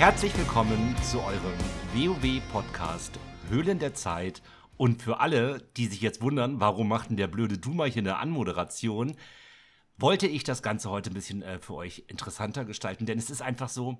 Herzlich willkommen zu eurem WoW-Podcast Höhlen der Zeit. Und für alle, die sich jetzt wundern, warum macht denn der blöde Duma hier eine Anmoderation, wollte ich das Ganze heute ein bisschen äh, für euch interessanter gestalten, denn es ist einfach so,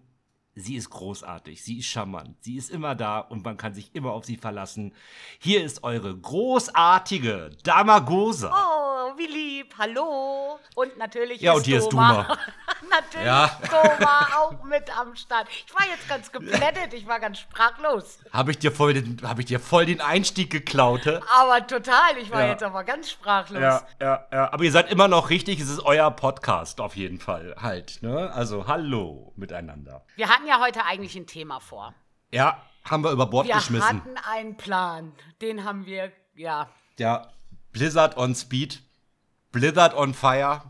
sie ist großartig, sie ist charmant, sie ist immer da und man kann sich immer auf sie verlassen. Hier ist eure großartige Damagosa. Oh, wie lieb, hallo. Und natürlich Ja, ist und hier ist Doma. Duma. natürlich Ja. ist Doma auch mit am Start. Ich war jetzt ganz geblendet, ich war ganz sprachlos. Habe ich, dir voll den- hab ich dir voll den Einstieg geklaut, hä? Aber total, ich war Ja. jetzt aber ganz sprachlos. Ja, ja, ja. Aber ihr seid immer noch richtig, es ist euer Podcast auf jeden Fall halt, ne? Also hallo miteinander. Wir hatten ja heute eigentlich ein Thema vor. Ja, haben wir über Bord Wir geschmissen. hatten einen Plan. Den haben wir, ja. Ja, Blizzard on Speed, Blizzard on Fire,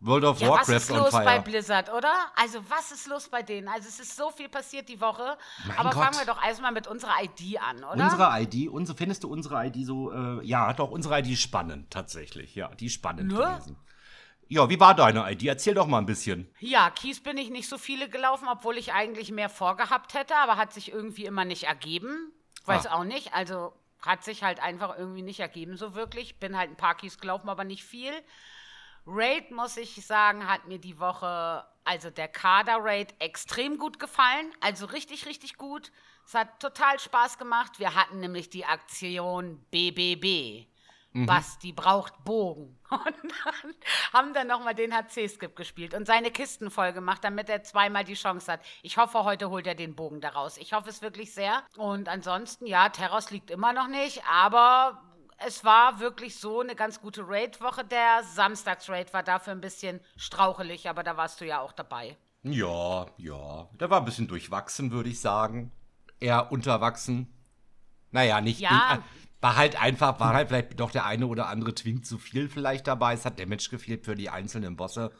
World of Ja, was Warcraft ist on los bei Blizzard, oder? Also, was ist los bei denen? Also, es ist so viel passiert die Woche. Mein aber Gott. fangen wir doch erstmal mit unserer ID an, oder? Unsere ID, unsere, findest du unsere ID so, äh, ja, doch, unsere ID ist spannend, tatsächlich, ja, die ist spannend Ne? gewesen. Ja, wie war deine ID? Erzähl doch mal ein bisschen. Ja, Kies bin ich nicht so viele gelaufen, obwohl ich eigentlich mehr vorgehabt hätte, aber hat sich irgendwie immer nicht ergeben. Weiß Ah. auch nicht. Also hat sich halt einfach irgendwie nicht ergeben so wirklich. Bin halt ein paar Kies gelaufen, aber nicht viel. Raid, muss ich sagen, hat mir die Woche, also der Kader-Raid, extrem gut gefallen. Also richtig, richtig gut. Es hat total Spaß gemacht. Wir hatten nämlich die Aktion BBB. Basti braucht Bogen. Und dann haben dann nochmal den HC-Skip gespielt und seine Kisten voll gemacht, damit er zweimal die Chance hat. Ich hoffe, heute holt er den Bogen daraus. Ich hoffe es wirklich sehr. Und ansonsten, ja, Terros liegt immer noch nicht, aber es war wirklich so eine ganz gute Raid-Woche. Der Samstags-Raid war dafür ein bisschen strauchelig, aber da warst du ja auch dabei. Ja, ja, der war ein bisschen durchwachsen, würde ich sagen. Eher unterwachsen. Naja, nicht. Ja. War halt einfach, war halt vielleicht doch der eine oder andere Twink zu viel vielleicht dabei. Es hat Damage gefehlt für die einzelnen Bosse.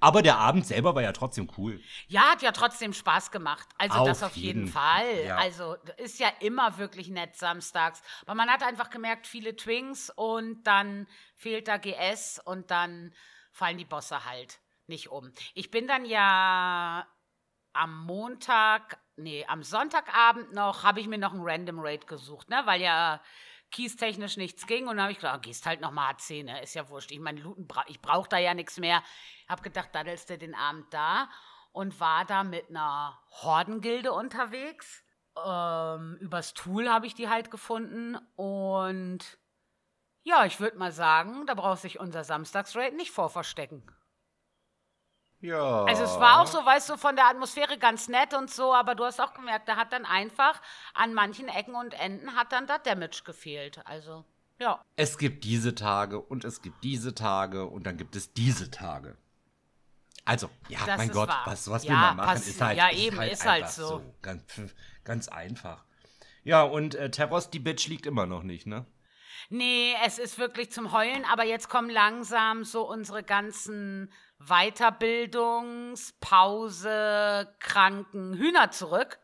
Aber der Abend selber war ja trotzdem cool. Ja, hat ja trotzdem Spaß gemacht. Also Auf das auf jeden, jeden Fall. Ja. Also ist ja immer wirklich nett samstags. Aber man hat einfach gemerkt, viele Twinks und dann fehlt da GS und dann fallen die Bosse halt nicht um. Ich bin dann ja am Montag, nee, am Sonntagabend noch, habe ich mir noch einen Random Raid gesucht, ne? Weil ja kiestechnisch nichts ging. Und dann habe ich gedacht, oh, gehst halt noch mal H10, ne? Ist ja wurscht. Ich meine, Looten bra ich brauche da ja nichts mehr. Hab gedacht, daddelst du den Abend da und war da mit einer Hordengilde unterwegs. Ähm, übers Tool habe ich die halt gefunden. Und ja, ich würde mal sagen, da braucht sich unser Samstagsraid nicht vorverstecken. Ja. Also es war auch so, weißt du, von der Atmosphäre ganz nett und so, aber du hast auch gemerkt, da hat dann einfach an manchen Ecken und Enden hat dann das Damage gefehlt. Also, ja. Es gibt diese Tage und es gibt diese Tage und dann gibt es diese Tage. Also, ja, Das mein Gott, wahr. was, was Ja, will man machen? ist halt, ja, ist eben, halt ist halt einfach so. Ganz, ganz einfach. Ja, und äh, Terros, die Bitch liegt immer noch nicht, ne? Nee, es ist wirklich zum Heulen, aber jetzt kommen langsam so unsere ganzen Weiterbildungs-, Pause-, kranken Hühner zurück.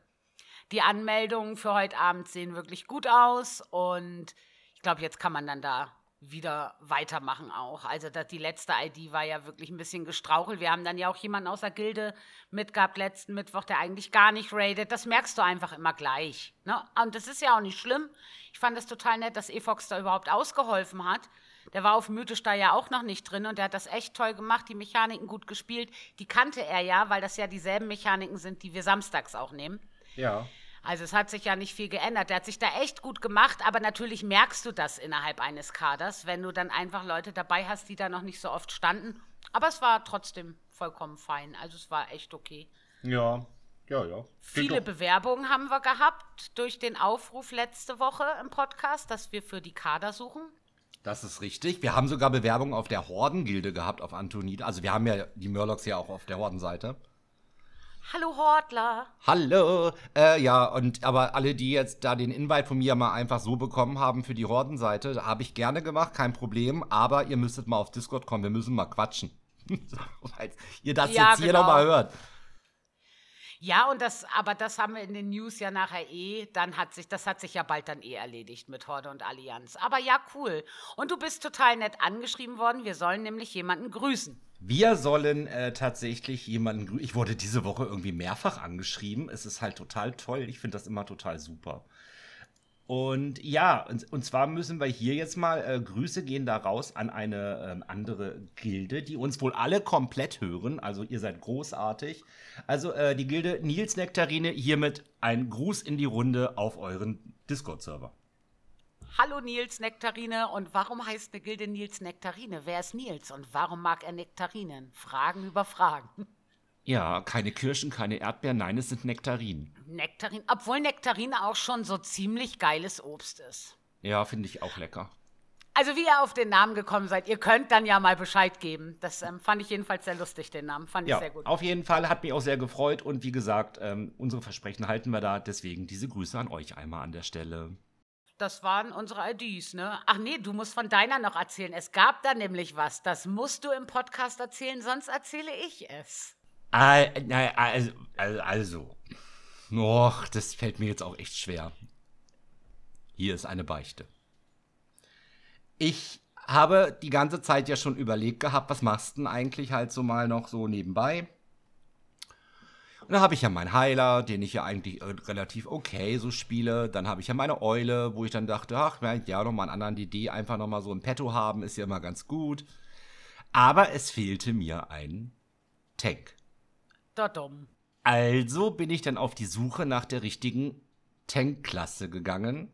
Die Anmeldungen für heute Abend sehen wirklich gut aus und ich glaube, jetzt kann man dann da wieder weitermachen auch. Also das, die letzte ID war ja wirklich ein bisschen gestrauchelt. Wir haben dann ja auch jemanden aus der Gilde mitgehabt letzten Mittwoch, der eigentlich gar nicht raidet. Das merkst du einfach immer gleich. Ne? Und das ist ja auch nicht schlimm. Ich fand es total nett, dass Efox da überhaupt ausgeholfen hat. Der war auf Mythisch da ja auch noch nicht drin und der hat das echt toll gemacht, die Mechaniken gut gespielt. Die kannte er ja, weil das ja dieselben Mechaniken sind, die wir samstags auch nehmen. Ja. Also es hat sich ja nicht viel geändert. Der hat sich da echt gut gemacht, aber natürlich merkst du das innerhalb eines Kaders, wenn du dann einfach Leute dabei hast, die da noch nicht so oft standen. Aber es war trotzdem vollkommen fein. Also es war echt okay. Ja, ja, ja. Viele Bewerbungen haben wir gehabt durch den Aufruf letzte Woche im Podcast, dass wir für die Kader suchen. Das ist richtig. Wir haben sogar Bewerbungen auf der Hordengilde gehabt, auf Antonid. Also wir haben ja die Murlocs ja auch auf der Hordenseite. Hallo Hortler. Hallo! Äh, ja, und aber alle, die jetzt da den Invite von mir mal einfach so bekommen haben für die Hordenseite, habe ich gerne gemacht, kein Problem. Aber ihr müsstet mal auf Discord kommen, wir müssen mal quatschen. Falls ihr das Ja, jetzt hier genau. nochmal hört. Ja, und das, aber das haben wir in den News ja nachher eh. Dann hat sich, das hat sich ja bald dann eh erledigt mit Horde und Allianz. Aber ja, cool. Und du bist total nett angeschrieben worden. Wir sollen nämlich jemanden grüßen. Wir sollen äh, tatsächlich jemanden. Ich wurde diese Woche irgendwie mehrfach angeschrieben. Es ist halt total toll. Ich finde das immer total super. Und ja, und, und, zwar müssen wir hier jetzt mal äh, Grüße gehen da raus an eine äh, andere Gilde, die uns wohl alle komplett hören. Also ihr seid großartig. Also äh, die Gilde Nils Nektarine, hiermit ein Gruß in die Runde auf euren Discord-Server. Hallo Nils Nektarine und warum heißt eine Gilde Nils Nektarine? Wer ist Nils und warum mag er Nektarinen? Fragen über Fragen. Ja, keine Kirschen, keine Erdbeeren, nein, es sind Nektarinen. Nektarin, obwohl Nektarine auch schon so ziemlich geiles Obst ist. Ja, finde ich auch lecker. Also wie ihr auf den Namen gekommen seid, ihr könnt dann ja mal Bescheid geben. Das ähm, fand ich jedenfalls sehr lustig, den Namen. Fand ja, ich sehr gut. Auf jeden Fall hat mich auch sehr gefreut und wie gesagt, ähm, unsere Versprechen halten wir da. Deswegen diese Grüße an euch einmal an der Stelle. Das waren unsere IDs, ne? Ach nee, du musst von deiner noch erzählen. Es gab da nämlich was. Das musst du im Podcast erzählen, sonst erzähle ich es. Also, also, Och, das fällt mir jetzt auch echt schwer. Hier ist eine Beichte. Ich habe die ganze Zeit ja schon überlegt gehabt, was machst du denn eigentlich halt so mal noch so nebenbei? Und dann habe ich ja meinen Heiler, den ich ja eigentlich relativ okay so spiele. Dann habe ich ja meine Eule, wo ich dann dachte, ach, ja, nochmal einen anderen DD einfach nochmal so ein Petto haben, ist ja immer ganz gut. Aber es fehlte mir ein Tank. Da dumm. Also bin ich dann auf die Suche nach der richtigen Tankklasse gegangen,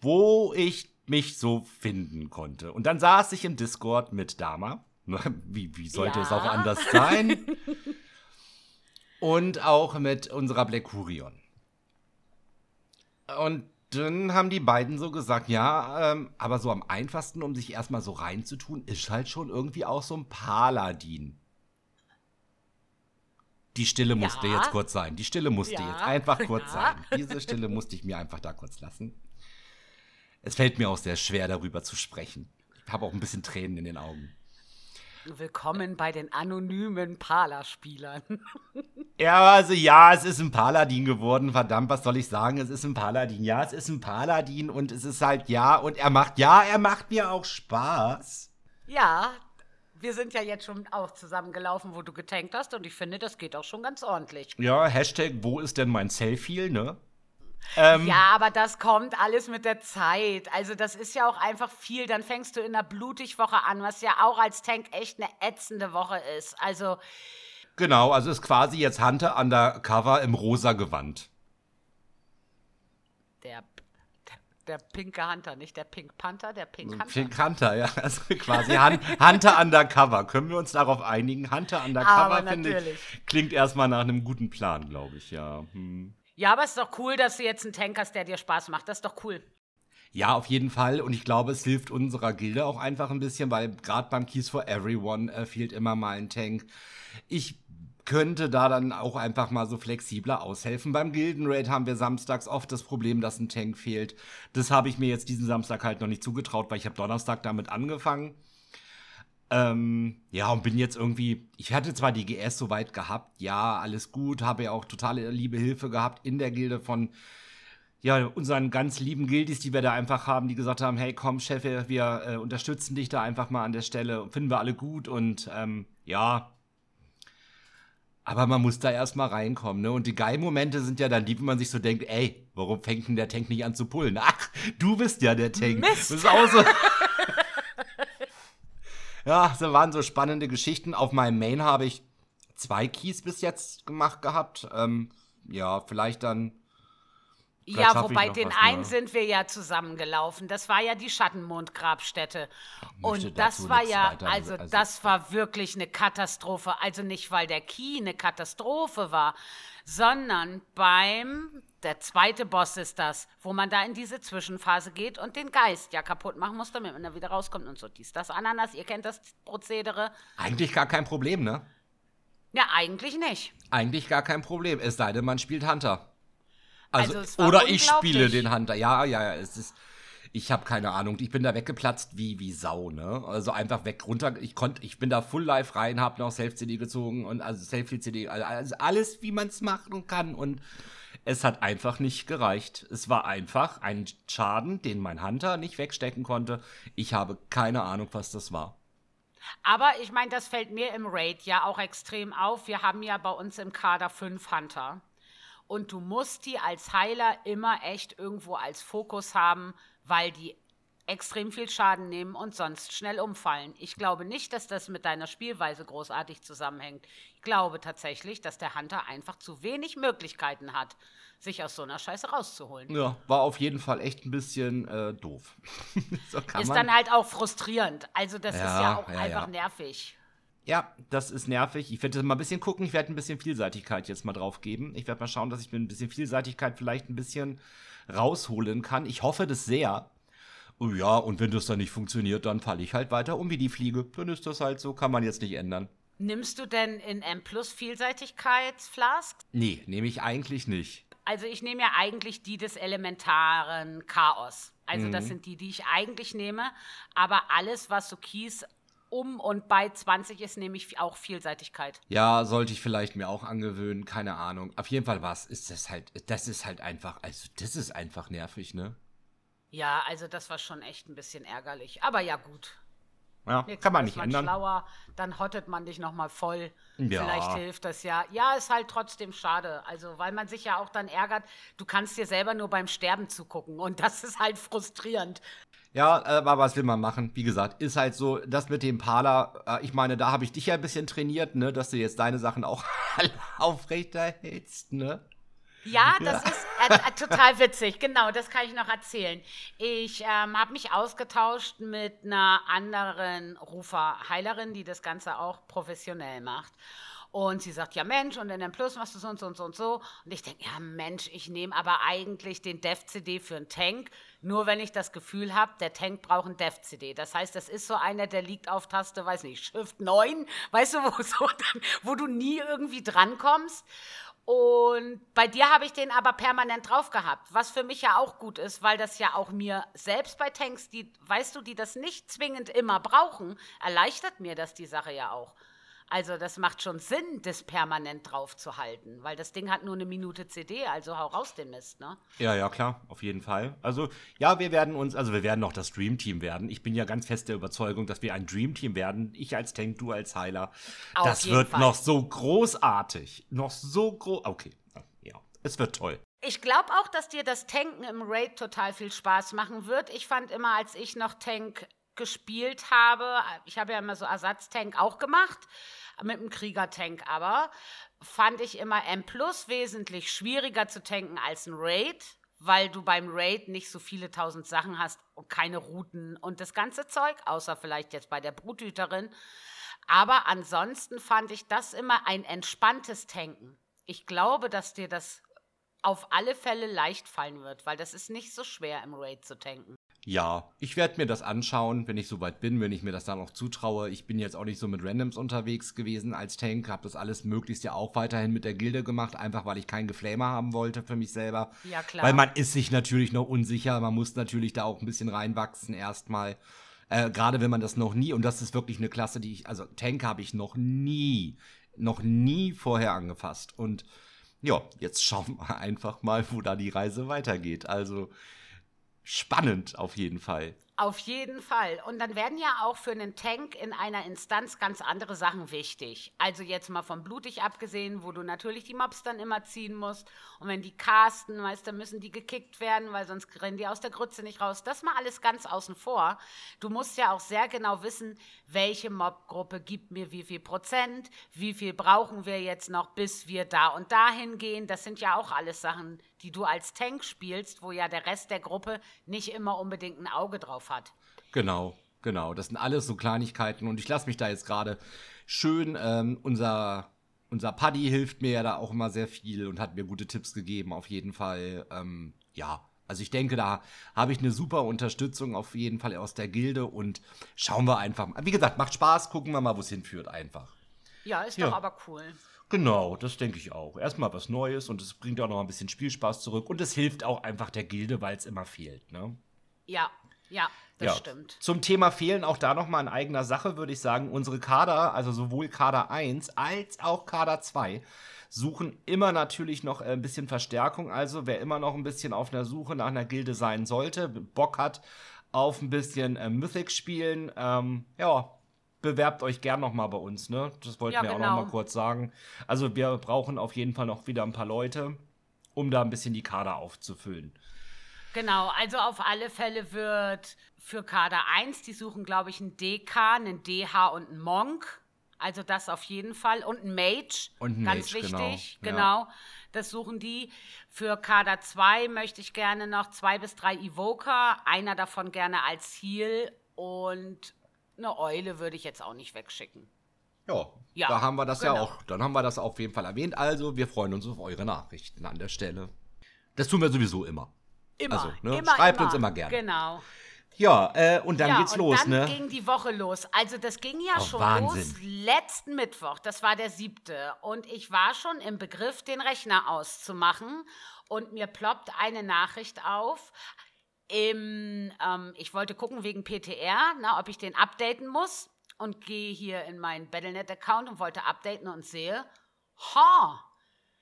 wo ich mich so finden konnte. Und dann saß ich im Discord mit Dama. Wie, wie sollte ja. es auch anders sein? Und auch mit unserer Black Curion. Und dann haben die beiden so gesagt, ja, ähm, aber so am einfachsten, um sich erstmal so reinzutun, ist halt schon irgendwie auch so ein Paladin. Die Stille ja. musste jetzt kurz sein. Die Stille musste ja. jetzt einfach kurz ja. sein. Diese Stille musste ich mir einfach da kurz lassen. Es fällt mir auch sehr schwer, darüber zu sprechen. Ich habe auch ein bisschen Tränen in den Augen. Willkommen bei den anonymen Pala-Spielern. ja, also ja, es ist ein Paladin geworden. Verdammt, was soll ich sagen? Es ist ein Paladin. Ja, es ist ein Paladin und es ist halt ja und er macht ja, er macht mir auch Spaß. Ja, wir sind ja jetzt schon auch zusammengelaufen, wo du getankt hast und ich finde, das geht auch schon ganz ordentlich. Ja, Hashtag, wo ist denn mein Selfie, ne? Ähm, ja, aber das kommt alles mit der Zeit. Also das ist ja auch einfach viel. Dann fängst du in der Blutigwoche an, was ja auch als Tank echt eine ätzende Woche ist. Also genau, also ist quasi jetzt Hunter undercover im rosa Gewand. Der der pinke Hunter, nicht der Pink Panther, der Pink Hunter. Pink Hunter, ja, also quasi Hunter Undercover. Können wir uns darauf einigen? Hunter Undercover, finde ich, klingt erstmal nach einem guten Plan, glaube ich, ja. Hm. Ja, aber es ist doch cool, dass du jetzt einen Tank hast, der dir Spaß macht. Das ist doch cool. Ja, auf jeden Fall. Und ich glaube, es hilft unserer Gilde auch einfach ein bisschen, weil gerade beim Keys for Everyone äh, fehlt immer mal ein Tank. Ich könnte da dann auch einfach mal so flexibler aushelfen. Beim Gildenraid haben wir samstags oft das Problem, dass ein Tank fehlt. Das habe ich mir jetzt diesen Samstag halt noch nicht zugetraut, weil ich habe Donnerstag damit angefangen. Ähm, ja, und bin jetzt irgendwie, ich hatte zwar die GS soweit gehabt, ja, alles gut, habe ja auch totale liebe Hilfe gehabt in der Gilde von ja, unseren ganz lieben Gildis, die wir da einfach haben, die gesagt haben, hey komm, Chef, wir äh, unterstützen dich da einfach mal an der Stelle, finden wir alle gut und ähm, ja, aber man muss da erstmal reinkommen, ne? Und die geilen Momente sind ja dann die, wenn man sich so denkt, ey, warum fängt denn der Tank nicht an zu pullen? Ach, du bist ja der Tank. Mist. Das ist auch so. ja, das waren so spannende Geschichten. Auf meinem Main habe ich zwei Keys bis jetzt gemacht gehabt. Ähm, ja, vielleicht dann ja, wobei den einen sind wir ja zusammengelaufen. Das war ja die Schattenmondgrabstätte. Und das war ja, also, also das war wirklich eine Katastrophe. Also nicht, weil der Key eine Katastrophe war, sondern beim, der zweite Boss ist das, wo man da in diese Zwischenphase geht und den Geist ja kaputt machen muss, damit man da wieder rauskommt und so dies, das, Ananas. Ihr kennt das Prozedere. Eigentlich gar kein Problem, ne? Ja, eigentlich nicht. Eigentlich gar kein Problem, es sei denn, man spielt Hunter. Also, also oder ich spiele den Hunter. Ja, ja, ja, es ist ich habe keine Ahnung, ich bin da weggeplatzt wie wie Sau, ne? Also einfach weg runter, ich konnte ich bin da full live rein, habe noch Self CD gezogen und also Selfie CD, also alles wie man es machen kann und es hat einfach nicht gereicht. Es war einfach ein Schaden, den mein Hunter nicht wegstecken konnte. Ich habe keine Ahnung, was das war. Aber ich meine, das fällt mir im Raid ja auch extrem auf. Wir haben ja bei uns im Kader fünf Hunter. Und du musst die als Heiler immer echt irgendwo als Fokus haben, weil die extrem viel Schaden nehmen und sonst schnell umfallen. Ich glaube nicht, dass das mit deiner Spielweise großartig zusammenhängt. Ich glaube tatsächlich, dass der Hunter einfach zu wenig Möglichkeiten hat, sich aus so einer Scheiße rauszuholen. Ja, war auf jeden Fall echt ein bisschen äh, doof. so ist dann halt auch frustrierend. Also das ja, ist ja auch ja, einfach ja. nervig. Ja, das ist nervig. Ich werde mal ein bisschen gucken. Ich werde ein bisschen Vielseitigkeit jetzt mal drauf geben. Ich werde mal schauen, dass ich mir ein bisschen Vielseitigkeit vielleicht ein bisschen rausholen kann. Ich hoffe das sehr. Oh ja, und wenn das dann nicht funktioniert, dann falle ich halt weiter um wie die Fliege. Dann ist das halt so, kann man jetzt nicht ändern. Nimmst du denn in M Plus Vielseitigkeitsflasks? Nee, nehme ich eigentlich nicht. Also ich nehme ja eigentlich die des elementaren Chaos. Also mhm. das sind die, die ich eigentlich nehme. Aber alles, was so Kies um und bei 20 ist, nehme ich auch Vielseitigkeit. Ja, sollte ich vielleicht mir auch angewöhnen, keine Ahnung. Auf jeden Fall was ist das halt, das ist halt einfach, also das ist einfach nervig, ne? Ja, also das war schon echt ein bisschen ärgerlich. Aber ja, gut. Ja, Jetzt kann man nicht man ändern. schlauer, dann hottet man dich nochmal voll. Ja. Vielleicht hilft das ja. Ja, ist halt trotzdem schade. Also, weil man sich ja auch dann ärgert, du kannst dir selber nur beim Sterben zugucken. Und das ist halt frustrierend. Ja, aber was will man machen? Wie gesagt, ist halt so, das mit dem Pala, äh, ich meine, da habe ich dich ja ein bisschen trainiert, ne, dass du jetzt deine Sachen auch aufrechterhältst, ne? Ja, das ja. ist äh, äh, total witzig. Genau, das kann ich noch erzählen. Ich ähm, habe mich ausgetauscht mit einer anderen Rufer-Heilerin, die das Ganze auch professionell macht. Und sie sagt, ja Mensch, und in dem Plus machst du so und so und so und so. Und ich denke, ja Mensch, ich nehme aber eigentlich den Dev-CD für einen Tank, nur wenn ich das Gefühl habe, der Tank braucht einen Dev-CD. Das heißt, das ist so einer, der liegt auf Taste, weiß nicht, Shift 9, weißt du, wo, so dann, wo du nie irgendwie drankommst. Und bei dir habe ich den aber permanent drauf gehabt, was für mich ja auch gut ist, weil das ja auch mir selbst bei Tanks, die, weißt du, die das nicht zwingend immer brauchen, erleichtert mir das die Sache ja auch. Also das macht schon Sinn, das permanent drauf zu halten, weil das Ding hat nur eine Minute CD, also hau raus den Mist, ne? Ja, ja, klar, auf jeden Fall. Also ja, wir werden uns, also wir werden noch das Dream Team werden. Ich bin ja ganz fest der Überzeugung, dass wir ein Dream Team werden. Ich als Tank, du als Heiler. Auf das wird Fall. noch so großartig, noch so groß. Okay, ja, es wird toll. Ich glaube auch, dass dir das Tanken im Raid total viel Spaß machen wird. Ich fand immer, als ich noch Tank gespielt habe, ich habe ja immer so Ersatztank auch gemacht, mit dem Kriegertank aber, fand ich immer M Plus wesentlich schwieriger zu tanken als ein Raid, weil du beim Raid nicht so viele tausend Sachen hast und keine Routen und das ganze Zeug, außer vielleicht jetzt bei der Bruthüterin. Aber ansonsten fand ich das immer ein entspanntes Tanken. Ich glaube, dass dir das auf alle Fälle leicht fallen wird, weil das ist nicht so schwer im Raid zu tanken. Ja, ich werde mir das anschauen, wenn ich soweit bin, wenn ich mir das dann auch zutraue. Ich bin jetzt auch nicht so mit Randoms unterwegs gewesen als Tank, habe das alles möglichst ja auch weiterhin mit der Gilde gemacht, einfach weil ich keinen Geflamer haben wollte für mich selber. Ja, klar. Weil man ist sich natürlich noch unsicher, man muss natürlich da auch ein bisschen reinwachsen erstmal. Äh, Gerade wenn man das noch nie, und das ist wirklich eine Klasse, die ich, also Tank habe ich noch nie, noch nie vorher angefasst. Und ja, jetzt schauen wir einfach mal, wo da die Reise weitergeht. Also spannend auf jeden Fall. Auf jeden Fall. Und dann werden ja auch für einen Tank in einer Instanz ganz andere Sachen wichtig. Also jetzt mal vom Blutig abgesehen, wo du natürlich die Mobs dann immer ziehen musst. Und wenn die casten, weißt du, müssen die gekickt werden, weil sonst rennen die aus der Grütze nicht raus. Das mal alles ganz außen vor. Du musst ja auch sehr genau wissen, welche Mobgruppe gibt mir wie viel Prozent, wie viel brauchen wir jetzt noch, bis wir da und dahin gehen. Das sind ja auch alles Sachen, die du als Tank spielst, wo ja der Rest der Gruppe nicht immer unbedingt ein Auge drauf hat. Genau, genau. Das sind alles so Kleinigkeiten und ich lasse mich da jetzt gerade schön. Ähm, unser, unser Paddy hilft mir ja da auch immer sehr viel und hat mir gute Tipps gegeben, auf jeden Fall. Ähm, ja, also ich denke, da habe ich eine super Unterstützung auf jeden Fall aus der Gilde und schauen wir einfach mal. Wie gesagt, macht Spaß, gucken wir mal, wo es hinführt einfach. Ja, ist ja. doch aber cool. Genau, das denke ich auch. Erstmal was Neues und es bringt auch noch ein bisschen Spielspaß zurück und es hilft auch einfach der Gilde, weil es immer fehlt. Ne? Ja, ja, das ja. stimmt. Zum Thema Fehlen auch da nochmal in eigener Sache, würde ich sagen, unsere Kader, also sowohl Kader 1 als auch Kader 2, suchen immer natürlich noch ein bisschen Verstärkung. Also wer immer noch ein bisschen auf einer Suche nach einer Gilde sein sollte, Bock hat auf ein bisschen äh, Mythic spielen, ähm, ja, bewerbt euch gern noch mal bei uns, ne? Das wollten Ja, wir auch genau. noch mal kurz sagen. Also wir brauchen auf jeden Fall noch wieder ein paar Leute, um da ein bisschen die Kader aufzufüllen. Genau, also auf alle Fälle wird für Kader 1, die suchen, glaube ich, einen DK, einen DH und einen Monk. Also das auf jeden Fall. Und einen Mage. Und einen Ganz Mage, genau. wichtig. Ja. Genau. Das suchen die. Für Kader 2 möchte ich gerne noch zwei bis drei Evoker. Einer davon gerne als Heal. Und eine Eule würde ich jetzt auch nicht wegschicken. Ja, Ja, da haben wir das ja genau. auch. Dann haben wir das auf jeden Fall erwähnt. Also, wir freuen uns auf eure Nachrichten an der Stelle. Das tun wir sowieso immer. Immer. Also, ne, immer schreibt uns immer gerne. Genau. Ja, äh, und dann ja, geht's und los, dann ne? ging die Woche los. Also das ging ja Oh, schon Wahnsinn. los letzten Mittwoch. Das war der siebte. Und ich war schon im Begriff, den Rechner auszumachen. Und mir ploppt eine Nachricht auf. Im, ähm, ich wollte gucken wegen PTR, na, ob ich den updaten muss. Und gehe hier in meinen Battlenet-Account und wollte updaten und sehe, ha,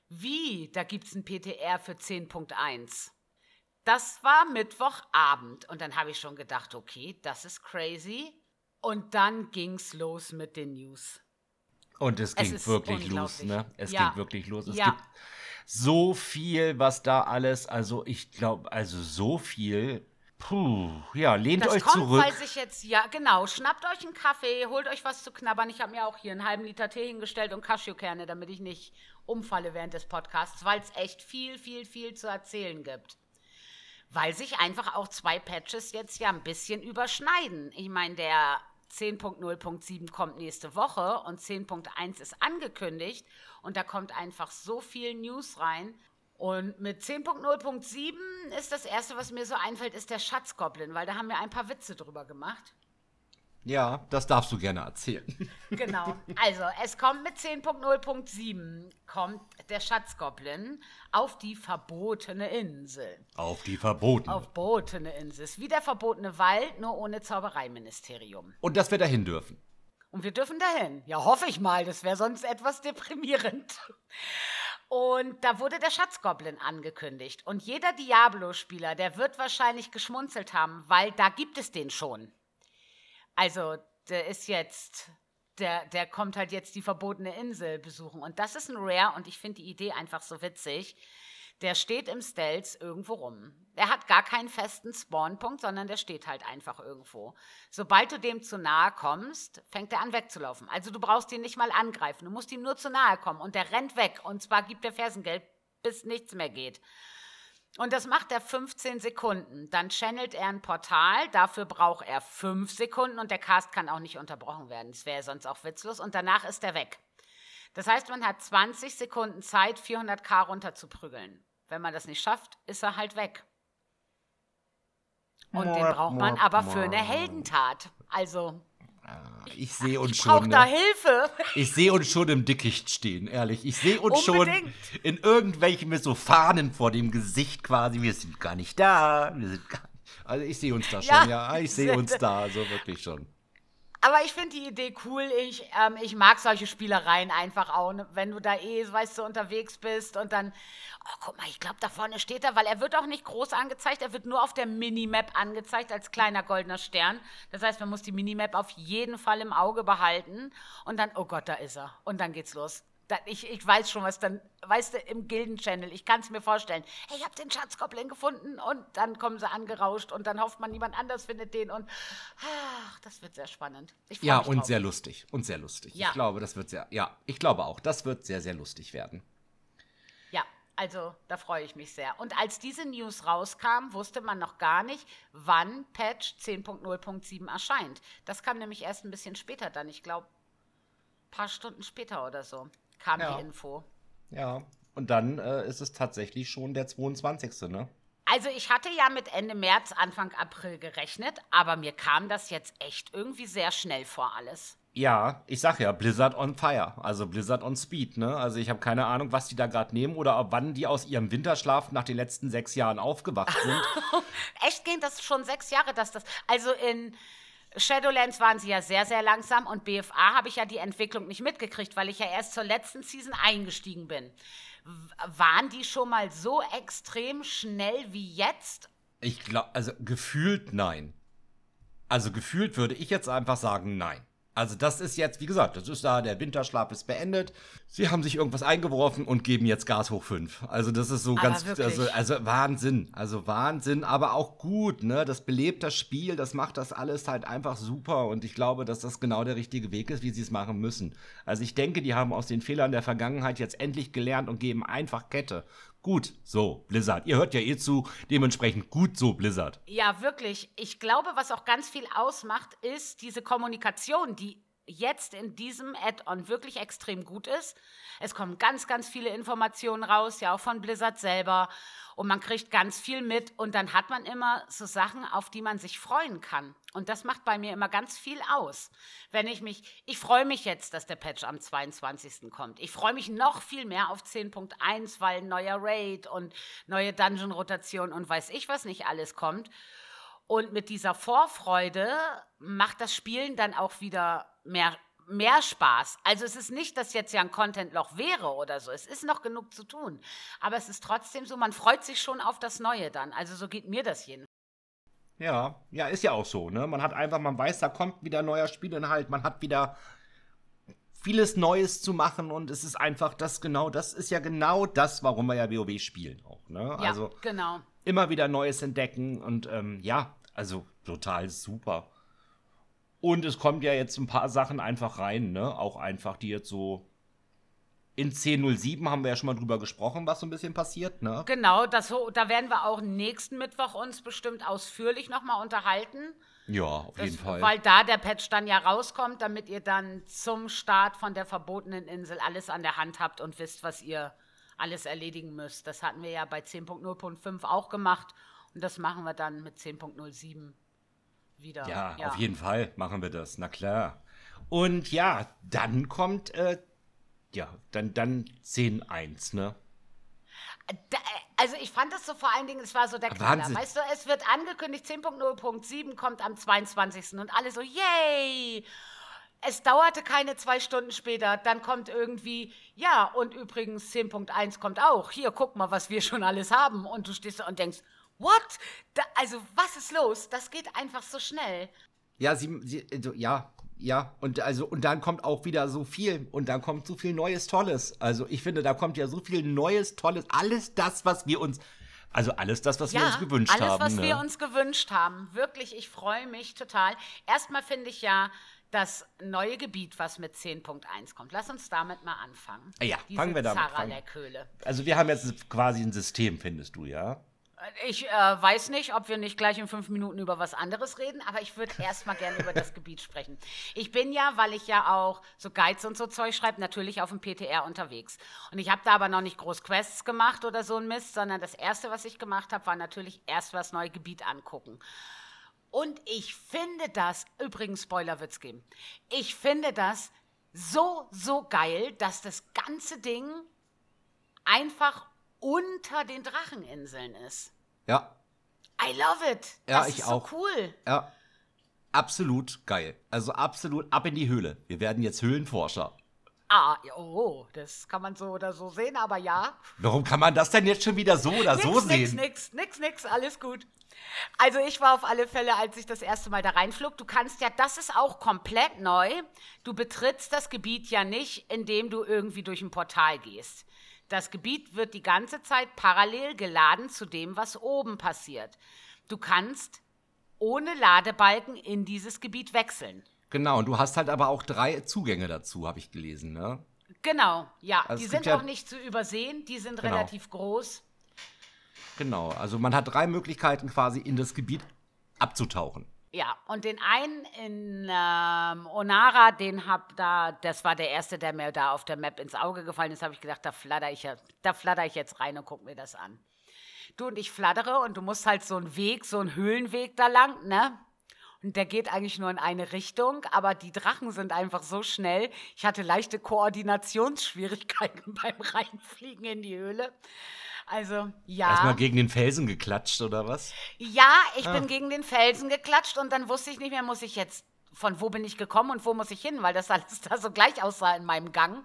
wie, da gibt es ein PTR für 10.1. Das war Mittwochabend und dann habe ich schon gedacht, okay, das ist crazy. Und dann ging's los mit den News. Und es Es ging ist wirklich los, ne? Es Ja. ging wirklich los. Es Ja. gibt so viel, was da alles, also ich glaube, also so viel. Puh, ja, lehnt Das euch kommt, zurück. weil sich jetzt, ja, genau, schnappt euch einen Kaffee, holt euch was zu knabbern. Ich habe mir auch hier einen halben Liter Tee hingestellt und Cashewkerne, damit ich nicht umfalle während des Podcasts, weil es echt viel, viel, viel zu erzählen gibt. Weil sich einfach auch zwei Patches jetzt ja ein bisschen überschneiden. Ich meine, der 10.0.7 kommt nächste Woche und 10.1 ist angekündigt und da kommt einfach so viel News rein. Und mit 10.0.7 ist das erste, was mir so einfällt, ist der Schatzgoblin, weil da haben wir ein paar Witze drüber gemacht. Ja, das darfst du gerne erzählen. Genau. Also, es kommt mit 10.0.7 kommt der Schatzgoblin auf die verbotene Insel. Auf die Verboten. Auf verbotene Insel. Ist wie der verbotene Wald, nur ohne Zaubereiministerium. Und dass wir dahin dürfen. Und wir dürfen dahin. Ja, hoffe ich mal. Das wäre sonst etwas deprimierend. Und da wurde der Schatzgoblin angekündigt. Und jeder Diablo-Spieler, der wird wahrscheinlich geschmunzelt haben, weil da gibt es den schon. Also, der ist jetzt, der, der kommt halt jetzt die verbotene Insel besuchen. Und das ist ein Rare und ich finde die Idee einfach so witzig. Der steht im Stealth irgendwo rum. Der hat gar keinen festen Spawnpunkt, sondern der steht halt einfach irgendwo. Sobald du dem zu nahe kommst, fängt er an wegzulaufen. Also du brauchst ihn nicht mal angreifen. Du musst ihm nur zu nahe kommen und der rennt weg. Und zwar gibt er Fersengeld, bis nichts mehr geht. Und das macht er 15 Sekunden. Dann channelt er ein Portal. Dafür braucht er 5 Sekunden und der Cast kann auch nicht unterbrochen werden. Das wäre sonst auch witzlos. Und danach ist er weg. Das heißt, man hat 20 Sekunden Zeit, 400k runterzuprügeln. Wenn man das nicht schafft, ist er halt weg. Und den braucht man aber für eine Heldentat. Also, Ich sehe uns ich schon. da Ne? Hilfe. Ich sehe uns schon im Dickicht stehen, ehrlich. Ich sehe uns Unbedingt. schon in irgendwelchen mit so Fahnen vor dem Gesicht quasi. Wir sind gar nicht da. Wir sind gar Also ich sehe uns da schon, Ja. ja. Ich sehe uns da, also wirklich schon. Aber ich finde die Idee cool. Ich, ähm, ich mag solche Spielereien einfach auch. ne? Wenn du da eh, weißt du, unterwegs bist und dann, oh, guck mal, ich glaube, da vorne steht er, weil er wird auch nicht groß angezeigt. Er wird nur auf der Minimap angezeigt als kleiner goldener Stern. Das heißt, man muss die Minimap auf jeden Fall im Auge behalten. Und dann, oh Gott, da ist er. Und dann geht's los. Ich, ich weiß schon, was dann, weißt du, im Gilden-Channel, ich kann es mir vorstellen. Hey, ich habe den Schatzgoblin gefunden und dann kommen sie angerauscht und dann hofft man, niemand anders findet den und ach, das wird sehr spannend. Ja, und drauf. sehr lustig. Und sehr lustig. Ja. Ich glaube, das wird sehr, ja, ich glaube auch, das wird sehr, sehr lustig werden. Ja, also da freue ich mich sehr. Und als diese News rauskam, wusste man noch gar nicht, wann Patch 10.0.7 erscheint. Das kam nämlich erst ein bisschen später dann, ich glaube, ein paar Stunden später oder so, kam Ja. die Info. Ja. Und dann äh, ist es tatsächlich schon der 22. Ne? Also ich hatte ja mit Ende März, Anfang April gerechnet, aber mir kam das jetzt echt irgendwie sehr schnell vor alles. Ja, ich sag ja, Blizzard on Fire, also Blizzard on Speed, ne? Also ich habe keine Ahnung, was die da gerade nehmen oder ab wann die aus ihrem Winterschlaf nach den letzten sechs Jahren aufgewacht sind. Echt ging das schon sechs Jahre, dass das. Also in Shadowlands waren sie ja sehr, sehr langsam und BFA habe ich ja die Entwicklung nicht mitgekriegt, weil ich ja erst zur letzten Season eingestiegen bin. Waren die schon mal so extrem schnell wie jetzt? Ich glaube, also gefühlt nein. Also gefühlt würde ich jetzt einfach sagen nein. Also das ist jetzt, wie gesagt, das ist da, der Winterschlaf ist beendet. Sie haben sich irgendwas eingeworfen und geben jetzt Gas hoch 5. Also das ist so Aber ganz, also, also Wahnsinn. Also Wahnsinn, aber auch gut, ne? Das belebt das Spiel, das macht das alles halt einfach super. Und ich glaube, dass das genau der richtige Weg ist, wie sie es machen müssen. Also ich denke, die haben aus den Fehlern der Vergangenheit jetzt endlich gelernt und geben einfach Kette. Gut, so, Blizzard. Ihr hört ja eh zu, dementsprechend gut so, Blizzard. Ja, wirklich. Ich glaube, was auch ganz viel ausmacht, ist diese Kommunikation, die jetzt in diesem Add-on wirklich extrem gut ist. Es kommen ganz, ganz viele Informationen raus, ja auch von Blizzard selber. Und man kriegt ganz viel mit. Und dann hat man immer so Sachen, auf die man sich freuen kann. Und das macht bei mir immer ganz viel aus. Wenn ich mich, ich freue mich jetzt, dass der Patch am 22. kommt. Ich freue mich noch viel mehr auf 10.1, weil neuer Raid und neue Dungeon-Rotation und weiß ich was nicht alles kommt. Und mit dieser Vorfreude macht das Spielen dann auch wieder mehr, mehr Spaß. Also es ist nicht, dass jetzt ja ein Content-Loch wäre oder so. Es ist noch genug zu tun. Aber es ist trotzdem so, man freut sich schon auf das Neue dann. Also so geht mir das jedenfalls. Ja, ja, ist ja auch so, ne? Man hat einfach, man weiß, da kommt wieder neuer Spielinhalt, man hat wieder vieles Neues zu machen und es ist einfach das genau, das ist ja genau das, warum wir ja WoW spielen auch, ne? Ja, Also genau. Immer wieder Neues entdecken und ähm, ja, also total super. Und es kommt ja jetzt ein paar Sachen einfach rein, ne? Auch einfach, die jetzt so in 10.07 haben wir ja schon mal drüber gesprochen, was so ein bisschen passiert, ne? Genau, das, da werden wir auch nächsten Mittwoch uns bestimmt ausführlich nochmal unterhalten. Ja, auf Das, jeden Fall. Weil da der Patch dann ja rauskommt, damit ihr dann zum Start von der verbotenen Insel alles an der Hand habt und wisst, was ihr alles erledigen müsst. Das hatten wir ja bei 10.0.5 auch gemacht und das machen wir dann mit 10.07 wieder. Ja, auf jeden Fall machen wir das, na klar. Und ja, dann kommt, äh, ja, dann, dann 10.1, ne? Da, also ich fand das so vor allen Dingen, es war so der Knaller. Wahnsinn. Weißt du, es wird angekündigt, 10.0.7 kommt am 22. und alle so, yay! Es dauerte keine zwei Stunden später, dann kommt irgendwie, ja, und übrigens 10.1 kommt auch. Hier, guck mal, was wir schon alles haben. Und du stehst da und denkst, what? Da, also, was ist los? Das geht einfach so schnell. Ja, sie, sie also, ja, ja, und also, und dann kommt auch wieder so viel und dann kommt so viel Neues, Tolles. Also ich finde, da kommt ja so viel Neues, Tolles, alles das, was wir uns, also alles das, was wir uns gewünscht alles, haben. was ne? wir uns gewünscht haben. Wirklich, ich freue mich total. Erstmal finde ich ja das neue Gebiet, was mit 10.1 kommt. Lass uns damit mal anfangen. Ja, Diese fangen wir damit an. Also wir haben jetzt quasi ein System, findest du, ja? Ich äh, weiß nicht, ob wir nicht gleich in fünf Minuten über was anderes reden, aber ich würde erstmal gerne über das Gebiet sprechen. Ich bin ja, weil ich ja auch so Guides und so Zeug schreibe, natürlich auf dem PTR unterwegs. Und ich habe da aber noch nicht groß Quests gemacht oder so ein Mist, sondern das Erste, was ich gemacht habe, war natürlich erst das neue Gebiet angucken. Und ich finde das, übrigens Spoiler wird's geben, ich finde das so, so geil, dass das ganze Ding einfach unter den Dracheninseln ist. Ja, I love it. Ja, das ich ist auch. so cool. ja. Absolut geil. Also absolut ab in die Höhle. Wir werden jetzt Höhlenforscher. Ah, oh, das kann man so oder so sehen, aber ja. Warum kann man das denn jetzt schon wieder so oder so nix, sehen? nix, nix, nix, nix, alles gut. Also ich war auf alle Fälle, als ich das erste Mal da reinflog, du kannst ja, das ist auch komplett neu, du betrittst das Gebiet ja nicht, indem du irgendwie durch ein Portal gehst. Das Gebiet wird die ganze Zeit parallel geladen zu dem, was oben passiert. Du kannst ohne Ladebalken in dieses Gebiet wechseln. Genau, und du hast halt aber auch drei Zugänge dazu, habe ich gelesen, ne? Genau, ja. Also die sind ja- auch nicht zu übersehen, die sind Genau. relativ groß. Genau, also man hat drei Möglichkeiten quasi in das Gebiet abzutauchen. Ja, und den einen in ähm, Onara, den hab da, das war der erste, der mir da auf der Map ins Auge gefallen ist, habe ich gedacht, da flatter ich, ja- da flatter ich jetzt rein und guck mir das an. Du und ich flattere und du musst halt so einen Weg, so einen Höhlenweg da lang, ne? Der geht eigentlich nur in eine Richtung, aber die Drachen sind einfach so schnell. Ich hatte leichte Koordinationsschwierigkeiten beim Reinfliegen in die Höhle. Also, ja. Erstmal gegen den Felsen geklatscht oder was? Ja, ich Ah. bin gegen den Felsen geklatscht und dann wusste ich nicht mehr, muss ich jetzt, von wo bin ich gekommen und wo muss ich hin, weil das alles da so gleich aussah in meinem Gang.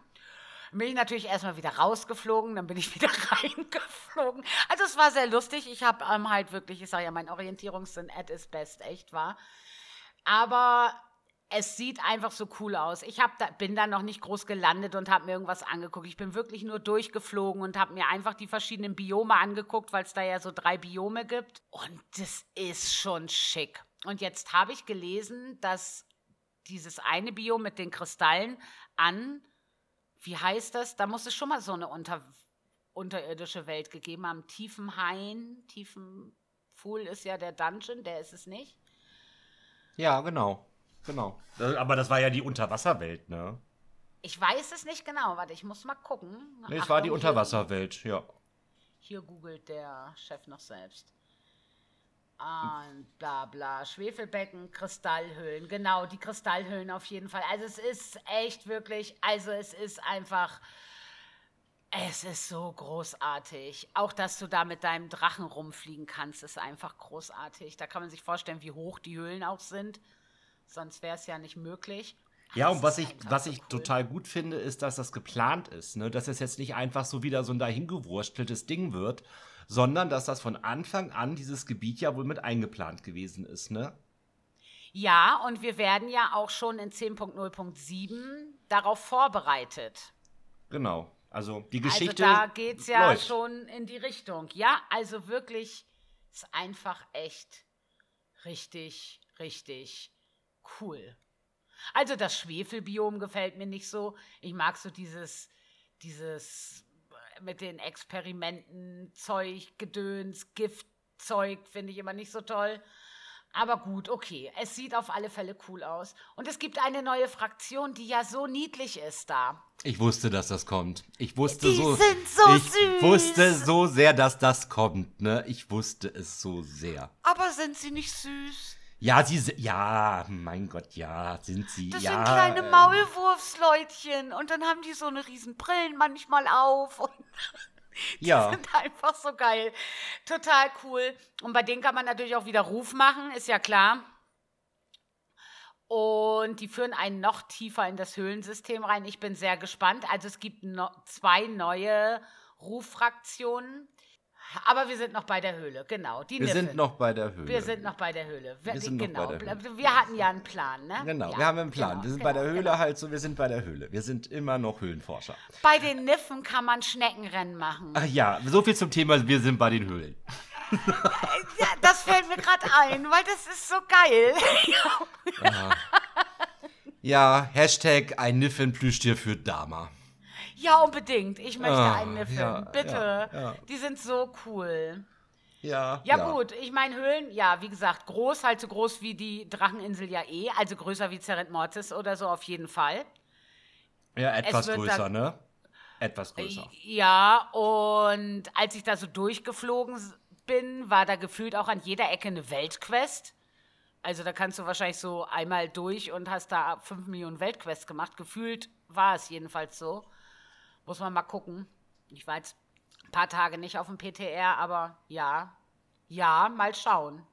Bin ich natürlich erstmal wieder rausgeflogen, dann bin ich wieder reingeflogen. Also es war sehr lustig. Ich habe ähm, halt wirklich, ich sage ja, mein Orientierungssinn at is best, echt war. Aber es sieht einfach so cool aus. Ich hab da, bin da noch nicht groß gelandet und habe mir irgendwas angeguckt. Ich bin wirklich nur durchgeflogen und habe mir einfach die verschiedenen Biome angeguckt, weil es da ja so drei Biome gibt. Und das ist schon schick. Und jetzt habe ich gelesen, dass dieses eine Biom mit den Kristallen an, wie heißt das? Da muss es schon mal so eine unter, unterirdische Welt gegeben haben. Tiefen Hain, Tiefen Fool ist ja der Dungeon, der ist es nicht. Ja, genau. Genau. Aber das war ja die Unterwasserwelt, ne? Ich weiß es nicht genau. Warte, ich muss mal gucken. Nee, es war die Unterwasserwelt, ja. Hier googelt der Chef noch selbst. Und bla bla. Schwefelbecken, Kristallhöhlen. Genau, die Kristallhöhlen auf jeden Fall. Also es ist echt wirklich, also es ist einfach, es ist so großartig. Auch, dass du da mit deinem Drachen rumfliegen kannst, ist einfach großartig. Da kann man sich vorstellen, wie hoch die Höhlen auch sind sonst wäre es ja nicht möglich. Ja, und was ich, was ich cool. total gut finde, ist, dass das geplant ist. Ne? Dass es jetzt nicht einfach so wieder so ein dahingewursteltes Ding wird, sondern dass das von Anfang an dieses Gebiet ja wohl mit eingeplant gewesen ist, ne? Ja, und wir werden ja auch schon in 10.0.7 darauf vorbereitet. Genau. Also die also Geschichte. Also da geht es ja läuft. schon in die Richtung. Ja, also wirklich ist einfach echt richtig, richtig cool. Also das Schwefelbiom gefällt mir nicht so. Ich mag so dieses, dieses mit den Experimenten, Zeug, Gedöns, Giftzeug, finde ich immer nicht so toll. Aber gut, okay. Es sieht auf alle Fälle cool aus. Und es gibt eine neue Fraktion, die ja so niedlich ist da. Ich wusste, dass das kommt. Ich wusste die so. sind so ich süß. wusste so sehr, dass das kommt, ne? Ich wusste es so sehr. Aber sind sie nicht süß? Ja, sie ja, mein Gott, ja, sind sie. Das ja, sind kleine ähm, Maulwurfsleutchen und dann haben die so eine riesen Brillen manchmal auf und die ja. sind einfach so geil. Total cool. Und bei denen kann man natürlich auch wieder Ruf machen, ist ja klar. Und die führen einen noch tiefer in das Höhlensystem rein. Ich bin sehr gespannt. Also es gibt no zwei neue Ruffraktionen. Aber wir sind noch bei der Höhle, genau. wir Niffel. sind noch bei der Höhle. Wir sind noch bei der Höhle. Wir, wir sind genau. noch bei der Höhle. Wir hatten ja einen Plan, ne? Genau, ja. wir haben einen Plan. Genau, wir sind genau, bei der Höhle genau. halt so, wir sind bei der Höhle. Wir sind immer noch Höhlenforscher. Bei den Niffen kann man Schneckenrennen machen. Ach ja, so viel zum Thema, wir sind bei den Höhlen. ja, das fällt mir gerade ein, weil das ist so geil. ja, Hashtag ein Niffenplüschtier für Dama. Ja, unbedingt. Ich möchte ah, einen Niffen. Ja, Bitte. Ja, ja. Die sind so cool. Ja, ja, ja. gut, ich meine Höhlen, ja, wie gesagt, groß, halt so groß wie die Dracheninsel ja eh, also größer wie Zerrent Mortis oder so auf jeden Fall. Ja, etwas größer, da, ne? Etwas größer. Ja, und als ich da so durchgeflogen bin, war da gefühlt auch an jeder Ecke eine Weltquest. Also da kannst du wahrscheinlich so einmal durch und hast da 5 Millionen Weltquests gemacht. Gefühlt war es jedenfalls so. Muss man mal gucken. Ich war jetzt ein paar Tage nicht auf dem PTR, aber ja, ja, mal schauen.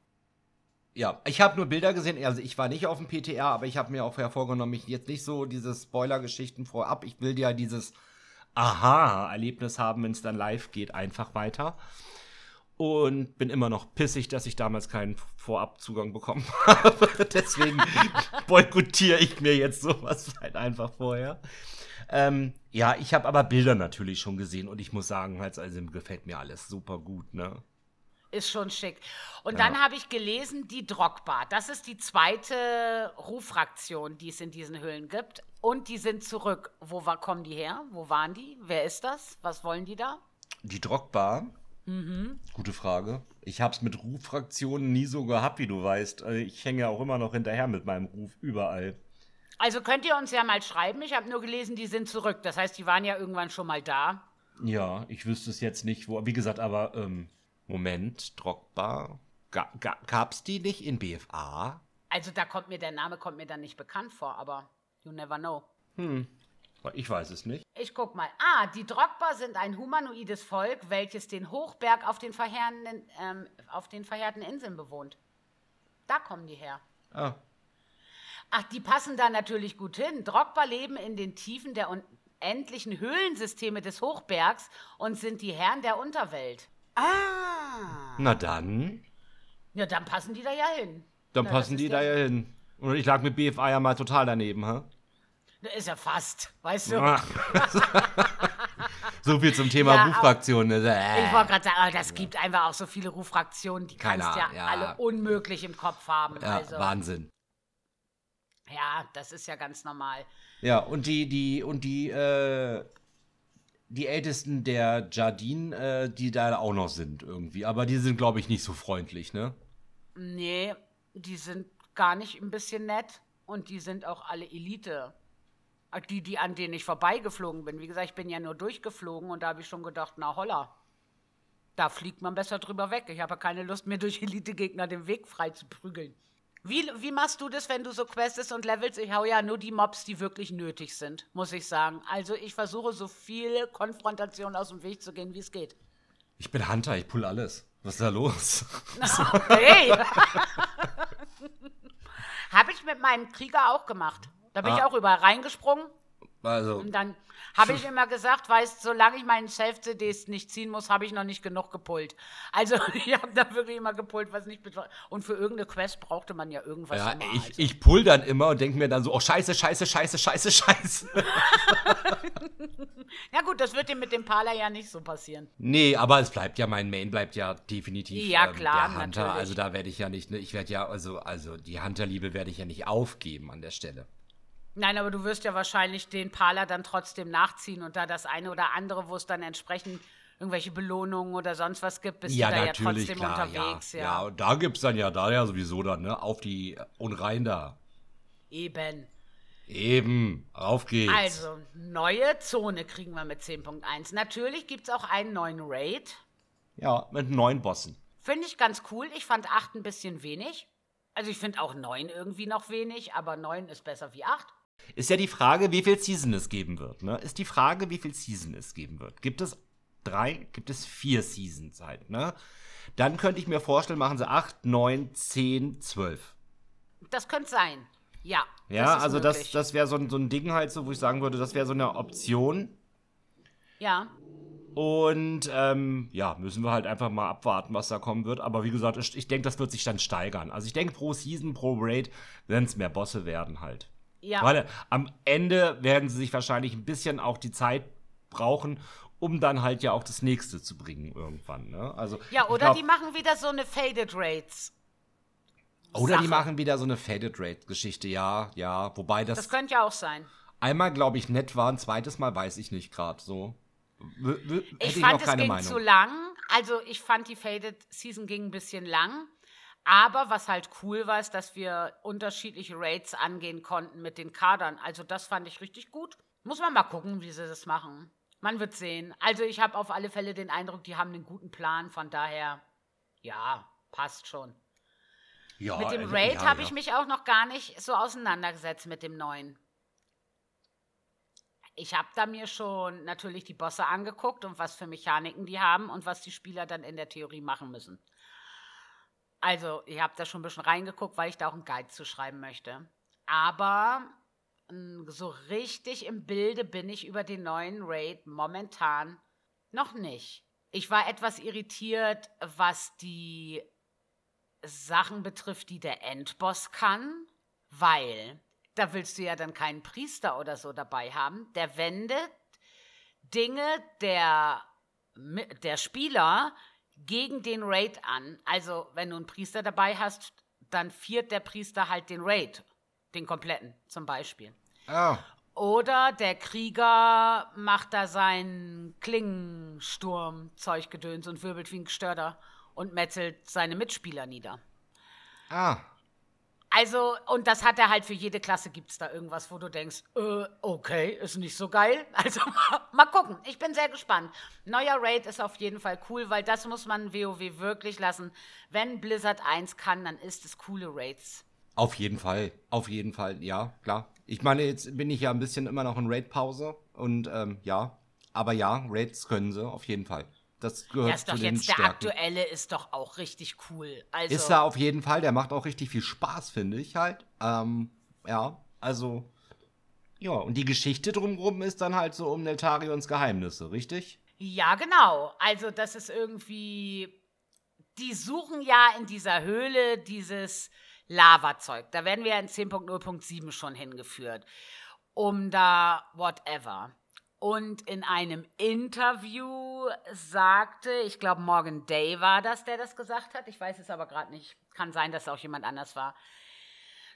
Ja, ich habe nur Bilder gesehen. Also ich war nicht auf dem PTR, aber ich habe mir auch vorgenommen, mich jetzt nicht so diese Spoiler-Geschichten vorab. Ich will ja dieses Aha-Erlebnis haben, wenn es dann live geht, einfach weiter. Und bin immer noch pissig, dass ich damals keinen Vorabzugang bekommen habe. Deswegen boykottiere ich mir jetzt sowas halt einfach vorher. Ähm, ja, ich habe aber Bilder natürlich schon gesehen und ich muss sagen, halt, also gefällt mir alles super gut, ne? Ist schon schick. Und ja. dann habe ich gelesen, die Drogba. Das ist die zweite Ruffraktion, die es in diesen Höhlen gibt. Und die sind zurück. Wo war, kommen die her? Wo waren die? Wer ist das? Was wollen die da? Die Drogba? Mhm. Gute Frage. Ich habe es mit Ruffraktionen nie so gehabt, wie du weißt. Also ich hänge ja auch immer noch hinterher mit meinem Ruf überall. Also könnt ihr uns ja mal schreiben. Ich habe nur gelesen, die sind zurück. Das heißt, die waren ja irgendwann schon mal da. Ja, ich wüsste es jetzt nicht, wo. Wie gesagt, aber ähm, Moment, Drogba. Ga, ga, gab's die nicht in BFA? Also da kommt mir der Name kommt mir dann nicht bekannt vor, aber you never know. Hm. Ich weiß es nicht. Ich guck mal. Ah, die Drogba sind ein humanoides Volk, welches den Hochberg auf den, verheerenden, ähm, auf den verheerten Inseln bewohnt. Da kommen die her. Ah, Ach, die passen da natürlich gut hin. Drogba leben in den Tiefen der unendlichen Höhlensysteme des Hochbergs und sind die Herren der Unterwelt. Ah. Na dann. Ja, dann passen die da ja hin. Dann Na, passen die da ja hin. Und ich lag mit BFA ja mal total daneben, Ist ja fast, weißt du? Ja. so viel zum Thema Ja, Buchfraktion. ne? Ich Äh. wollte gerade sagen, aber das gibt einfach auch so viele Rufraktionen, die kannst ja, Ahnung, ja. alle unmöglich im Kopf haben. Ja, also, Wahnsinn. ja, das ist ja ganz normal. Ja, und die, die, und die, äh, die Ältesten der Jardin, äh, die da auch noch sind irgendwie. Aber die sind, glaube ich, nicht so freundlich, ne? Nee, die sind gar nicht ein bisschen nett und die sind auch alle Elite. Äh, Die, die, an denen ich vorbeigeflogen bin. Wie gesagt, ich bin ja nur durchgeflogen und da habe ich schon gedacht, na holla. Da fliegt man besser drüber weg. Ich habe ja keine Lust, mir durch Elite-Gegner den Weg frei zu prügeln. Wie, wie machst du das, wenn du so questest und levelst? Ich hau ja nur die Mobs, die wirklich nötig sind, muss ich sagen. Also ich versuche so viel Konfrontation aus dem Weg zu gehen, wie es geht. Ich bin Hunter, ich pull alles. Was ist da los? Hey! Habe ich mit meinem Krieger auch gemacht. Da bin ich Ah. auch überall reingesprungen Also, und dann habe ich immer gesagt, weißt, solange ich meinen Self-CDs nicht ziehen muss, habe ich noch nicht genug gepullt. Also ich habe da wirklich immer gepullt, was nicht bedeutet. Und für irgendeine Quest brauchte man ja irgendwas ja, immer. ich, also. ich pull dann immer und denke mir dann so, oh scheiße, scheiße, scheiße, scheiße, scheiße. Ja gut, das wird dir mit dem Pala ja nicht so passieren. Nee, aber es bleibt ja, mein Main bleibt ja definitiv Ja, ähm, klar, der Hunter. natürlich. Also da werde ich ja nicht, ne, ich werde ja, also, also die Hunterliebe werde ich ja nicht aufgeben an der Stelle. Nein, aber du wirst ja wahrscheinlich den Pala dann trotzdem nachziehen und da das eine oder andere, wo es dann entsprechend irgendwelche Belohnungen oder sonst was gibt, bist ja, du da ja trotzdem klar, unterwegs. ja. Ja, ja. und da gibt's dann ja, da ja sowieso dann, ne, auf die, und rein da. eben. Eben, auf geht's. Also, neue Zone kriegen wir mit 10.1. Natürlich gibt es auch einen neuen Raid. Ja, mit neun Bossen. Finde ich ganz cool. Ich fand 8 ein bisschen wenig. Also, ich finde auch 9 irgendwie noch wenig, aber 9 ist besser wie 8. Ist ja die Frage, wie viel Season es geben wird, ne? Ist die Frage, wie viel Season es geben wird. Gibt es drei, gibt es vier Seasons halt, ne? Dann könnte ich mir vorstellen, machen sie acht, neun, zehn, zwölf. Das könnte sein. Ja. Ja, also das, möglich. das wäre so, ein- so ein Ding halt so, wo ich sagen würde, das wäre so eine Option. Ja. Und ähm, ja, müssen wir halt einfach mal abwarten, was da kommen wird. Aber wie gesagt, ich, ich denke, das wird sich dann steigern. Also ich denke, pro Season, pro Raid werden es mehr Bosse werden halt. Ja. Weil am Ende werden sie sich wahrscheinlich ein bisschen auch die Zeit brauchen, um dann halt ja auch das nächste zu bringen irgendwann. Ne? Also, Ja, ich oder glaub- die machen wieder so eine Faded Raids. Oder die Sache. machen wieder so eine Faded Rate-Geschichte, ja, ja. Wobei das, Das könnte ja auch sein. einmal, glaube ich, nett war, ein zweites Mal weiß ich nicht gerade so. W Ich ich fand, noch es ging Meinung. zu lang. Also ich fand, die Faded Season ging ein bisschen lang. Aber was halt cool war, ist, dass wir unterschiedliche Raids angehen konnten mit den Kadern. Also das fand ich richtig gut. Muss man mal gucken, wie sie das machen. Man wird sehen. Also ich habe auf alle Fälle den Eindruck, die haben einen guten Plan. Von daher, ja, passt schon. ja, mit dem äh, Raid ja, habe ja. ich mich auch noch gar nicht so auseinandergesetzt mit dem neuen. Ich habe da mir schon natürlich die Bosse angeguckt und was für Mechaniken die haben und was die Spieler dann in der Theorie machen müssen. Also, ich habe da schon ein bisschen reingeguckt, weil ich da auch einen Guide zu schreiben möchte. Aber so richtig im Bilde bin ich über den neuen Raid momentan noch nicht. Ich war etwas irritiert, was die Sachen betrifft, die der Endboss kann, weil da willst du ja dann keinen Priester oder so dabei haben. Der wendet Dinge der, der Spieler gegen den Raid an. Also, wenn du einen Priester dabei hast, dann viert der Priester halt den Raid, den kompletten zum Beispiel. Ah, Oder der Krieger macht da sein Klingensturm-Zeuggedöns und wirbelt wie ein Gestörter und metzelt seine Mitspieler nieder. ah. Also, und das hat er halt für jede Klasse, gibt es da irgendwas, wo du denkst, äh, okay, ist nicht so geil. Also, mal, gucken. Ich bin sehr gespannt. Neuer Raid ist auf jeden Fall cool, weil das muss man WoW wirklich lassen. Wenn Blizzard 1 kann, dann ist es coole Raids. Auf jeden Fall, auf jeden Fall, ja, klar. Ich meine, jetzt bin ich ja ein bisschen immer noch in Raid-Pause und ähm, ja, aber ja, Raids können sie, auf jeden Fall. Das gehört Ja, ist zu doch den jetzt der Stärken. aktuelle, ist doch auch richtig cool. Also, Ist er auf jeden Fall, der macht auch richtig viel Spaß, finde ich halt. Ähm, ja, also, ja, und die Geschichte drumherum ist dann halt so um Neltarions Geheimnisse, richtig? Ja, genau. Also das ist irgendwie, die suchen ja in dieser Höhle dieses Lavazeug. Da werden wir ja in 10.0.7 schon hingeführt. Um da whatever. Und in einem Interview sagte, ich glaube, Morgan Day war das, der das gesagt hat. Ich weiß es aber gerade nicht. Kann sein, dass auch jemand anders war.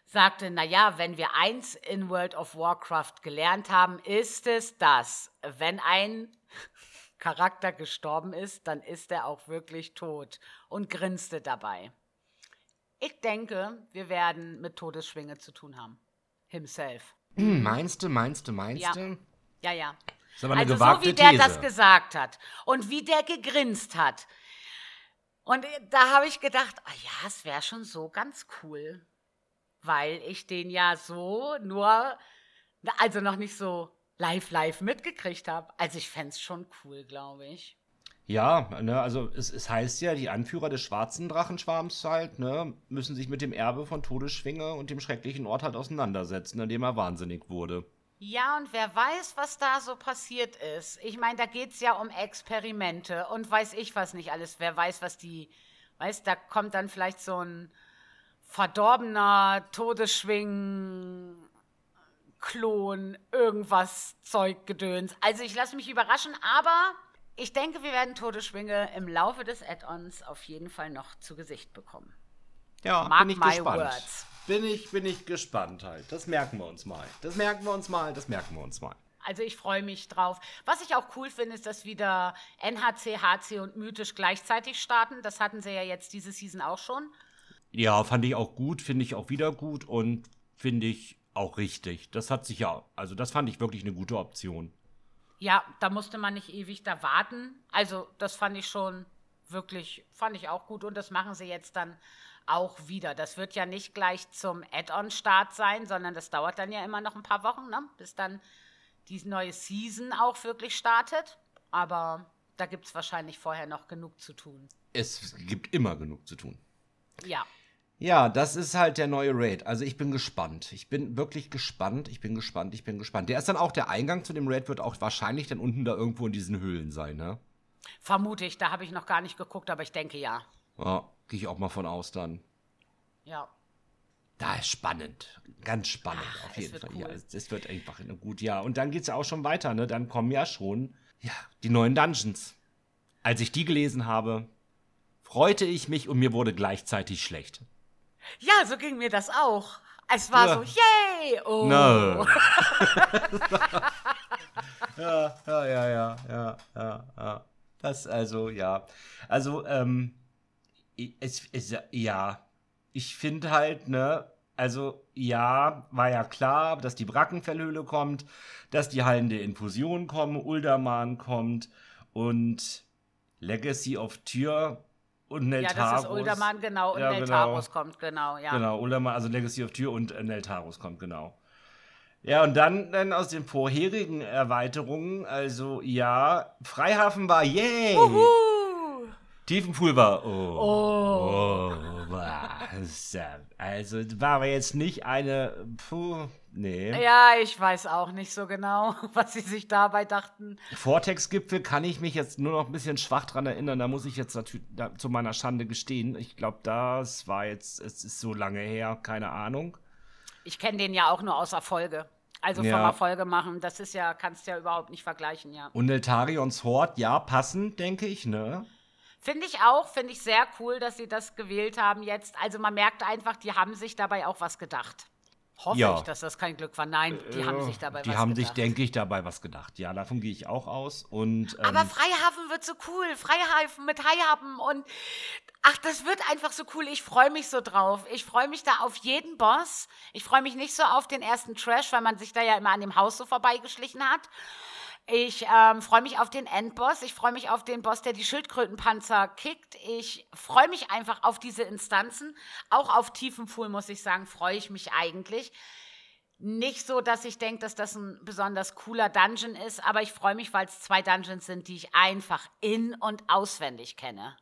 Sagte, naja, wenn wir eins in World of Warcraft gelernt haben, ist es das, wenn ein Charakter gestorben ist, dann ist er auch wirklich tot und grinste dabei. Ich denke, wir werden mit Todesschwinge zu tun haben. Himself. Hm, meinst du, meinst du, meinst du? Ja, ja. Das ist aber eine also so wie der These. das gesagt hat und wie der gegrinst hat. Und da habe ich gedacht, ah ja, es wäre schon so ganz cool, weil ich den ja so nur, also noch nicht so live, live mitgekriegt habe. Also ich fände es schon cool, glaube ich. Ja, ne, also es, es heißt ja, die Anführer des schwarzen Drachenschwarms halt, ne, müssen sich mit dem Erbe von Todesschwinge und dem schrecklichen Ort halt auseinandersetzen, an dem er wahnsinnig wurde. Ja, und wer weiß, was da so passiert ist. Ich meine, da geht es ja um Experimente und weiß ich was nicht alles. Wer weiß, was die, weiß, da kommt dann vielleicht so ein verdorbener Todesschwing, Klon, irgendwas Zeuggedöns. Also ich lasse mich überraschen, aber ich denke, wir werden Todesschwinge im Laufe des Add-ons auf jeden Fall noch zu Gesicht bekommen. Ja, Mark bin ich my gespannt. words. Bin ich, bin ich gespannt halt. Das merken wir uns mal. Das merken wir uns mal, das merken wir uns mal. Also ich freue mich drauf. Was ich auch cool finde, ist, dass wieder NHC, HC und Mythisch gleichzeitig starten. Das hatten sie ja jetzt diese Season auch schon. Ja, fand ich auch gut, finde ich auch wieder gut und finde ich auch richtig. Das hat sich ja, also das fand ich wirklich eine gute Option. Ja, da musste man nicht ewig da warten. Also das fand ich schon wirklich, fand ich auch gut und das machen sie jetzt dann auch wieder. Das wird ja nicht gleich zum Add-on-Start sein, sondern das dauert dann ja immer noch ein paar Wochen, ne? bis dann die neue Season auch wirklich startet. Aber da gibt es wahrscheinlich vorher noch genug zu tun. Es gibt immer genug zu tun. Ja. Ja, das ist halt der neue Raid. Also ich bin gespannt. Ich bin wirklich gespannt. Ich bin gespannt. Ich bin gespannt. Der ist dann auch der Eingang zu dem Raid wird auch wahrscheinlich dann unten da irgendwo in diesen Höhlen sein, ne? Vermute ich, da habe ich noch gar nicht geguckt, aber ich denke ja. Ja, gehe ich auch mal von aus dann. Ja. Da ist spannend. Ganz spannend Ach, auf es jeden Fall. cool. Ja, es, es wird einfach gut, ja. Und dann geht's ja auch schon weiter, ne? Dann kommen ja schon ja, die neuen Dungeons. Als ich die gelesen habe, freute ich mich und mir wurde gleichzeitig schlecht. Ja, so ging mir das auch. Es war Ja. so, yay! Oh. No. ja, ja, ja, ja, ja, ja. Das also, ja. Also, ähm, es, es ja, ich finde halt, ne, also, ja, war ja klar, dass die Brackenfellhöhle kommt, dass die Hallen der Infusion kommen, Uldaman kommt und Legacy of Tür und Ja, Neltaros. das ist Uldermann, genau. Und Ja, Neltaros genau. kommt, genau, ja. Genau, Ulama, also Legacy of Tür und äh, Neltaros kommt, genau. Ja, und dann, dann aus den vorherigen Erweiterungen, also ja, Freihafen war yay! Uhu. Tiefenpool war oh. Oh. oh was, also war aber jetzt nicht eine, puh, nee. Ja, ich weiß auch nicht so genau, was sie sich dabei dachten. Vortex-Gipfel kann ich mich jetzt nur noch ein bisschen schwach dran erinnern, da muss ich jetzt natürlich zu meiner Schande gestehen. Ich glaube, das war jetzt, es ist so lange her, keine Ahnung. Ich kenne den ja auch nur aus Erfolge. Also vom Ja. Erfolge machen, das ist ja, kannst ja überhaupt nicht vergleichen, ja. Und Eltarions Hort, ja, passend, denke ich, ne? Finde ich auch, finde ich sehr cool, dass sie das gewählt haben jetzt. Also man merkt einfach, die haben sich dabei auch was gedacht. Hoffe Ja. ich, dass das kein Glück war. Nein, die haben sich dabei Die was haben gedacht. sich, denke ich, dabei was gedacht. Ja, davon gehe ich auch aus. Und ähm, Aber Freihafen wird so cool. Freihafen mit Haihappen und ach, das wird einfach so cool. Ich freue mich so drauf. Ich freue mich da auf jeden Boss. Ich freue mich nicht so auf den ersten Trash, weil man sich da ja immer an dem Haus so vorbeigeschlichen hat. Ich ähm, freue mich auf den Endboss. Ich freue mich auf den Boss, der die Schildkrötenpanzer kickt. Ich freue mich einfach auf diese Instanzen. Auch auf Tiefenpool, muss ich sagen, freue ich mich eigentlich. Nicht so, dass ich denke, dass das ein besonders cooler Dungeon ist, aber ich freue mich, weil es zwei Dungeons sind, die ich einfach in- und auswendig kenne.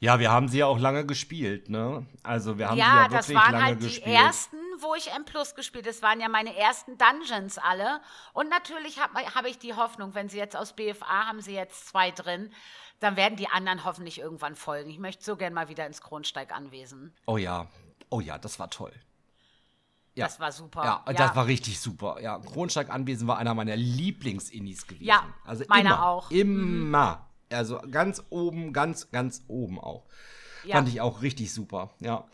Ja, wir haben sie ja auch lange gespielt, ne? Also wir haben sie Ja, ja das wirklich waren lange halt die gespielt. ersten, wo ich M Plus gespielt Das waren ja meine ersten Dungeons alle. Und natürlich habe hab ich die Hoffnung, wenn sie jetzt aus BFA haben sie jetzt zwei drin, dann werden die anderen hoffentlich irgendwann folgen. Ich möchte so gern mal wieder ins Kronsteig anwesen. Oh ja. Oh ja, das war toll. Ja. Das war super. Ja, ja, das war richtig super. Ja, Kronsteig Anwesen war einer meiner Lieblingsinnis gewesen. Ja, also meiner immer, auch. Immer. Mhm. Also ganz oben, ganz, ganz oben auch. Ja. Fand ich auch richtig super, ja.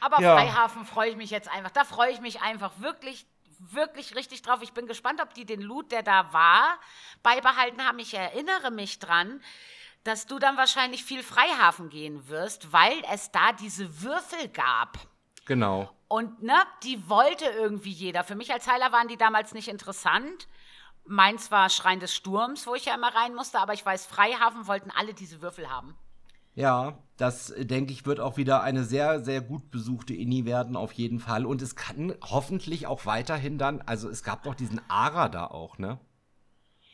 Aber ja. Freihafen freue ich mich jetzt einfach. Da freue ich mich einfach wirklich, wirklich richtig drauf. Ich bin gespannt, ob die den Loot, der da war, beibehalten haben. Ich erinnere mich dran, dass du dann wahrscheinlich viel Freihafen gehen wirst, weil es da diese Würfel gab. Genau. Und ne, die wollte irgendwie jeder. Für mich als Heiler waren die damals nicht interessant. Meins war Schrein des Sturms, wo ich ja immer rein musste, aber ich weiß, Freihafen wollten alle diese Würfel haben. Ja, das denke ich wird auch wieder eine sehr, sehr gut besuchte Inni werden, auf jeden Fall. Und es kann hoffentlich auch weiterhin dann, also es gab doch diesen Ara da auch, ne?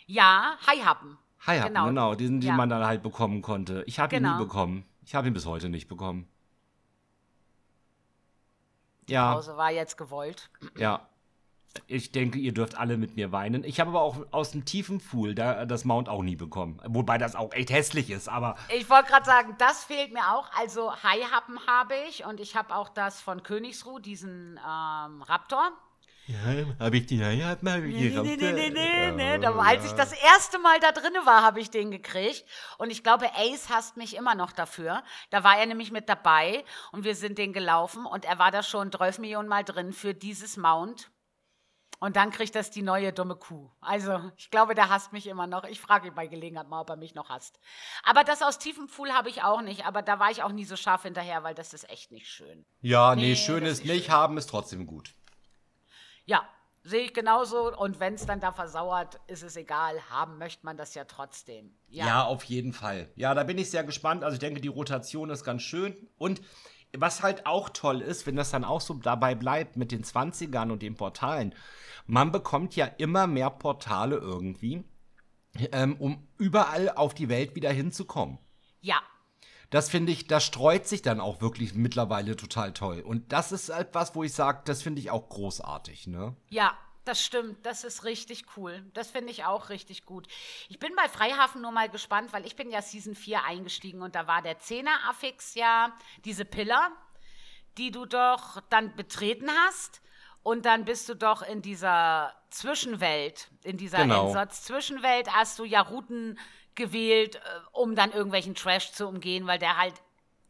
Ja, Haihappen. Haihappen, genau, genau diesen, den ja. man dann halt bekommen konnte. Ich habe genau. ihn nie genau. bekommen. Ich habe ihn bis heute nicht bekommen. Die ja. Pause war jetzt gewollt. Ja. Ich denke, ihr dürft alle mit mir weinen. Ich habe aber auch aus dem tiefen Pool da, das Mount auch nie bekommen. Wobei das auch echt hässlich ist, aber. Ich wollte gerade sagen, das fehlt mir auch. Also Haihappen habe ich und ich habe auch das von Königsruh, diesen ähm, Raptor. Ja, habe ich die ja, hab mal nee, nee, nee, nee, nee, nee. Da, als ich das erste Mal da drin war, habe ich den gekriegt. Und ich glaube, Ace hasst mich immer noch dafür. Da war er nämlich mit dabei und wir sind den gelaufen und er war da schon 12 Millionen Mal drin für dieses Mount. Und dann kriegt das die neue dumme Kuh. Also, ich glaube, der hasst mich immer noch. Ich frage ihn bei Gelegenheit mal, ob er mich noch hasst. Aber das aus tiefem Pool habe ich auch nicht. Aber da war ich auch nie so scharf hinterher, weil das ist echt nicht schön. Ja, nee, nee schön ist nicht, schön. haben ist trotzdem gut. Ja, sehe ich genauso. Und wenn es dann da versauert, ist es egal. Haben möchte man das ja trotzdem. Ja. ja, auf jeden Fall. Ja, da bin ich sehr gespannt. Also ich denke, die Rotation ist ganz schön. Und was halt auch toll ist, wenn das dann auch so dabei bleibt mit den 20ern und den Portalen, man bekommt ja immer mehr Portale irgendwie, ähm, um überall auf die Welt wieder hinzukommen. Ja, das finde ich, das streut sich dann auch wirklich mittlerweile total toll. Und das ist etwas, wo ich sage, das finde ich auch großartig, ne? Ja, das stimmt, das ist richtig cool. Das finde ich auch richtig gut. Ich bin bei Freihafen nur mal gespannt, weil ich bin ja Season 4 eingestiegen und da war der 10er Affix ja diese Pillar, die du doch dann betreten hast. Und dann bist du doch in dieser Zwischenwelt, in dieser genau. Zwischenwelt hast du ja Routen gewählt, äh, um dann irgendwelchen Trash zu umgehen, weil der halt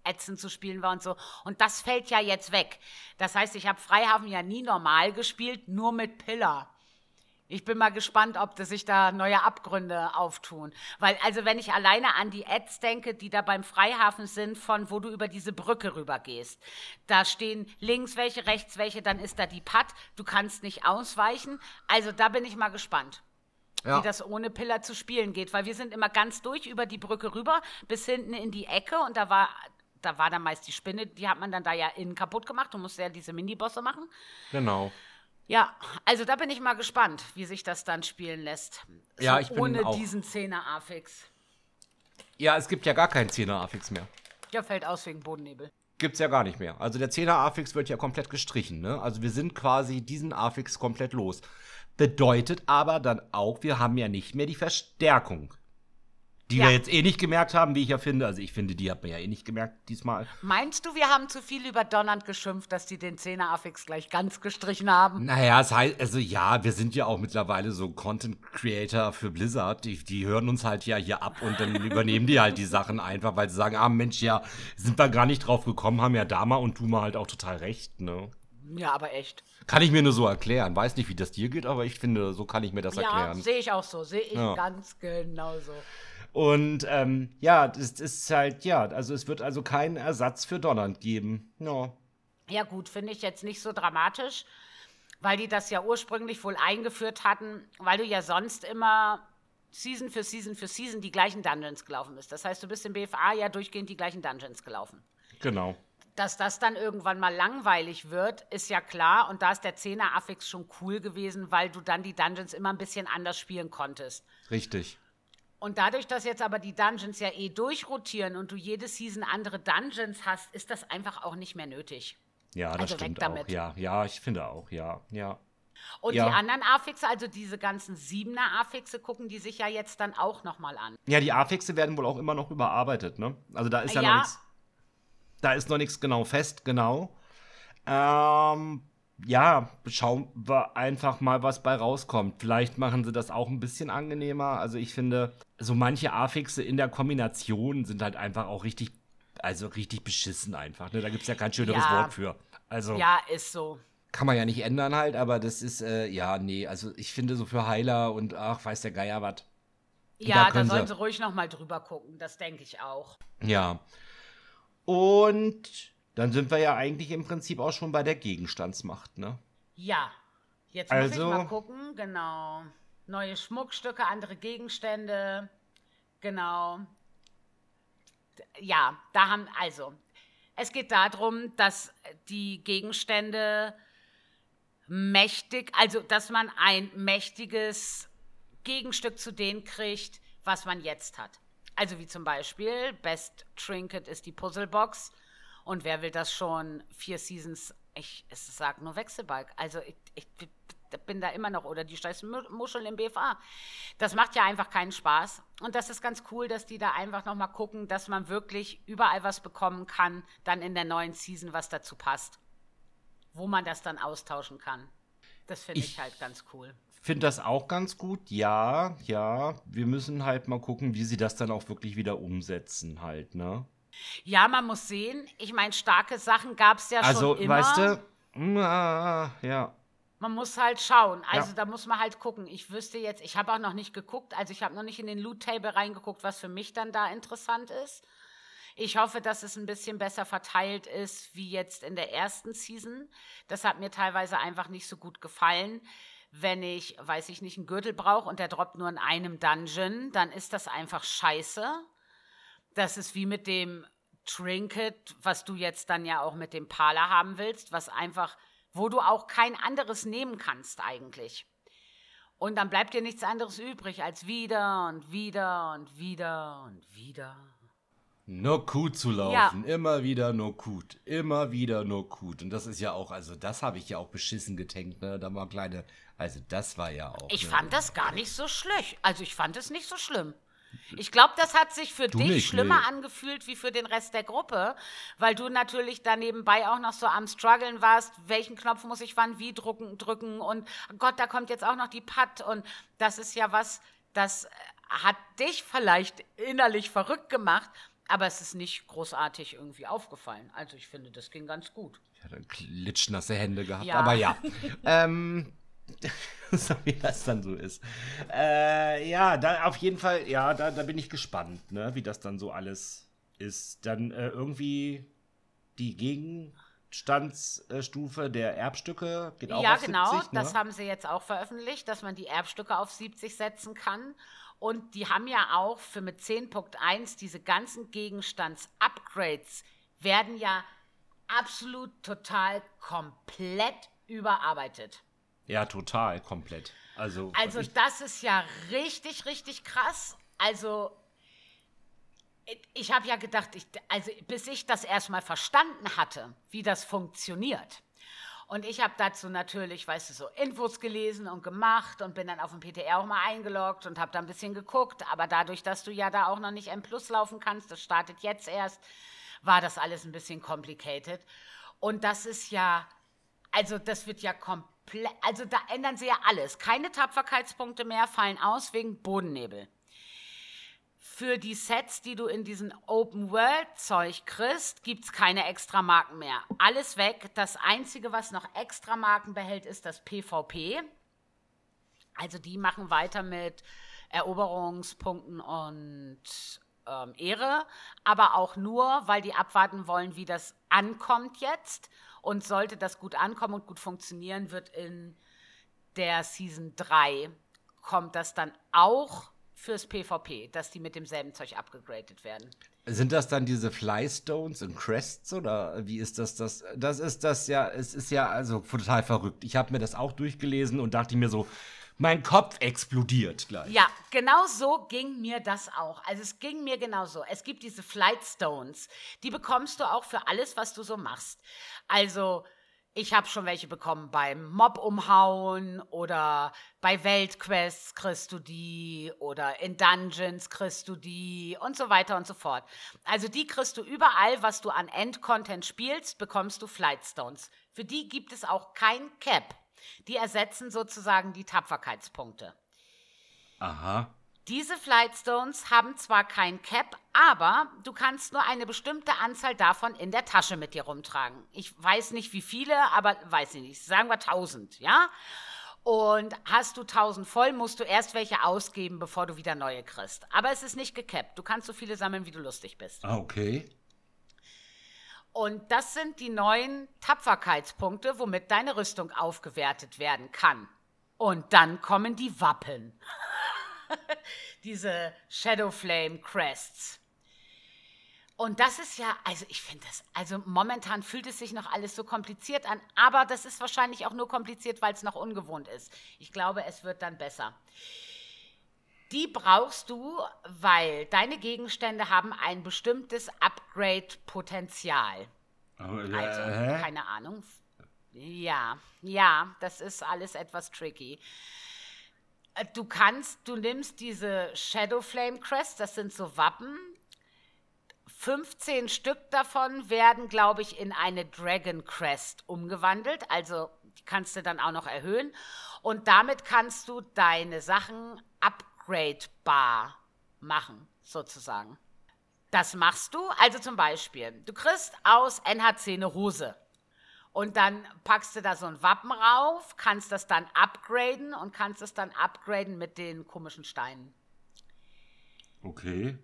ätzend zu spielen war und so. Und das fällt ja jetzt weg. Das heißt, ich habe Freihafen ja nie normal gespielt, nur mit Pillar. Ich bin mal gespannt, ob das sich da neue Abgründe auftun. Weil, also, wenn ich alleine an die Ads denke, die da beim Freihafen sind, von wo du über diese Brücke rüber gehst. Da stehen links welche, rechts welche, dann ist da die Putt. Du kannst nicht ausweichen. Also, da bin ich mal gespannt ja. wie das ohne Pillar zu spielen geht, weil wir sind immer ganz durch über die Brücke rüber bis hinten in die Ecke und da war da war dann meist die Spinne, die hat man dann da ja innen kaputt gemacht. Du musst ja diese Minibosse machen. Genau. Ja, also da bin ich mal gespannt, wie sich das dann spielen lässt. So ja, ich bin ohne auch. diesen Zehner-Affix. Ja, es gibt ja gar keinen Zehner-Affix mehr. Ja, fällt aus wegen Bodennebel. Gibt's ja gar nicht mehr. Also der 10er Affix wird ja komplett gestrichen, ne? Also wir sind quasi diesen Affix komplett los. Bedeutet aber dann auch, wir haben ja nicht mehr die Verstärkung. Die ja. wir jetzt eh nicht gemerkt haben, wie ich ja finde. Also ich finde, die hat man ja eh nicht gemerkt diesmal. Meinst du, wir haben zu viel über Donnernd geschimpft, dass die den 10er Affix gleich ganz gestrichen haben? Naja, es heißt, also ja, wir sind ja auch mittlerweile so Content Creator für Blizzard. Die, die hören uns halt ja hier ab und dann übernehmen die halt die Sachen einfach, weil sie sagen, ah Mensch, ja, sind wir gar nicht drauf gekommen, haben ja Dama und du mal halt auch total recht, ne? Ja, aber echt. Kann ich mir nur so erklären. Weiß nicht, wie das dir geht, aber ich finde, so kann ich mir das ja, erklären. Ja, sehe ich auch so. Sehe ich ja. ganz genau so. Und ähm, ja, es ist halt, ja, also es wird also keinen Ersatz für Donnernd geben. No. Ja, gut, finde ich jetzt nicht so dramatisch, weil die das ja ursprünglich wohl eingeführt hatten, weil du ja sonst immer Season für Season für Season die gleichen Dungeons gelaufen bist. Das heißt, du bist im BFA ja durchgehend die gleichen Dungeons gelaufen. Genau. Dass das dann irgendwann mal langweilig wird, ist ja klar. Und da ist der 10er Affix schon cool gewesen, weil du dann die Dungeons immer ein bisschen anders spielen konntest. Richtig. Und dadurch, dass jetzt aber die Dungeons ja eh durchrotieren und du jede Season andere Dungeons hast, ist das einfach auch nicht mehr nötig. Ja, das also stimmt auch. Ja, ja, ich finde auch, ja, ja. Und ja. die anderen Affixe, also diese ganzen Siebener Affixe, gucken die sich ja jetzt dann auch nochmal an. Ja, die Affixe werden wohl auch immer noch überarbeitet, ne? Also da ist ja, ja. noch nichts da ist noch nichts genau fest, genau. Ähm, ja, schauen wir einfach mal, was bei rauskommt. Vielleicht machen sie das auch ein bisschen angenehmer. Also ich finde, so manche Affixe in der Kombination sind halt einfach auch richtig, also richtig beschissen einfach. Ne? Da gibt es ja kein schöneres Ja. Wort für. Also Ja, ist so. kann man ja nicht ändern halt, aber das ist, äh, ja, nee, also ich finde so für Heiler und ach, weiß der Geier was. Ja, da, können sollen sie- sie ruhig noch mal drüber gucken. Das denke ich auch. Ja. Und dann sind wir ja eigentlich im Prinzip auch schon bei der Gegenstandsmacht, ne? Ja. Jetzt muss Also- ich mal gucken. Genau. Neue Schmuckstücke, andere Gegenstände. Genau. Ja, da haben, also, es geht darum, dass die Gegenstände mächtig, also, dass man ein mächtiges Gegenstück zu denen kriegt, was man jetzt hat. Also, wie zum Beispiel, Best Trinket ist die Puzzlebox. Und wer will das schon? Vier Seasons, ich es sagt nur Wechselbalg. Also, ich, ich bin da immer noch, oder die scheiß Mu- Muscheln im BFA. Das macht ja einfach keinen Spaß. Und das ist ganz cool, dass die da einfach nochmal gucken, dass man wirklich überall was bekommen kann, dann in der neuen Season, was dazu passt. Wo man das dann austauschen kann. Das finde ich, Ich- halt ganz cool. Finde das auch ganz gut, ja, ja. Wir müssen halt mal gucken, wie sie das dann auch wirklich wieder umsetzen, halt, ne? Ja, man muss sehen, ich meine, starke Sachen gab es ja Also, schon immer. weißt du, mm, ah, ja. Man muss halt schauen. Also Ja. da muss man halt gucken. Ich wüsste jetzt, ich habe auch noch nicht geguckt, also ich habe noch nicht in den Loot-Table reingeguckt, was für mich dann da interessant ist. Ich hoffe, dass es ein bisschen besser verteilt ist wie jetzt in der ersten Season. Das hat mir teilweise einfach nicht so gut gefallen. Wenn ich, weiß ich nicht, einen Gürtel brauche und der droppt nur in einem Dungeon, dann ist das einfach scheiße. Das ist wie mit dem Trinket, was du jetzt dann ja auch mit dem Parler haben willst, was einfach, wo du auch kein anderes nehmen kannst eigentlich. Und dann bleibt dir nichts anderes übrig als wieder und wieder und wieder und wieder. Nur gut zu laufen. Immer wieder nur gut. Immer wieder nur gut. Und das ist ja auch, also das habe ich ja auch beschissen getankt, ne? Da war kleine, also das war ja auch. Ich ne? fand das gar nicht so schlecht. Also ich fand es nicht so schlimm. Ich glaube, das hat sich für Du dich nicht, schlimmer nee. angefühlt wie für den Rest der Gruppe, weil du natürlich da nebenbei auch noch so am struggeln warst, welchen Knopf muss ich wann wie drücken, drücken und Gott, da kommt jetzt auch noch die Putt und das ist ja was, das hat dich vielleicht innerlich verrückt gemacht, aber es ist nicht großartig irgendwie aufgefallen. Also ich finde, das ging ganz gut. Ich hatte klitschnasse Hände gehabt, Ja. aber ja. ähm, so wie das dann so ist. Äh, ja, da auf jeden Fall, ja, da, da bin ich gespannt, ne, wie das dann so alles ist. Dann äh, irgendwie die Gegenstandsstufe der Erbstücke geht auch ja, auf genau, 70, ne? das haben sie jetzt auch veröffentlicht, dass man die Erbstücke auf 70 setzen kann. Und die haben ja auch für mit 10.1 diese ganzen Gegenstands-Upgrades werden ja absolut total komplett überarbeitet. Ja, total, komplett. Also, Also das ist ja richtig, richtig krass. Also ich- ich habe ja gedacht, ich, also bis ich das erstmal verstanden hatte, wie das funktioniert. Und ich habe dazu natürlich, weißt du, so Infos gelesen und gemacht und bin dann auf dem PTR auch mal eingeloggt und habe da ein bisschen geguckt. Aber dadurch, dass du ja da auch noch nicht M Plus laufen kannst, das startet jetzt erst, war das alles ein bisschen complicated. Und das ist ja, also das wird ja komplett, also da ändern sie ja alles. Keine Tapferkeitspunkte mehr fallen aus wegen Bodennebel. Für die Sets, die du in diesen Open-World-Zeug kriegst, gibt es keine Extramarken mehr. Alles weg. Das Einzige, was noch Extramarken behält, ist das PvP. Also die machen weiter mit Eroberungspunkten und ähm, Ehre, aber auch nur, weil die abwarten wollen, wie das ankommt jetzt. Und sollte das gut ankommen und gut funktionieren, wird in der Season 3 kommt das dann auch fürs PvP, dass die mit demselben Zeug abgegradet werden. sind das dann diese Flystones und Crests oder wie ist das? Das, das ist das ja, es ist ja also total verrückt. Ich habe mir das auch durchgelesen und dachte mir so, mein Kopf explodiert gleich. Ja, genau so ging mir das auch. Also es ging mir genauso. Es gibt diese Flight Stones, die bekommst du auch für alles, was du so machst. Also ich habe schon welche bekommen beim Mob umhauen oder bei Weltquests kriegst du die oder in Dungeons kriegst du die und so weiter und so fort. Also die kriegst du überall, was du an Endcontent spielst, bekommst du Flight Stones. Für die gibt es auch kein Cap. Die ersetzen sozusagen die Tapferkeitspunkte. Aha. Diese Flightstones haben zwar kein Cap, aber du kannst nur eine bestimmte Anzahl davon in der Tasche mit dir rumtragen. Ich weiß nicht wie viele, aber weiß ich nicht. Sagen wir 1000, ja? Und hast du 1000 voll, musst du erst welche ausgeben, bevor du wieder neue kriegst. Aber es ist nicht gekappt. Du kannst so viele sammeln, wie du lustig bist. Ah, okay. Und das sind die neuen Tapferkeitspunkte, womit deine Rüstung aufgewertet werden kann. Und dann kommen die Wappen. Diese Shadow Flame Crests. Und das ist ja, also ich finde das, also momentan fühlt es sich noch alles so kompliziert an, aber das ist wahrscheinlich auch nur kompliziert, weil es noch ungewohnt ist. Ich glaube, es wird dann besser. Die brauchst du, weil deine Gegenstände haben ein bestimmtes Upgrade-Potenzial. Also, Also, äh, keine Ahnung. Ja, ja, das ist alles etwas tricky. Äh, Du kannst, du nimmst diese Shadow Flame Crest, das sind so Wappen. 15 Stück davon werden, glaube ich, in eine Dragon Crest umgewandelt. Also die kannst du dann auch noch erhöhen. Und damit kannst du deine Sachen upgradebar machen, sozusagen. Das machst du, also zum Beispiel, du kriegst aus NHC eine Hose. Und dann packst du da so ein Wappen rauf, kannst das dann upgraden und kannst es dann upgraden mit den komischen Steinen. okay.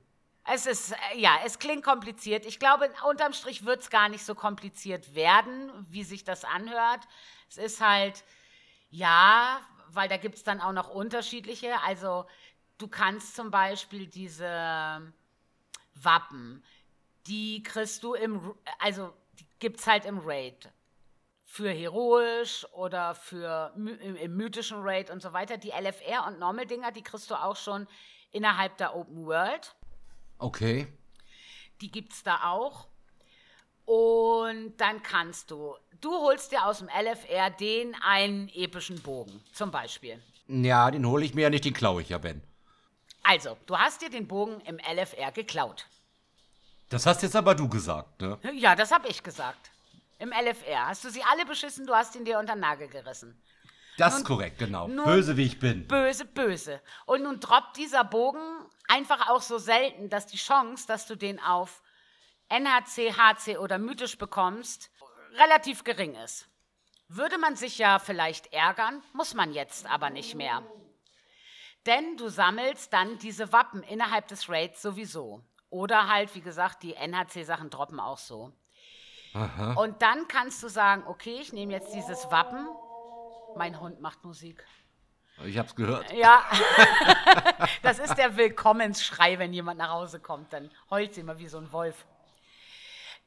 Es ist, äh, ja, es klingt kompliziert. Ich glaube, unterm Strich wird es gar nicht so kompliziert werden, wie sich das anhört. Es ist halt, ja, weil da gibt es dann auch noch unterschiedliche. Also du kannst zum Beispiel diese Wappen, die kriegst du im, also die gibt es halt im Raid. Für heroisch oder für im mythischen Raid und so weiter. Die LFR und Normal-Dinger, die kriegst du auch schon innerhalb der Open World. Okay. Die gibt es da auch. Und dann kannst du, du holst dir aus dem LFR den einen epischen Bogen, zum Beispiel. Ja, den hole ich mir ja nicht, den klaue ich ja, Ben. Also, du hast dir den Bogen im LFR geklaut. Das hast jetzt aber du gesagt, ne? Ja, das habe ich gesagt. Im LFR. Hast du sie alle beschissen, du hast ihn dir unter den Nagel gerissen. Das ist korrekt, genau. Böse wie ich bin. Böse, böse. Und nun droppt dieser Bogen einfach auch so selten, dass die Chance, dass du den auf NHC, HC oder mythisch bekommst, relativ gering ist. Würde man sich ja vielleicht ärgern, muss man jetzt aber nicht mehr. Denn du sammelst dann diese Wappen innerhalb des Raids sowieso. Oder halt, wie gesagt, die NHC-Sachen droppen auch so. Und dann kannst du sagen, okay, ich nehme jetzt dieses Wappen. Mein Hund macht Musik. Ich hab's gehört. Ja, das ist der Willkommensschrei, wenn jemand nach Hause kommt. Dann heult sie immer wie so ein Wolf.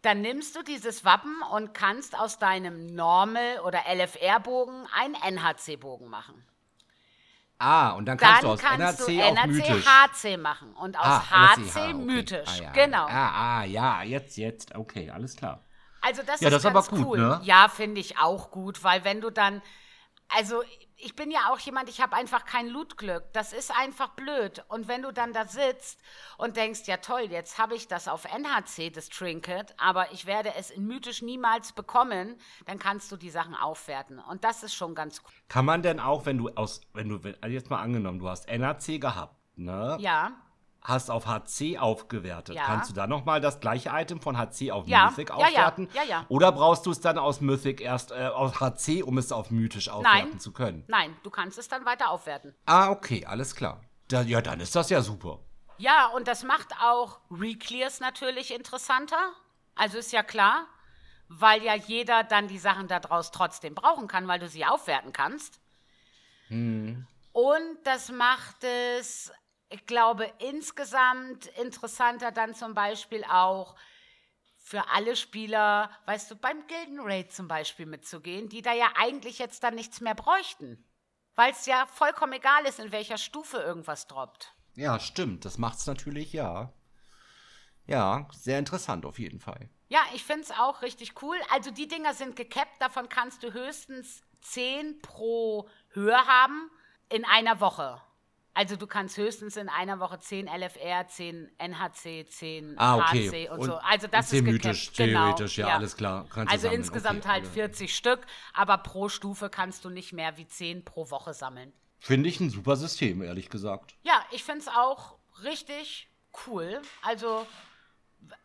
Dann nimmst du dieses Wappen und kannst aus deinem Normal- oder LFR-Bogen einen NHC-Bogen machen. Ah, und dann kannst Dann du aus kannst auf NHC mythisch. HC machen und aus Ah, HC okay. mythisch. Ah, ja. Genau. Ah, ah, ja, jetzt, jetzt. Okay, alles klar. Also das Ja, ist das ist aber ganz gut, cool. ne? Ja, finde ich auch gut, weil wenn du dann, also ich bin ja auch jemand, ich habe einfach kein Lootglück. Das ist einfach blöd. Und wenn du dann da sitzt und denkst, ja toll, jetzt habe ich das auf NHC, das Trinket, aber ich werde es in mythisch niemals bekommen, dann kannst du die Sachen aufwerten. Und das ist schon ganz cool. Kann man denn auch, wenn du aus, wenn du, also jetzt mal angenommen, du hast NRC gehabt, ne? Ja, Hast auf HC aufgewertet. Ja. Kannst du da nochmal das gleiche Item von HC auf Ja, Mythic ja, ja, aufwerten? ja, ja. Oder brauchst du es dann aus Mythic erst, äh, aus HC, um es auf mythisch aufwerten Nein. zu können? nein, du kannst es dann weiter aufwerten. Ah, okay, alles klar. Da, ja, dann ist das ja super. Ja, und das macht auch Reclears natürlich interessanter. Also ist ja klar, weil ja jeder dann die Sachen daraus trotzdem brauchen kann, weil du sie aufwerten kannst. Und das macht es, ich glaube, insgesamt interessanter dann zum Beispiel auch für alle Spieler, weißt du, beim Gilden Raid zum Beispiel mitzugehen, die da ja eigentlich jetzt dann nichts mehr bräuchten. Weil es ja vollkommen egal ist, in welcher Stufe irgendwas droppt. Ja, stimmt. Das macht's natürlich, ja. Ja, sehr interessant auf jeden Fall. Ja, ich finde es auch richtig cool. Also die Dinger sind gekappt, davon kannst du höchstens 10 pro Höhe haben in einer Woche. Also du kannst höchstens in einer Woche 10 LFR, 10 NHC, 10 Ah, okay. HC und, Und so. Also das ist mythisch. Genau, theoretisch, ja, alles klar. Kannst also sammeln, insgesamt okay, halt alle. 40 Stück, aber pro Stufe kannst du nicht mehr wie 10 pro Woche sammeln. Finde ich ein super System, ehrlich gesagt. Ja, ich finde es auch richtig cool. Also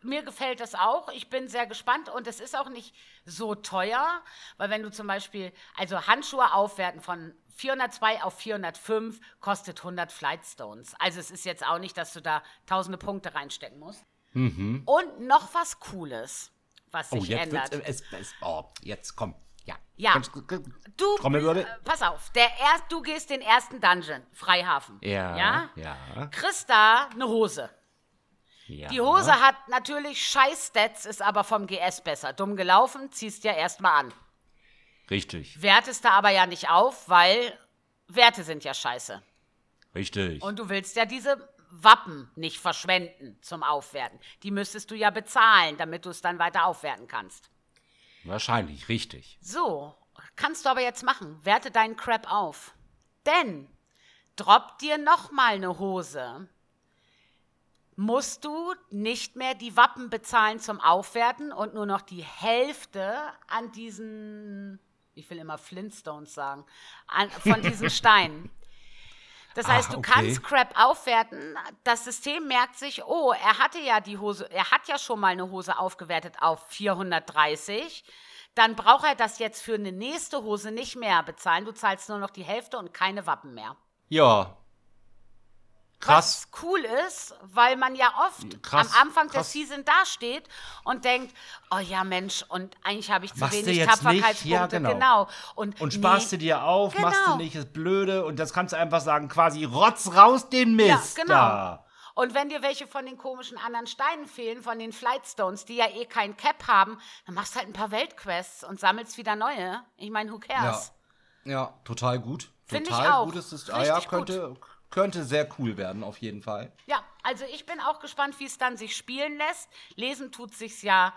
mir gefällt das auch. Ich bin sehr gespannt und es ist auch nicht so teuer, weil wenn du zum Beispiel, also Handschuhe aufwerten von 402 auf 405 kostet 100 Flightstones. Also es ist jetzt auch nicht, dass du da tausende Punkte reinstecken musst. Und noch was Cooles, was Mhm. Oh, sich jetzt ändert. es, es, oh, jetzt komm. Ja. Ja. Du, Trommelwirbel. äh, pass auf, der erst, du gehst den ersten Dungeon, Freihafen. Ja. Ja? Ja. Da eine Hose. ja. Die Hose hat natürlich scheiß Stats, ist aber vom GS besser. Dumm gelaufen, ziehst ja erstmal an. Richtig. Wertest da aber ja nicht auf, weil Werte sind ja scheiße. Richtig. Und du willst ja diese Wappen nicht verschwenden zum Aufwerten. Die müsstest du ja bezahlen, damit du es dann weiter aufwerten kannst. Wahrscheinlich, richtig. So, kannst du aber jetzt machen. Werte deinen Crap auf. Denn droppt dir nochmal eine Hose, musst du nicht mehr die Wappen bezahlen zum Aufwerten und nur noch die Hälfte an diesen, ich will immer Flintstones sagen, an, von diesen Steinen. Das heißt, Ah, du okay. kannst Crap aufwerten. Das System merkt sich, oh, er hatte ja die Hose, er hat ja schon mal eine Hose aufgewertet auf 430. Dann braucht er das jetzt für eine nächste Hose nicht mehr bezahlen. Du zahlst nur noch die Hälfte und keine Wappen mehr. Ja. Krass. Was cool ist, weil man ja oft Krass, am Anfang der krass. Season dasteht und denkt, oh ja Mensch, und eigentlich habe ich zu Machst wenig? Tapferkeitspunkte. Ja, genau. genau. Und, Und nee, sparst du dir auf, machst du Genau. nicht das Blöde und das kannst du einfach sagen, quasi rotz raus den Mist. Ja, genau. Da. Und wenn dir welche von den komischen anderen Steinen fehlen, von den Flightstones, die ja eh kein Cap haben, dann machst du halt ein paar Weltquests und sammelst wieder neue. Ich meine, who cares? Ja, total gut. Find ich Total auch. gutes System. Ah, ja, Richtig gut. Könnte, sehr cool werden, auf jeden Fall. Ja, also ich bin auch gespannt, wie es dann sich spielen lässt. Lesen tut sich's ja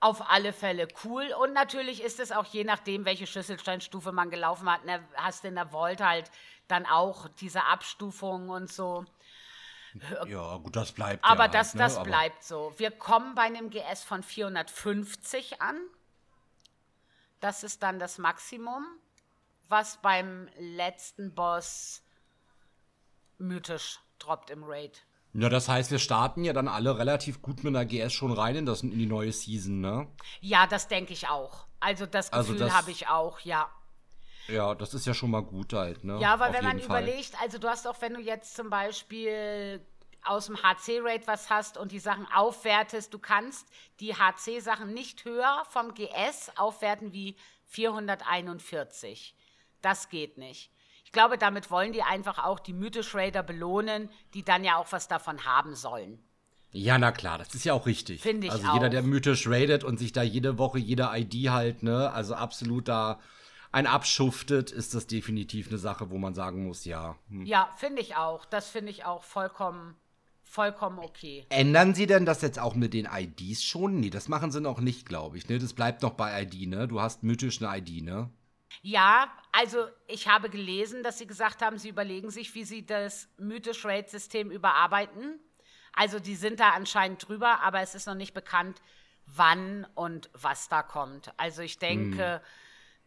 auf alle Fälle cool. Und natürlich ist es auch je nachdem, welche Schlüsselsteinstufe man gelaufen hat. Ne, hast du in der Vault halt dann auch diese Abstufungen und so. Ja, gut, das bleibt. Aber ja das, halt, ne? das Aber- bleibt so. Wir kommen bei einem GS von 450 an. Das ist dann das Maximum, was beim letzten Boss mythisch droppt im Raid. Ja, das heißt, wir starten ja dann alle relativ gut mit einer GS schon rein in, das, in die neue Season, ne? Ja, das denke ich auch. Also das Also Gefühl das- habe ich auch, ja. Ja, das ist ja schon mal gut halt, ne? Ja, weil Auf wenn man Fall. überlegt, also du hast auch, wenn du jetzt zum Beispiel aus dem HC-Rate was hast und die Sachen aufwertest, du kannst die HC-Sachen nicht höher vom GS aufwerten wie 441. Das geht nicht. Ich glaube, damit wollen die einfach auch die mythisch Raider belohnen, die dann ja auch was davon haben sollen. Ja, na klar, das ist ja auch richtig. Finde ich Also jeder, auch. der mythisch raidet und sich da jede Woche jede ID halt, ne, also absolut da ein abschuftet, ist das definitiv eine Sache, wo man sagen muss, ja. hm. Ja, finde ich auch. Das finde ich auch vollkommen, vollkommen okay. Ändern Sie denn das jetzt auch mit den IDs schon? Nee, das machen sie noch nicht, glaube ich, ne? Das bleibt noch bei ID, ne? Du hast mythisch eine ID, ne? Ja, also ich habe gelesen, dass Sie gesagt haben, Sie überlegen sich, wie Sie das mythisch Rate-System überarbeiten. Also die sind da anscheinend drüber, aber es ist noch nicht bekannt, wann und was da kommt. Also ich denke,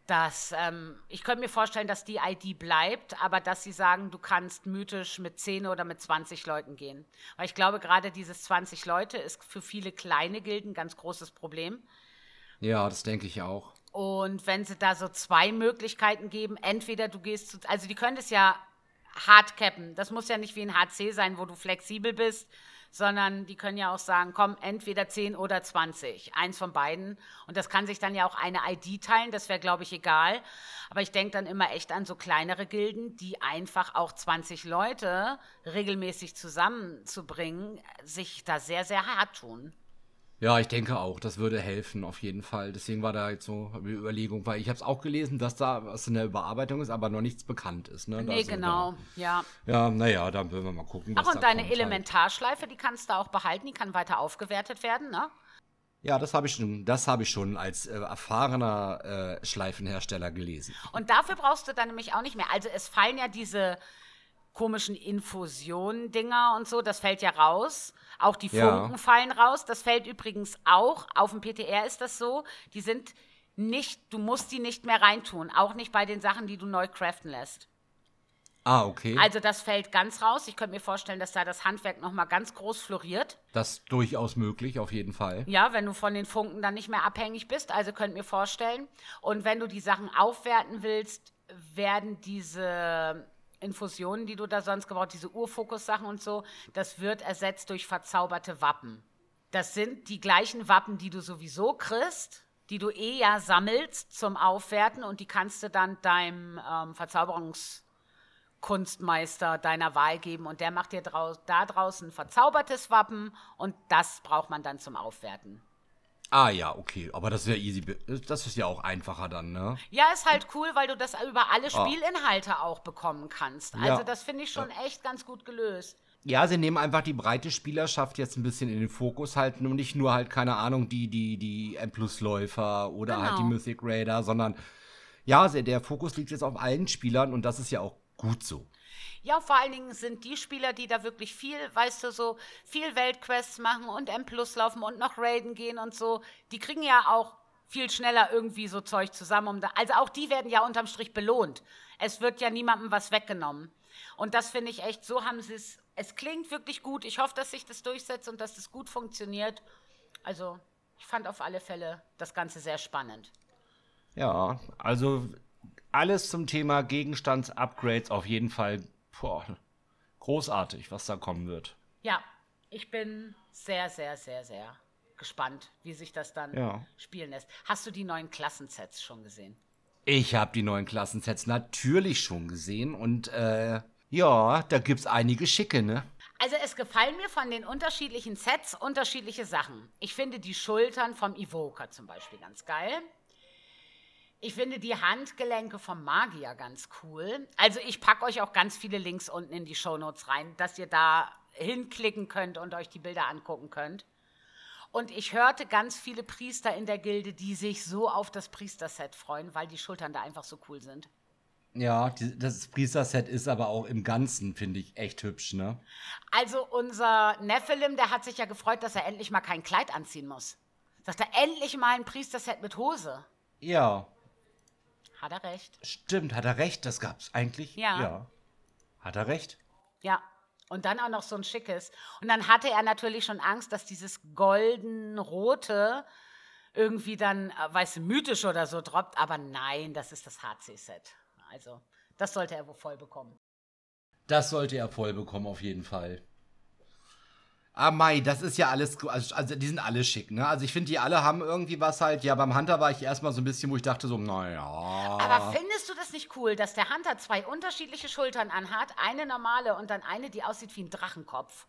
dass ähm, ich könnte mir vorstellen, dass die ID bleibt, aber dass Sie sagen, du kannst mythisch mit 10 oder mit 20 Leuten gehen. Weil ich glaube, gerade dieses 20 Leute ist für viele kleine Gilden ein ganz großes Problem. Ja, das denke ich auch. Und wenn sie da so zwei Möglichkeiten geben, entweder du gehst zu, also die können es ja hart cappen. Das muss ja nicht wie ein HC sein, wo du flexibel bist, sondern die können ja auch sagen, komm, entweder 10 oder 20, eins von beiden. Und das kann sich dann ja auch eine ID teilen, das wäre, glaube ich, egal. Aber ich denke dann immer echt an so kleinere Gilden, die einfach auch 20 Leute regelmäßig zusammenzubringen, sich da sehr, sehr hart tun. Ja, ich denke auch, das würde helfen auf jeden Fall. Deswegen war da jetzt so eine Überlegung, weil ich habe es auch gelesen, dass da was in der Überarbeitung ist, aber noch nichts bekannt ist. Ne? Nee, Also genau, ja. Da, ja, naja, dann würden wir mal gucken. Ach, und deine kommt halt. Elementarschleife, die kannst du auch behalten, die kann weiter aufgewertet werden, ne? Ja, das habe ich schon, das habe ich schon als äh, erfahrener äh, Schleifenhersteller gelesen. Und dafür brauchst du dann nämlich auch nicht mehr. Also es fallen ja diese komischen Infusionen-Dinger und so, das fällt ja raus. Auch die Ja. Funken fallen raus. Das fällt übrigens auch. Auf dem PTR ist das so. Die sind nicht, du musst die nicht mehr reintun. Auch nicht bei den Sachen, die du neu craften lässt. Ah, okay. Also das fällt ganz raus. Ich könnte mir vorstellen, dass da das Handwerk nochmal ganz groß floriert. das ist durchaus möglich, auf jeden Fall. Ja, wenn du von den Funken dann nicht mehr abhängig bist. Also könnt mir vorstellen. Und wenn du die Sachen aufwerten willst, werden diese Infusionen, die du da sonst gebraucht, diese Urfokus-Sachen und so, das wird ersetzt durch verzauberte Wappen. Das sind die gleichen Wappen, die du sowieso kriegst, die du eh ja sammelst zum Aufwerten und die kannst du dann deinem ähm, Verzauberungskunstmeister deiner Wahl geben und der macht dir da draußen verzaubertes Wappen und das braucht man dann zum Aufwerten. Ah ja, okay. Aber das ist ja easy. Das ist ja auch einfacher dann, ne? Ja, ist halt cool, weil du das über alle Spielinhalte auch bekommen kannst. Also Ja. das finde ich schon echt ganz gut gelöst. Ja, sie nehmen einfach die breite Spielerschaft jetzt ein bisschen in den Fokus halten und nicht nur halt, keine Ahnung, die, die, die M-Plus-Läufer oder halt die Genau. Mythic Raider, sondern ja, der Fokus liegt jetzt auf allen Spielern und das ist ja auch gut so. Ja, vor allen Dingen sind die Spieler, die da wirklich viel, weißt du, so viel Weltquests machen und M Plus laufen und noch Raiden gehen und so, die kriegen ja auch viel schneller irgendwie so Zeug zusammen. Um da, also auch die werden ja unterm Strich belohnt. Es wird ja niemandem was weggenommen. Und das finde ich echt, so haben sie es. Es klingt wirklich gut. Ich hoffe, dass sich das durchsetzt und dass das gut funktioniert. Also, ich fand auf alle Fälle das Ganze sehr spannend. Ja, also alles zum Thema Gegenstandsupgrades auf jeden Fall boah, großartig, was da kommen wird. Ja, ich bin sehr, sehr, sehr, sehr gespannt, wie sich das dann Ja. spielen lässt. Hast du die neuen Klassensets schon gesehen? Ich habe die neuen Klassensets natürlich schon gesehen und äh, ja, da gibt's einige schicke, ne? Also es gefallen mir von den unterschiedlichen Sets unterschiedliche Sachen. Ich finde die Schultern vom Evoker zum Beispiel ganz geil. Ich finde die Handgelenke vom Magier ganz cool. Also ich packe euch auch ganz viele Links unten in die Shownotes rein, dass ihr da hinklicken könnt und euch die Bilder angucken könnt. Und ich hörte ganz viele Priester in der Gilde, die sich so auf das Priesterset freuen, weil die Schultern da einfach so cool sind. Ja, die, das Priester-Set ist aber auch im Ganzen, finde ich, echt hübsch, ne? Also unser Nephilim, der hat sich ja gefreut, dass er endlich mal kein Kleid anziehen muss. Sagt er, endlich mal ein Priesterset mit Hose. Ja, Hat er recht. stimmt, hat er recht, das gab's eigentlich. Ja. ja. Hat er recht? Ja. Und dann auch noch so ein schickes. Und dann hatte er natürlich schon Angst, dass dieses golden-rote irgendwie dann, äh, weißt du, mythisch oder so droppt. Aber nein, das ist das HC-Set. Also, das sollte er wohl voll bekommen. Das sollte er voll bekommen, auf jeden Fall. Ah, Mai, das ist ja alles, also, also die sind alle schick, ne? Also ich finde, die alle haben irgendwie was halt, ja, beim Hunter war ich erstmal so ein bisschen, wo ich dachte so, naja. Aber findest du das nicht cool, dass der Hunter zwei unterschiedliche Schultern anhat? Eine normale und dann eine, die aussieht wie ein Drachenkopf.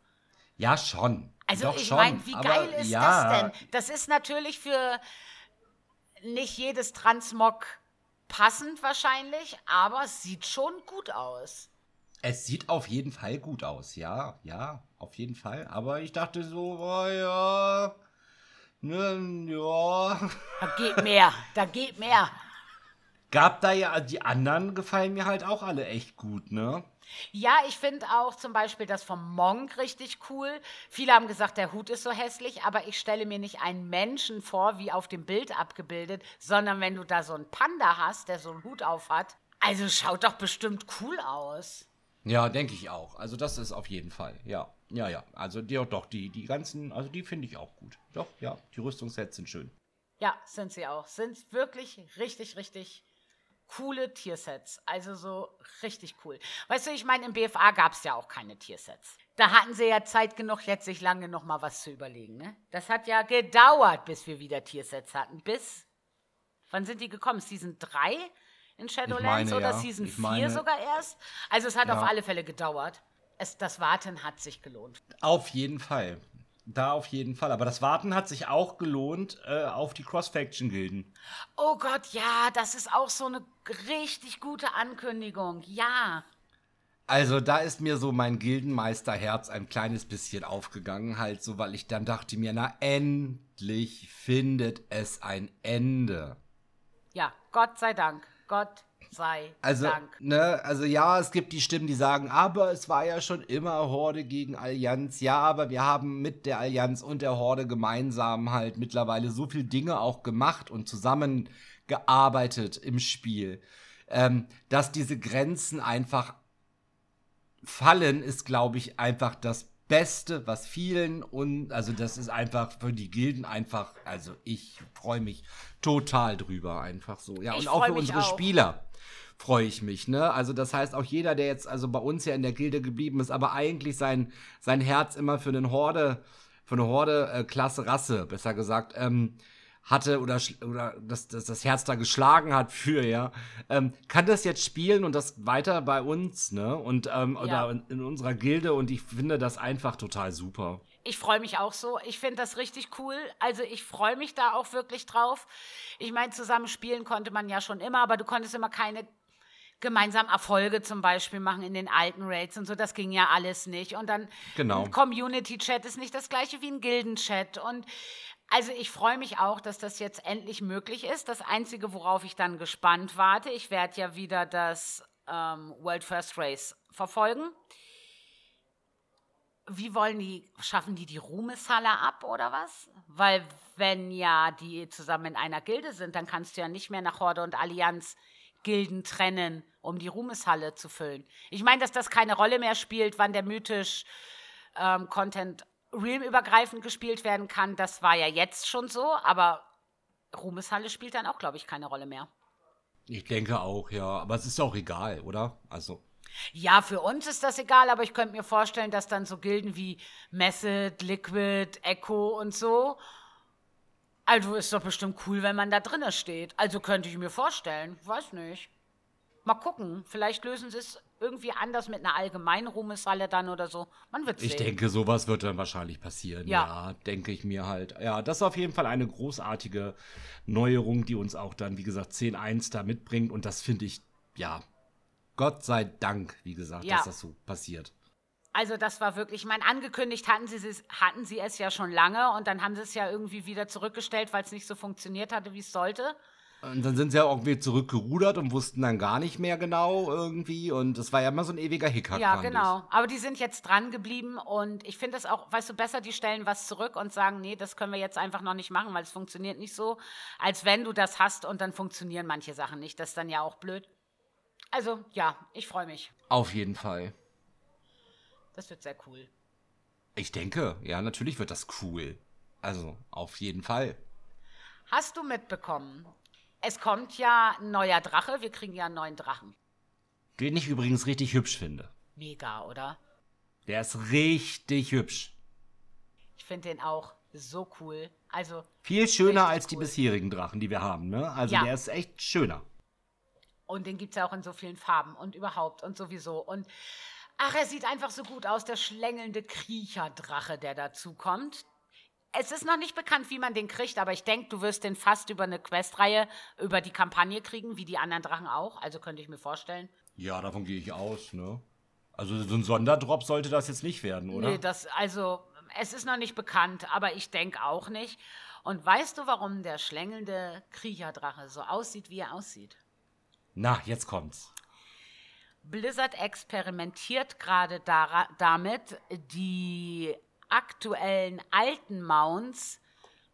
Ja, schon. Also Doch ich meine, wie aber geil ist ja, das denn? Das ist natürlich für nicht jedes Transmog passend wahrscheinlich, aber es sieht schon gut aus. Es sieht auf jeden Fall gut aus, ja, ja, auf jeden Fall. Aber ich dachte so, oh, ja, ne, ja. Da geht mehr, da geht mehr. Gab da ja, die anderen gefallen mir halt auch alle echt gut, ne? Ja, ich finde auch zum Beispiel das vom Monk richtig cool. Viele haben gesagt, der Hut ist so hässlich, aber ich stelle mir nicht einen Menschen vor, wie auf dem Bild abgebildet, sondern wenn du da so einen Panda hast, der so einen Hut auf hat, also schaut doch bestimmt cool aus. Ja, denke ich auch. Also das ist auf jeden Fall, ja. Ja, ja. Also die, doch, die, die ganzen, also die finde ich auch gut. Doch, ja, die Rüstungssets sind schön. Ja, sind sie auch. Sind wirklich richtig, richtig coole Tiersets. Also so richtig cool. Weißt du, ich meine, im BFA gab es ja auch keine Tiersets. Da hatten sie ja Zeit genug, jetzt sich lange noch mal was zu überlegen. Ne? Das hat ja gedauert, bis wir wieder Tiersets hatten. Bis, wann sind die gekommen? Season 3 in Shadowlands meine, oder ja. Season Ich 4 meine- sogar erst? Also es hat Ja. auf alle Fälle gedauert. Es, das Warten hat sich gelohnt. Auf jeden Fall. Da auf jeden Fall. Aber das Warten hat sich auch gelohnt äh, auf die Cross-Faction-Gilden. Oh Gott, ja, das ist auch so eine richtig gute Ankündigung. Ja. Also da ist mir so mein Gildenmeisterherz ein kleines bisschen aufgegangen, halt so, weil ich dann dachte mir, na endlich findet es ein Ende. Ja, Gott sei Dank. Gott sei Also, Dank. ne, also ja, es gibt die Stimmen, die sagen, aber es war ja schon immer Horde gegen Allianz. Ja, aber wir haben mit der Allianz und der Horde gemeinsam halt mittlerweile so viel Dinge auch gemacht und zusammengearbeitet im Spiel, ähm, dass diese Grenzen einfach fallen, ist, glaube ich, einfach das Beste, was vielen und also das ist einfach für die Gilden einfach, also ich freue mich total drüber einfach so. Ja, Ich und auch für unsere auch. Spieler freue ich mich, ne? Also das heißt auch jeder, der jetzt also bei uns ja in der Gilde geblieben ist, aber eigentlich sein sein Herz immer für einen Horde für eine Horde äh, Klasse Rasse, besser gesagt, ähm, hatte oder, oder das, das, das Herz da geschlagen hat für, ja, ähm, kann das jetzt spielen und das weiter bei uns, ne? Und ähm, Ja. oder in, in unserer Gilde und ich finde das einfach total super. Ich freue mich auch so. Ich finde das richtig cool. Also ich freue mich da auch wirklich drauf. Ich meine, zusammen spielen konnte man ja schon immer, aber du konntest immer keine gemeinsam Erfolge zum Beispiel machen in den alten Raids und so. Das ging ja alles nicht. Und dann Genau. ein Community-Chat ist nicht das gleiche wie ein Gilden-Chat. Und also ich freue mich auch, dass das jetzt endlich möglich ist. Das Einzige, worauf ich dann gespannt warte, ich werde ja wieder das ähm, World First Race verfolgen. Wie wollen die, schaffen die die Ruhmeshalle ab oder was? Weil wenn ja die zusammen in einer Gilde sind, dann kannst du ja nicht mehr nach Horde und Allianz Gilden trennen, um die Ruhmeshalle zu füllen. Ich meine, dass das keine Rolle mehr spielt, wann der mythisch ähm, Content realmübergreifend gespielt werden kann, das war ja jetzt schon so, aber Ruhmeshalle spielt dann auch, glaube ich, keine Rolle mehr. Ich denke auch, ja, aber es ist auch egal, oder? Also Ja, für uns ist das egal, aber ich könnte mir vorstellen, dass dann so Gilden wie Method, Liquid, Echo und so. Also ist doch bestimmt cool, wenn man da drinne steht. Also könnte ich mir vorstellen. Weiß nicht. Mal gucken. Vielleicht lösen sie es irgendwie anders mit einer allgemeinen Ruhmeshalle dann oder so. Man wird sehen. Ich denke, sowas wird dann wahrscheinlich passieren. Ja. Ja. denke ich mir halt. Ja, das ist auf jeden Fall eine großartige Neuerung, die uns auch dann, wie gesagt, 10.1 da mitbringt. Und das finde ich, ja, Gott sei Dank, wie gesagt, Ja. dass das so passiert. Also das war wirklich, ich meine, angekündigt hatten sie, es- hatten sie es ja schon lange und dann haben sie es ja irgendwie wieder zurückgestellt, weil es nicht so funktioniert hatte, wie es sollte. Und dann sind sie ja irgendwie zurückgerudert und wussten dann gar nicht mehr genau irgendwie. Und es war ja immer so ein ewiger Hickhack. Ja, genau. Aber die sind jetzt dran geblieben und ich finde es auch, weißt du, besser, die stellen was zurück und sagen, nee, das können wir jetzt einfach noch nicht machen, weil es funktioniert nicht so, als wenn du das hast und dann funktionieren manche Sachen nicht. Das ist dann ja auch blöd. Also, ja, ich freue mich. ich. Auf jeden Fall. Das wird sehr cool. Ich denke, ja, natürlich wird das cool. Also, auf jeden Fall. Hast du mitbekommen? Es kommt ja ein neuer Drache, wir kriegen ja einen neuen Drachen. Den ich übrigens richtig hübsch finde. Mega, oder? Der ist richtig hübsch. Ich finde den auch so cool. Also, Viel schöner als die cool. bisherigen Drachen, die wir haben, ne? Also Ja. der ist echt schöner. Und den gibt es ja auch in so vielen Farben und überhaupt und sowieso. Und ach, er sieht einfach so gut aus, der schlängelnde Kriecherdrache, der dazu kommt. Es ist noch nicht bekannt, wie man den kriegt, aber ich denke, du wirst den fast über eine Questreihe, über die Kampagne kriegen, wie die anderen Drachen auch. Also könnte ich mir vorstellen. Ja, davon gehe ich aus, ne? Also so ein Sonderdrop sollte das jetzt nicht werden, oder? Nee, das, also, es ist noch nicht bekannt, aber ich denke auch nicht. Und weißt du, warum der schlängelnde Kriecherdrache so aussieht, wie er aussieht? Na, jetzt kommt's. Blizzard experimentiert gerade damit, die aktuellen alten Mounts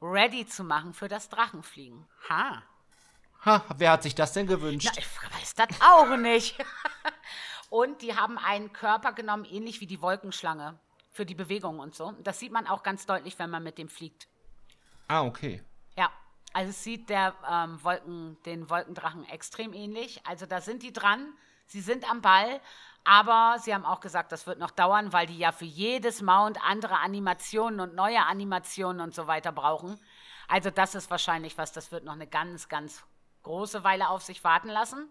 ready zu machen für das Drachenfliegen. Ha. Ha, wer hat sich das denn gewünscht? Na, ich weiß das auch nicht. und die haben einen Körper genommen, ähnlich wie die Wolkenschlange, für die Bewegung und so. Das sieht man auch ganz deutlich, wenn man mit dem fliegt. Ah, okay. Ja, also es sieht der ähm, Wolken, den Wolkendrachen extrem ähnlich. Also da sind die dran, sie sind am Ball, aber sie haben auch gesagt, das wird noch dauern, weil die ja für jedes Mount andere Animationen und neue Animationen und so weiter brauchen. Also das ist wahrscheinlich was, das wird noch eine ganz, ganz große Weile auf sich warten lassen.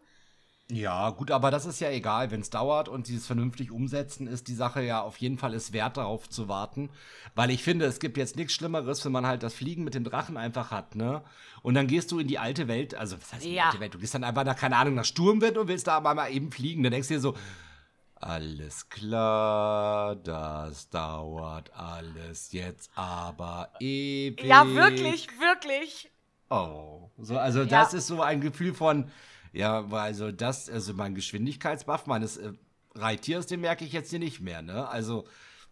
Ja, gut, aber das ist ja egal, wenn es dauert und sie es vernünftig umsetzen, ist die Sache ja auf jeden Fall es wert, darauf zu warten. Weil ich finde, es gibt jetzt nichts Schlimmeres, wenn man halt das Fliegen mit dem Drachen einfach hat, ne? Und dann gehst du in die alte Welt, also was heißt Ja. alte Welt? Du gehst dann einfach nach, keine Ahnung, nach Sturmwind und willst da aber mal eben fliegen. Dann denkst du dir so, alles klar, das dauert alles jetzt aber ewig. Ja, wirklich, wirklich. Oh, so, also das Ja. ist so ein Gefühl von, Ja, weil also das, also mein Geschwindigkeitsbuff meines äh, Reittiers, den merke ich jetzt hier nicht mehr, ne? Also,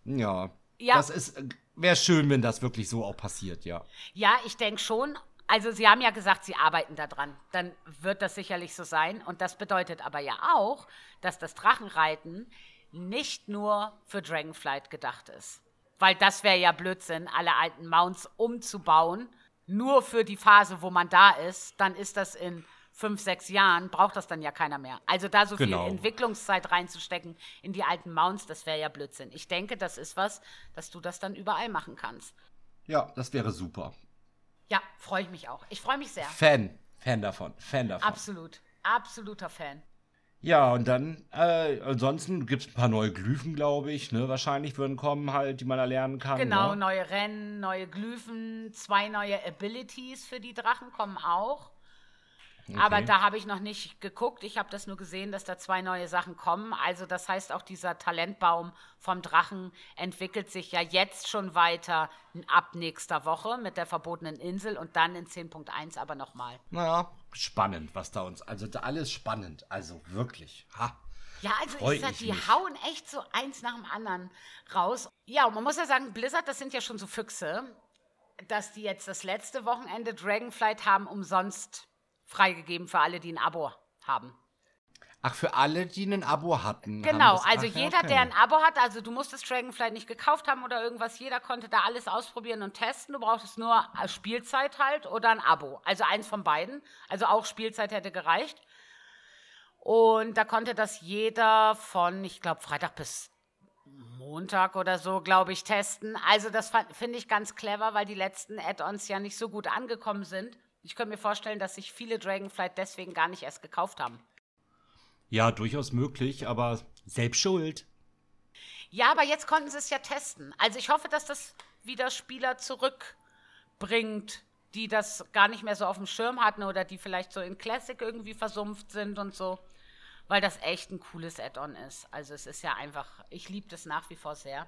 ja. Ja. Das ist, äh, wäre schön, wenn das wirklich so auch passiert, ja. Ja, ich denke schon. Also Sie haben ja gesagt, Sie arbeiten daran. Dann wird das sicherlich so sein. Und das bedeutet aber ja auch, dass das Drachenreiten nicht nur für Dragonflight gedacht ist. Weil das wäre ja Blödsinn, alle alten Mounts umzubauen, nur für die Phase, wo man da ist. Dann ist das in fünf, sechs Jahren, braucht das dann ja keiner mehr. Also da so Genau. viel Entwicklungszeit reinzustecken in die alten Mounts, das wäre ja Blödsinn. Ich denke, das ist was, dass du das dann überall machen kannst. Ja, das wäre super. Ja, freue ich mich auch. Ich freue mich sehr. Fan, Fan davon, Fan davon. Absolut. Absoluter Fan. Ja, und dann, äh, ansonsten gibt es ein paar neue Glyphen, glaube ich, ne? Wahrscheinlich würden kommen halt, die man erlernen kann. Genau, ne? neue Rennen, neue Glyphen, zwei neue Abilities für die Drachen kommen auch. Aber Okay. da habe ich noch nicht geguckt. Ich habe das nur gesehen, dass da zwei neue Sachen kommen. Also das heißt, auch dieser Talentbaum vom Drachen entwickelt sich ja jetzt schon weiter ab nächster Woche mit der verbotenen Insel und dann in 10.1 aber nochmal. Naja, spannend, was da uns, also da alles spannend, also wirklich. Ha. Ja, also Freu ich sag, die mich. hauen echt so eins nach dem anderen raus. Ja, und man muss ja sagen, Blizzard, das sind ja schon so Füchse, dass die jetzt das letzte Wochenende Dragonflight haben umsonst freigegeben für alle, die ein Abo haben. Ach, für alle, die ein Abo hatten. Genau, das- also ach, jeder, okay. der ein Abo hat, also du musstest Dragonflight nicht gekauft haben oder irgendwas, jeder konnte da alles ausprobieren und testen. Du brauchtest nur Spielzeit halt oder ein Abo. Also eins von beiden. Also auch Spielzeit hätte gereicht. Und da konnte das jeder von, ich glaube, Freitag bis Montag oder so, glaube ich, testen. Also das finde ich ganz clever, weil die letzten Add-ons ja nicht so gut angekommen sind. Ich könnte mir vorstellen, dass sich viele Dragonflight deswegen gar nicht erst gekauft haben. Ja, durchaus möglich, aber selbst schuld. Ja, aber jetzt konnten sie es ja testen. Also ich hoffe, dass das wieder Spieler zurückbringt, die das gar nicht mehr so auf dem Schirm hatten oder die vielleicht so in Classic irgendwie versumpft sind und so. Weil das echt ein cooles Add-on ist. Also es ist ja einfach, ich liebe das nach wie vor sehr.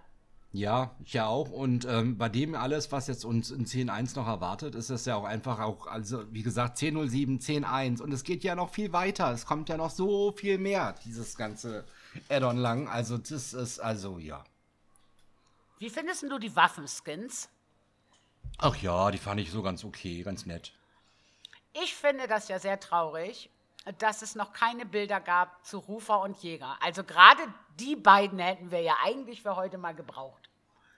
Ja, ich ja auch. Und ähm, bei dem alles, was jetzt uns in 10.1 noch erwartet, ist es ja auch einfach auch, also wie gesagt, 10.07, 10.1. Und es geht ja noch viel weiter. Es kommt ja noch so viel mehr, dieses ganze Add-on lang. Also das ist, also ja. Wie findest du die Waffenskins? Ach ja, die fand ich so ganz okay, ganz nett. Ich finde das ja sehr traurig, dass es noch keine Bilder gab zu Rufer und Jäger. Also gerade die beiden hätten wir ja eigentlich für heute mal gebraucht.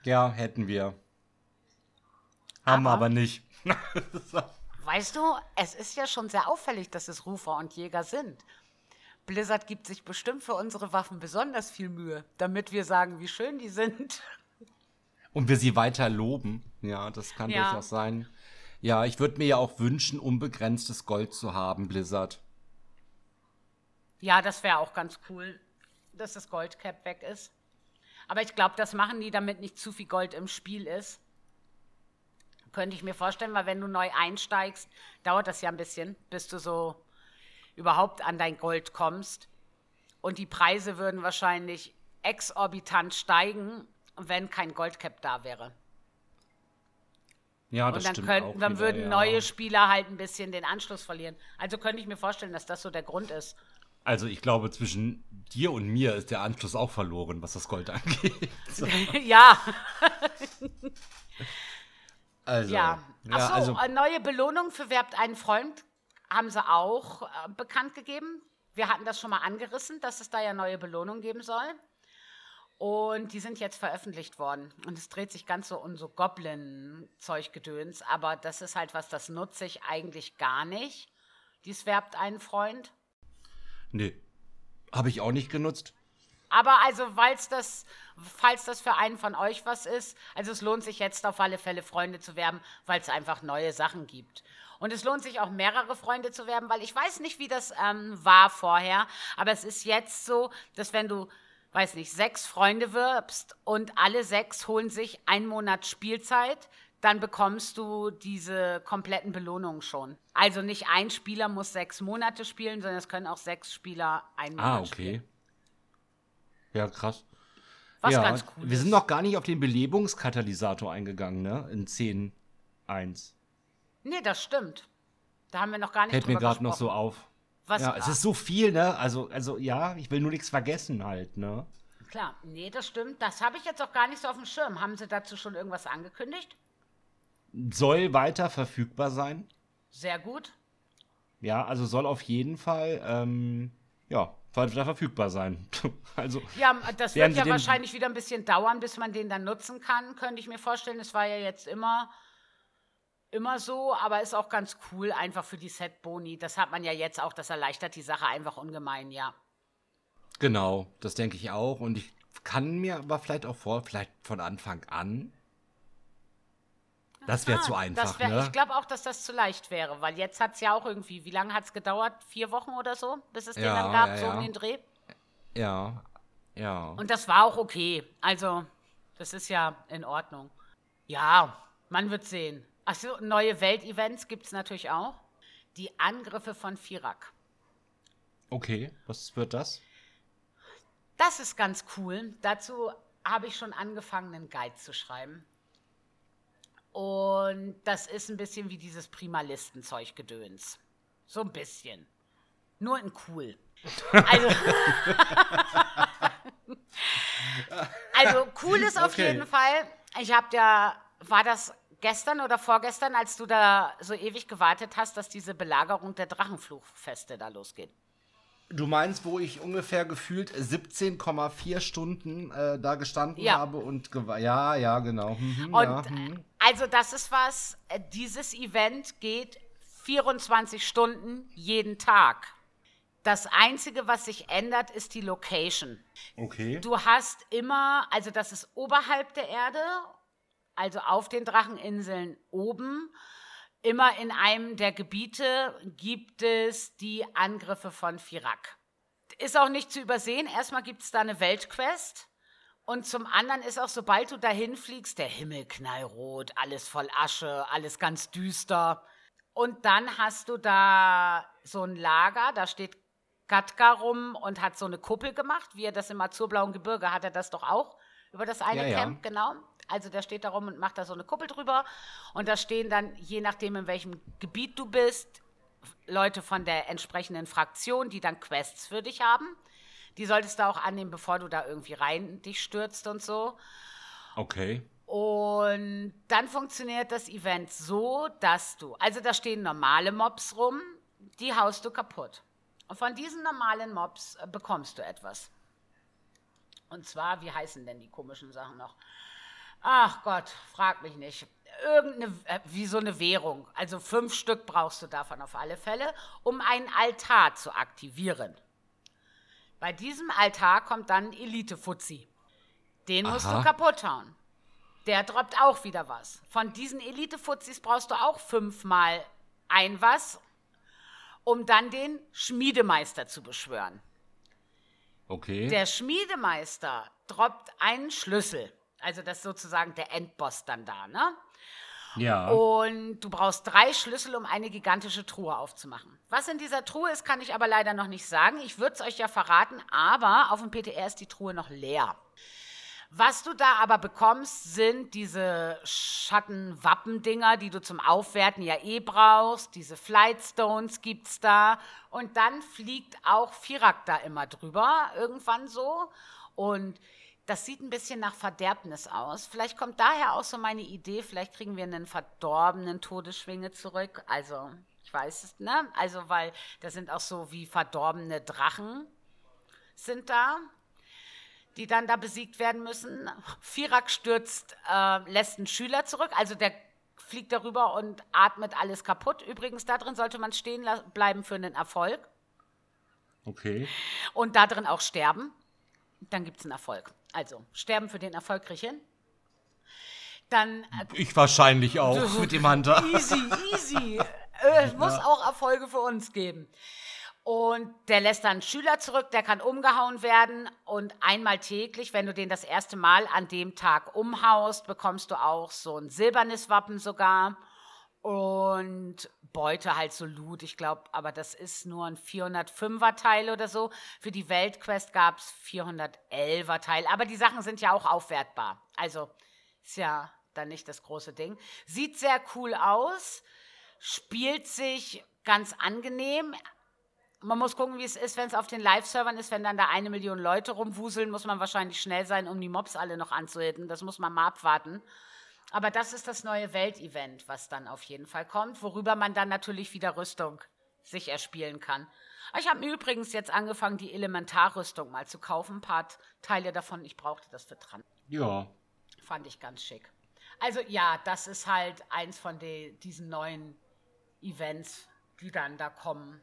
Ja, hätten wir. Haben wir Aber- aber nicht. Weißt du, es ist ja schon sehr auffällig, dass es Rufer und Jäger sind. Blizzard gibt sich bestimmt für unsere Waffen besonders viel Mühe, damit wir sagen, wie schön die sind. Und wir sie weiter loben. Ja, das kann Ja. durchaus sein. Ja, ich würde mir ja auch wünschen, unbegrenztes Gold zu haben, Blizzard. Ja, das wäre auch ganz cool, dass das Goldcap weg ist. Aber ich glaube, das machen die, damit nicht zu viel Gold im Spiel ist. Könnte ich mir vorstellen, weil wenn du neu einsteigst, dauert das ja ein bisschen, bis du so überhaupt an dein Gold kommst. Und die Preise würden wahrscheinlich exorbitant steigen, wenn kein Goldcap da wäre. Ja, das Und dann stimmt könnten, auch dann wieder, würden ja. neue Spieler halt ein bisschen den Anschluss verlieren. Also könnte ich mir vorstellen, dass das so der Grund ist. Also ich glaube, zwischen dir und mir ist der Anschluss auch verloren, was das Gold angeht. So, ja, also, ja. ja, Achso, also äh, neue Belohnung für Werbt einen Freund haben sie auch äh, bekannt gegeben. Wir hatten das schon mal angerissen, dass es da ja neue Belohnungen geben soll. Und die sind jetzt veröffentlicht worden. Und es dreht sich ganz so um so Goblin-Zeuggedöns. Aber das ist halt was, das nutze ich eigentlich gar nicht. Dies werbt einen Freund. Nee, habe ich auch nicht genutzt. Aber also, weil's das, falls das für einen von euch was ist, also es lohnt sich jetzt auf alle Fälle, Freunde zu werben, weil es einfach neue Sachen gibt. Und es lohnt sich auch, mehrere Freunde zu werben, weil ich weiß nicht, wie das ähm, war vorher, aber es ist jetzt so, dass wenn du, weiß nicht, sechs Freunde wirbst und alle sechs holen sich einen Monat Spielzeit, dann bekommst du diese kompletten Belohnungen schon. Also nicht ein Spieler muss sechs Monate spielen, sondern es können auch sechs Spieler einen Monat Ah, spielen. okay. Ja, krass. Was ja, ganz cool wir sind noch gar nicht auf den Belebungskatalysator eingegangen, ne? In 10.1. Nee, das stimmt. Da haben wir noch gar nicht Fällt mir gerade noch so auf. Was, ja, es ist so viel, ne? Also, also ja, ich will nur nichts vergessen halt, ne? Klar, nee, das stimmt. Das habe ich jetzt auch gar nicht so auf dem Schirm. Haben Sie dazu schon irgendwas angekündigt? Soll weiter verfügbar sein. Sehr gut. Ja, also soll auf jeden Fall, ähm, ja, weiter verfügbar sein. also, ja, das wird ja wahrscheinlich wieder ein bisschen dauern, bis man den dann nutzen kann, könnte ich mir vorstellen. Es war ja jetzt immer immer so, aber ist auch ganz cool einfach für die Set-Boni. Das hat man ja jetzt auch, das erleichtert die Sache einfach ungemein, ja. Genau, das denke ich auch. Und ich kann mir aber vielleicht auch vor, vielleicht von Anfang an. Das wäre ah, zu einfach, wär, ne? Ich glaube auch, dass das zu leicht wäre, weil jetzt hat es ja auch irgendwie, wie lange hat es gedauert? Vier Wochen oder so, bis es ja, den dann gab, ja, so um den Dreh? Ja, ja. Und das war auch okay. Also, das ist ja in Ordnung. Ja, man wird sehen. Achso, neue Weltevents gibt es natürlich auch. Die Angriffe von Firak. Okay, was wird das? Das ist ganz cool. Dazu habe ich schon angefangen, einen Guide zu schreiben. Und das ist ein bisschen wie dieses Primalistenzeug-Gedöns. So ein bisschen. Nur in cool. Also, also cool ist auf okay. jeden Fall. Ich habe ja, war das gestern oder vorgestern, als du da so ewig gewartet hast, dass diese Belagerung der Drachenfluchfeste da losgeht. Du meinst, wo ich ungefähr gefühlt 17,4 Stunden äh, da gestanden ja. habe und ja, ja, genau. Mhm, und ja, hm. also das ist was, äh, dieses Event geht 24 Stunden jeden Tag. Das Einzige, was sich ändert, ist die Location. Okay. Du hast immer, also das ist oberhalb der Erde also auf den Dracheninseln oben. Immer in einem der Gebiete gibt es die Angriffe von Firak. Ist auch nicht zu übersehen. Erstmal gibt es da eine Weltquest. Und zum anderen ist auch, sobald du dahin fliegst, der Himmel knallrot, alles voll Asche, alles ganz düster. Und dann hast du da so ein Lager, da steht Katka rum und hat so eine Kuppel gemacht, wie er das im Azurblauen Gebirge hat er das doch auch über das eine ja, Camp, ja. genau. Also der steht da rum und macht da so eine Kuppel drüber. Und da stehen dann, je nachdem, in welchem Gebiet du bist, Leute von der entsprechenden Fraktion, die dann Quests für dich haben. Die solltest du auch annehmen, bevor du da irgendwie rein dich stürzt und so. Okay. Und dann funktioniert das Event so, dass du, also da stehen normale Mobs rum, die haust du kaputt. Und von diesen normalen Mobs äh, bekommst du etwas. Und zwar, wie heißen denn die komischen Sachen noch? Ach Gott, frag mich nicht. Irgendeine, äh, wie so eine Währung. Also fünf Stück brauchst du davon auf alle Fälle, um einen Altar zu aktivieren. Bei diesem Altar kommt dann Elite-Fuzzi. Den musst Aha. du kaputt hauen. Der droppt auch wieder was. Von diesen Elite-Fuzzis brauchst du auch fünfmal ein was, um dann den Schmiedemeister zu beschwören. Okay. Der Schmiedemeister droppt einen Schlüssel. Also das ist sozusagen der Endboss dann da, ne? Ja. Und du brauchst drei Schlüssel, um eine gigantische Truhe aufzumachen. Was in dieser Truhe ist, kann ich aber leider noch nicht sagen. Ich würde es euch ja verraten, aber auf dem PTR ist die Truhe noch leer. Was du da aber bekommst, sind diese Schattenwappendinger, die du zum Aufwerten ja eh brauchst. Diese Flightstones gibt's da. Und dann fliegt auch Firak da immer drüber, irgendwann so. Und das sieht ein bisschen nach Verderbnis aus. Vielleicht kommt daher auch so meine Idee, vielleicht kriegen wir einen verdorbenen Todesschwinge zurück. Also, ich weiß es, ne? Also, weil da sind auch so wie verdorbene Drachen sind da, die dann da besiegt werden müssen. Firak stürzt, äh, lässt einen Schüler zurück, also der fliegt darüber und atmet alles kaputt. Übrigens, da drin sollte man stehen bleiben für einen Erfolg. Okay. Und da drin auch sterben. Dann gibt es einen Erfolg. Also, sterben für den Erfolg kriege ich hin. Dann. Äh, ich wahrscheinlich auch so, mit dem Hunter. Easy, easy. Äh, es muss auch Erfolge für uns geben. Und der lässt dann Schüler zurück, der kann umgehauen werden. Und einmal täglich, wenn du den das erste Mal an dem Tag umhaust, bekommst du auch so ein silbernes Wappen sogar. Und Beute halt so Loot, ich glaube, aber das ist nur ein 405er Teil oder so. Für die Weltquest gab es 411er Teil, aber die Sachen sind ja auch aufwertbar. Also ist ja dann nicht das große Ding. Sieht sehr cool aus, spielt sich ganz angenehm. Man muss gucken, wie es ist, wenn es auf den Live-Servern ist. Wenn dann da eine Million Leute rumwuseln, muss man wahrscheinlich schnell sein, um die Mobs alle noch anzuhitten. Das muss man mal abwarten. Aber das ist das neue Weltevent, was dann auf jeden Fall kommt, worüber man dann natürlich wieder Rüstung sich erspielen kann. Ich habe mir übrigens jetzt angefangen, die Elementarrüstung mal zu kaufen. Ein paar Teile davon, ich brauchte das für dran. Ja. Fand ich ganz schick. Also ja, das ist halt eins von de, diesen neuen Events, die dann da kommen.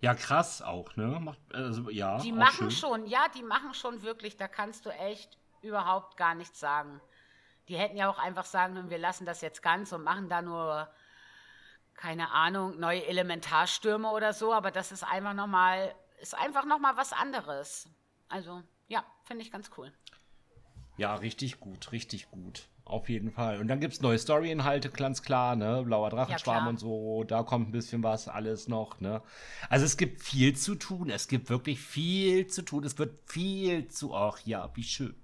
Ja, krass auch, ne? Macht, also, ja, die machen schön. schon, ja, die machen schon wirklich, da kannst du echt überhaupt gar nichts sagen. Die hätten ja auch einfach sagen können, wir lassen das jetzt ganz und machen da nur, keine Ahnung, neue Elementarstürme oder so, aber das ist einfach nochmal, ist einfach nochmal was anderes. Also, ja, finde ich ganz cool. Ja, richtig gut, richtig gut. Auf jeden Fall. Und dann gibt es neue Story-Inhalte, ganz klar, ne? Blauer Drachenschwarm ja, und so, da kommt ein bisschen was, alles noch, ne? Also es gibt viel zu tun, es gibt wirklich viel zu tun, es wird viel zu, ach ja, wie schön.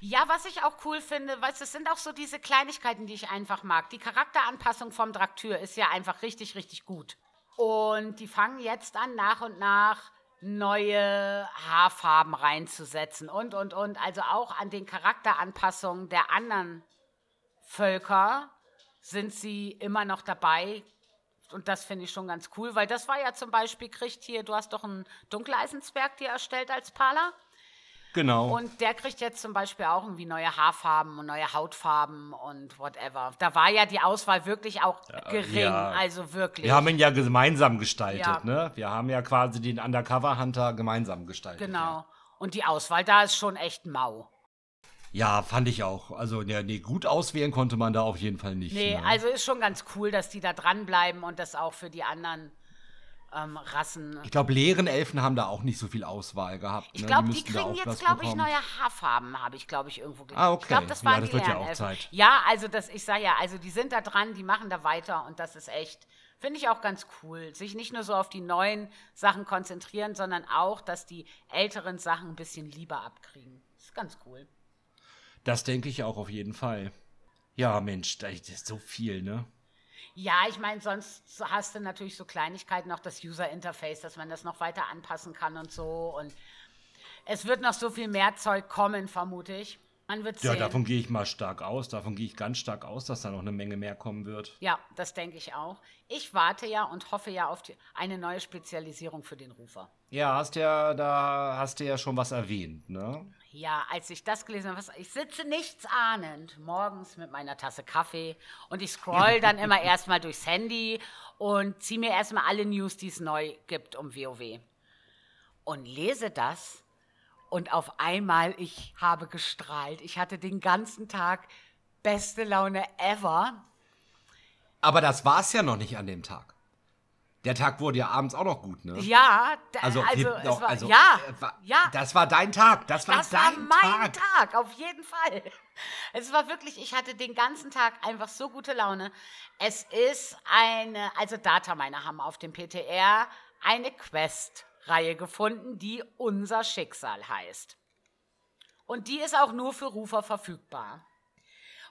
Ja, was ich auch cool finde, weißt es sind auch so diese Kleinigkeiten, die ich einfach mag. Die Charakteranpassung vom Draktür ist ja einfach richtig, richtig gut. Und die fangen jetzt an, nach und nach neue Haarfarben reinzusetzen und, und, und. Also auch an den Charakteranpassungen der anderen Völker sind sie immer noch dabei. Und das finde ich schon ganz cool, weil das war ja zum Beispiel, kriegt hier, du hast doch einen Dunkeleisensberg dir erstellt als Pala. Genau. Und der kriegt jetzt zum Beispiel auch irgendwie neue Haarfarben und neue Hautfarben und whatever. Da war ja die Auswahl wirklich auch gering, ja. also wirklich. Wir haben ihn ja gemeinsam gestaltet, ja. ne? Wir haben ja quasi den Undercover Hunter gemeinsam gestaltet. Genau. Ja. Und die Auswahl da ist schon echt mau. Ja, fand ich auch. Also, ja, nee, gut auswählen konnte man da auf jeden Fall nicht. Nee, ne? also ist schon ganz cool, dass die da dranbleiben und das auch für die anderen ähm, Rassen. Ich glaube, leeren Elfen haben da auch nicht so viel Auswahl gehabt. Ich glaube, ne? die, die kriegen jetzt, glaube ich, neue Haarfarben, habe ich, glaube ich, irgendwo gelesen. Ah, okay. Ich glaube, das waren ja, das die wird ja auch Zeit. Ja, also das, ich sage ja, also die sind da dran, die machen da weiter und das ist echt, finde ich auch ganz cool. Sich nicht nur so auf die neuen Sachen konzentrieren, sondern auch, dass die älteren Sachen ein bisschen lieber abkriegen. Das ist ganz cool. Das denke ich auch auf jeden Fall. Ja, Mensch, das ist so viel, ne? Ja, ich meine, sonst hast du natürlich so Kleinigkeiten, auch das User Interface, dass man das noch weiter anpassen kann und so. Und es wird noch so viel mehr Zeug kommen, vermute ich. Man wird sehen. Ja, davon gehe ich mal stark aus. Davon gehe ich ganz stark aus, dass da noch eine Menge mehr kommen wird. Ja, das denke ich auch. Ich warte ja und hoffe ja auf die, eine neue Spezialisierung für den Rufer. Ja, hast ja, da hast du ja schon was erwähnt, ne? Ja, als ich das gelesen habe, ich sitze nichts ahnend morgens mit meiner Tasse Kaffee und ich scroll dann immer erstmal durchs Handy und ziehe mir erstmal alle News, die es neu gibt um WoW. Und lese das und auf einmal, ich habe gestrahlt. Ich hatte den ganzen Tag beste Laune ever. Aber das war es ja noch nicht an dem Tag. Der Tag wurde ja abends auch noch gut, ne? Ja, also, also, noch, war, also ja, äh, war, ja. Das war dein Tag. Das war das dein war mein Tag. Tag, auf jeden Fall. Es war wirklich, ich hatte den ganzen Tag einfach so gute Laune. Es ist eine, also Dataminer haben auf dem PTR eine Quest Reihe gefunden, die Unser Schicksal heißt. Und die ist auch nur für Rufer verfügbar.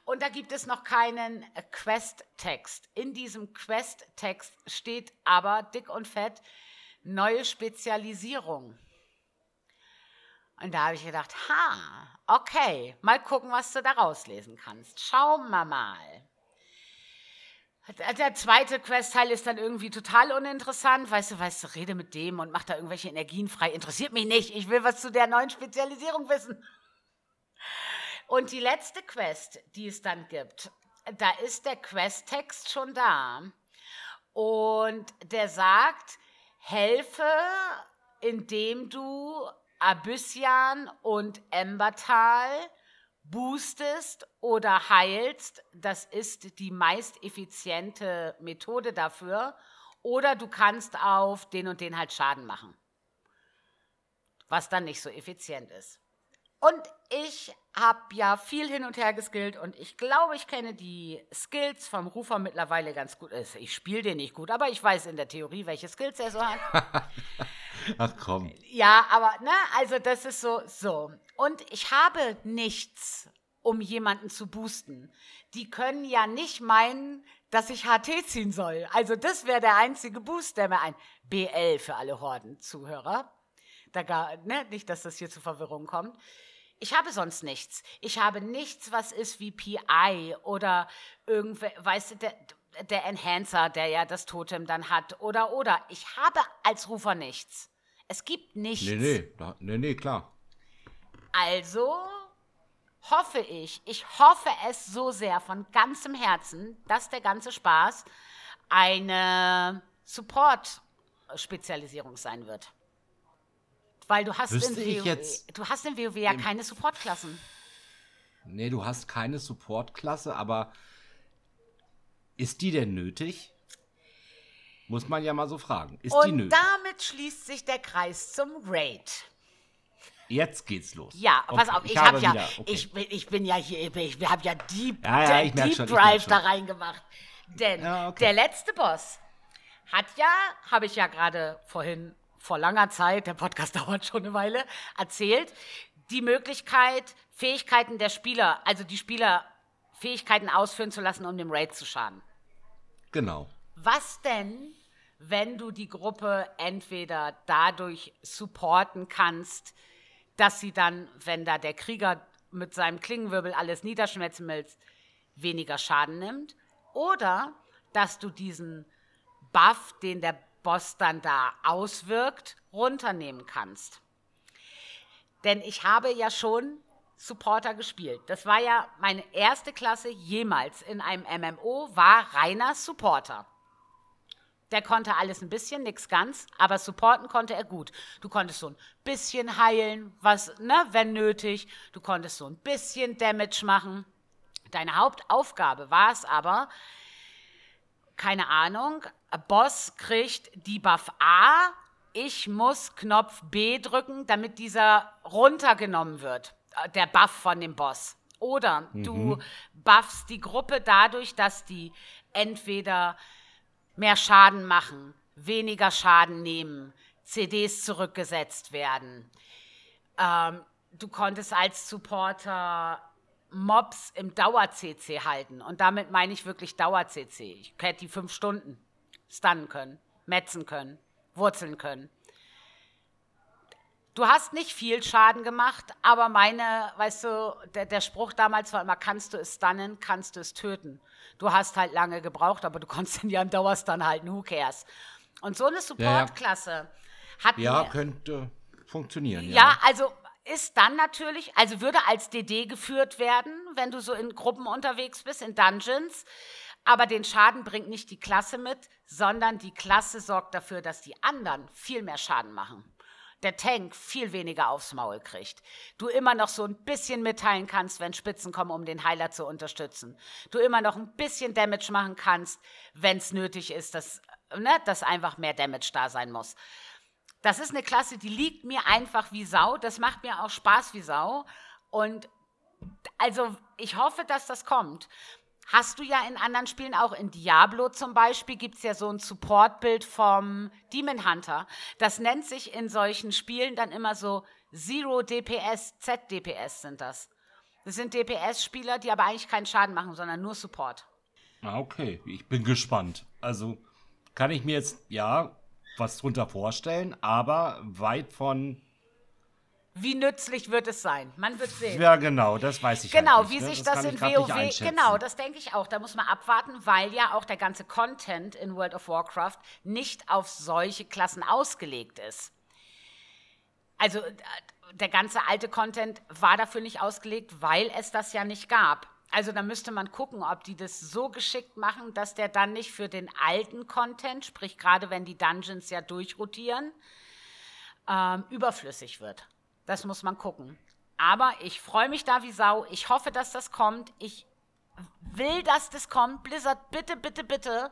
Und da gibt es noch keinen Quest-Text. In diesem Quest-Text steht aber dick und fett neue Spezialisierung. Und da habe ich gedacht, ha, okay, mal gucken, was du da rauslesen kannst. Schauen wir mal. Der zweite Questteil ist dann irgendwie total uninteressant. Weißt du, weißt du, rede mit dem und mach da irgendwelche Energien frei. Interessiert mich nicht. Ich will was zu der neuen Spezialisierung wissen. Und die letzte Quest, die es dann gibt, da ist der Questtext schon da. Und der sagt, helfe, indem du Abyssian und Embertal boostest oder heilst, das ist die meist effiziente Methode dafür. Oder du kannst auf den und den halt Schaden machen, was dann nicht so effizient ist. Und ich habe ja viel hin und her geskillt und ich glaube, ich kenne die Skills vom Rufer mittlerweile ganz gut. Also ich spiele den nicht gut, aber ich weiß in der Theorie, welche Skills er so hat. Ach komm. Ja, aber, ne, also das ist so, so. Und ich habe nichts, um jemanden zu boosten. Die können ja nicht meinen, dass ich HT ziehen soll. Also das wäre der einzige Boost, der mir ein BL für alle Horden-Zuhörer. Da gar, ne, nicht, dass das hier zu Verwirrung kommt. Ich habe sonst nichts. Ich habe nichts, was ist wie PI oder irgendwer, weißt du, der, der Enhancer, der ja das Totem dann hat oder oder. Ich habe als Rufer nichts. Es gibt nichts. Nee, nee, nee, nee, klar. Also hoffe ich, ich hoffe es so sehr von ganzem Herzen, dass der ganze Spaß eine Support-Spezialisierung sein wird. Weil du hast, in WoW, jetzt, du hast in WoW ja keine Support-Klassen. Nee, du hast keine Support-Klasse, aber ist die denn nötig? Muss man ja mal so fragen. Ist Und die nötig? damit schließt sich der Kreis zum Raid. Jetzt geht's los. Ja, okay. pass auf, ich, ich habe ja, okay. ich, bin, ich bin ja hier, ich habe ja Deep, ja, ja, Deep schon, Drive da reingemacht. Denn ja, okay. der letzte Boss hat ja, habe ich ja gerade vorhin vor langer Zeit, der Podcast dauert schon eine Weile, erzählt, die Möglichkeit, Fähigkeiten der Spieler, also die Spieler Fähigkeiten ausführen zu lassen, um dem Raid zu schaden. Genau. Was denn, wenn du die Gruppe entweder dadurch supporten kannst, dass sie dann, wenn da der Krieger mit seinem Klingenwirbel alles niederschmetzen will, weniger Schaden nimmt. Oder dass du diesen Buff, den der Boss dann da auswirkt, runternehmen kannst. Denn ich habe ja schon Supporter gespielt. Das war ja meine erste Klasse jemals in einem MMO, war reiner Supporter. Der konnte alles ein bisschen, nichts ganz, aber supporten konnte er gut. Du konntest so ein bisschen heilen, was, ne, wenn nötig. Du konntest so ein bisschen Damage machen. Deine Hauptaufgabe war es aber, keine Ahnung, Boss kriegt Debuff A, ich muss Knopf B drücken, damit dieser runtergenommen wird, äh, der Buff von dem Boss. Oder mhm. du buffst die Gruppe dadurch, dass die entweder mehr Schaden machen, weniger Schaden nehmen, CDs zurückgesetzt werden. Ähm, du konntest als Supporter Mobs im Dauer-CC halten. Und damit meine ich wirklich Dauer-CC. Ich hätte die fünf Stunden stunnen können, metzen können, wurzeln können. Du hast nicht viel Schaden gemacht, aber meine, weißt du, der, der Spruch damals war immer, kannst du es stunnen, kannst du es töten. Du hast halt lange gebraucht, aber du konntest ihn ja im Dauerstun halten, who cares. Und so eine Support-Klasse ja, ja. hat Ja, könnte funktionieren. Ja, ja, also ist dann natürlich, also würde als DD geführt werden, wenn du so in Gruppen unterwegs bist, in Dungeons. Aber den Schaden bringt nicht die Klasse mit, sondern die Klasse sorgt dafür, dass die anderen viel mehr Schaden machen der Tank viel weniger aufs Maul kriegt. Du immer noch so ein bisschen mitteilen kannst, wenn Spitzen kommen, um den Heiler zu unterstützen. Du immer noch ein bisschen Damage machen kannst, wenn es nötig ist, dass, ne, dass einfach mehr Damage da sein muss. Das ist eine Klasse, die liegt mir einfach wie Sau. Das macht mir auch Spaß wie Sau. Und also ich hoffe, dass das kommt. Hast du ja in anderen Spielen auch. In Diablo zum Beispiel gibt es ja so ein Supportbild vom Demon Hunter. Das nennt sich in solchen Spielen dann immer so Zero DPS, Z DPS sind das. Das sind DPS-Spieler, die aber eigentlich keinen Schaden machen, sondern nur Support. Ah, okay. Ich bin gespannt. Also kann ich mir jetzt, ja, was drunter vorstellen, aber weit von wie nützlich wird es sein? Man wird sehen. Ja, genau, das weiß ich. Genau, halt nicht, wie ne? sich das, das in WoW. Genau, das denke ich auch. Da muss man abwarten, weil ja auch der ganze Content in World of Warcraft nicht auf solche Klassen ausgelegt ist. Also äh, der ganze alte Content war dafür nicht ausgelegt, weil es das ja nicht gab. Also da müsste man gucken, ob die das so geschickt machen, dass der dann nicht für den alten Content, sprich gerade wenn die Dungeons ja durchrotieren, ähm, überflüssig wird. Das muss man gucken. Aber ich freue mich da wie Sau. Ich hoffe, dass das kommt. Ich will, dass das kommt. Blizzard, bitte, bitte, bitte.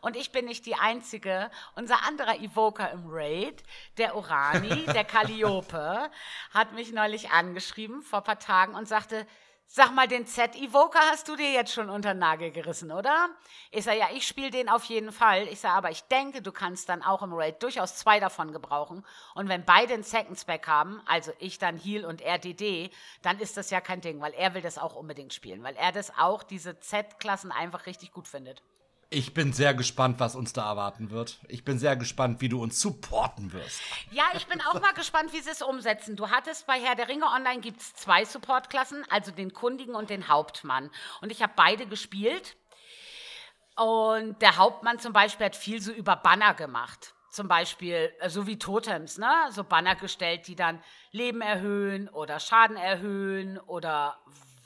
Und ich bin nicht die Einzige. Unser anderer Evoker im Raid, der Orani, der Calliope, hat mich neulich angeschrieben vor ein paar Tagen und sagte, Sag mal, den Z-Evoker hast du dir jetzt schon unter den Nagel gerissen, oder? Ich sage, ja, ich spiele den auf jeden Fall. Ich sage, aber ich denke, du kannst dann auch im Raid durchaus zwei davon gebrauchen. Und wenn beide einen Second Spec haben, also ich dann Heal und er DD, dann ist das ja kein Ding, weil er will das auch unbedingt spielen, weil er das auch, diese Z-Klassen einfach richtig gut findet. Ich bin sehr gespannt, was uns da erwarten wird. Ich bin sehr gespannt, wie du uns supporten wirst. Ja, ich bin auch mal gespannt, wie sie es umsetzen. Du hattest bei Herr der Ringe Online gibt es zwei Supportklassen, also den Kundigen und den Hauptmann. Und ich habe beide gespielt. Und der Hauptmann zum Beispiel hat viel so über Banner gemacht. Zum Beispiel, äh, so wie Totems, ne? So Banner gestellt, die dann Leben erhöhen oder Schaden erhöhen oder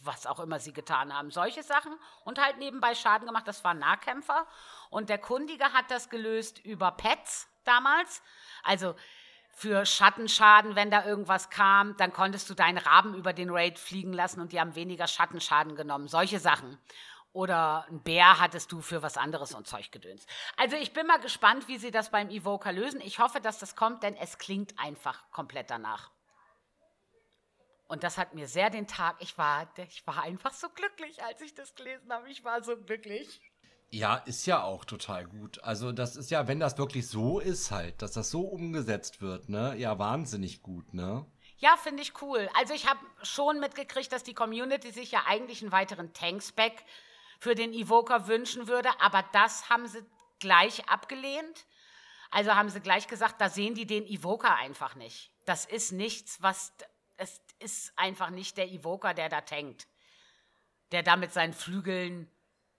was auch immer sie getan haben. Solche Sachen und halt nebenbei Schaden gemacht. Das waren Nahkämpfer. Und der Kundige hat das gelöst über Pets damals. Also für Schattenschaden, wenn da irgendwas kam, dann konntest du deinen Raben über den Raid fliegen lassen und die haben weniger Schattenschaden genommen. Solche Sachen. Oder ein Bär hattest du für was anderes und Zeug gedöns. Also ich bin mal gespannt, wie sie das beim Evoker lösen. Ich hoffe, dass das kommt, denn es klingt einfach komplett danach. Und das hat mir sehr den Tag, ich war, ich war einfach so glücklich, als ich das gelesen habe. Ich war so glücklich. Ja, ist ja auch total gut. Also das ist ja, wenn das wirklich so ist halt, dass das so umgesetzt wird, ne? Ja, wahnsinnig gut, ne? Ja, finde ich cool. Also ich habe schon mitgekriegt, dass die Community sich ja eigentlich einen weiteren Tankspec für den Evoker wünschen würde, aber das haben sie gleich abgelehnt. Also haben sie gleich gesagt, da sehen die den Evoker einfach nicht. Das ist nichts, was ist einfach nicht der Evoker, der da tankt. Der da mit seinen Flügeln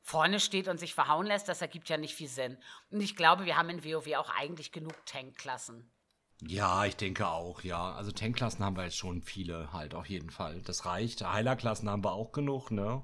vorne steht und sich verhauen lässt, das ergibt ja nicht viel Sinn. Und ich glaube, wir haben in WoW auch eigentlich genug Tankklassen. Ja, ich denke auch, ja. Also Tankklassen haben wir jetzt schon viele halt auf jeden Fall. Das reicht. Heilerklassen haben wir auch genug, ne?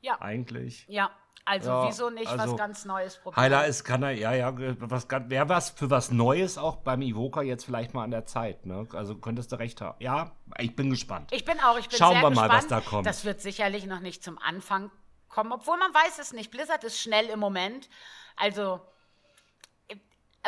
Ja. Eigentlich. Ja. Also Ja, wieso nicht also was ganz Neues probieren? Heiler ist, kann er, ja, ja, was, wäre was für was Neues auch beim Evoker jetzt vielleicht mal an der Zeit, ne? Also könntest du recht haben. Ja, ich bin gespannt. Ich bin auch, ich bin Schauen sehr wir mal, gespannt. was da kommt. Das wird sicherlich noch nicht zum Anfang kommen, obwohl man weiß es nicht. Blizzard ist schnell im Moment. Also, äh,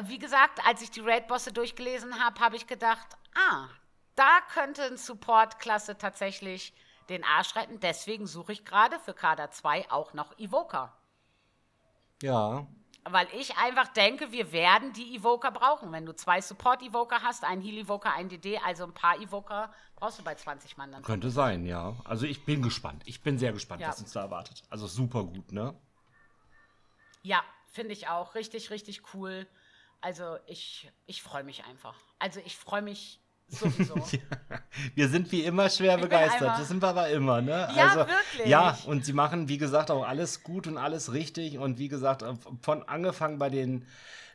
wie gesagt, als ich die Raid-Bosse durchgelesen habe, habe ich gedacht, ah, da könnte ein Support-Klasse tatsächlich den Arsch retten. Deswegen suche ich gerade für Kader 2 auch noch Evoker. Ja, Weil ich einfach denke, wir werden die Evoker brauchen. Wenn du zwei Support-Evoker hast, einen Heal-Evoker, einen DD, also ein paar Evoker, brauchst du bei 20 Mann dann. könnte sein, ja. Also ich bin gespannt. Ich bin sehr gespannt, Ja. was uns da erwartet. Also super gut, ne? Ja, finde ich auch. Richtig, richtig cool. Also ich, ich freue mich einfach. Also ich freue mich sowieso. Wir sind wie immer schwer bin begeistert. Das sind wir aber immer, ne? Ja, wirklich. Ja, und sie machen, wie gesagt, auch alles gut und alles richtig. Und wie gesagt, von angefangen bei den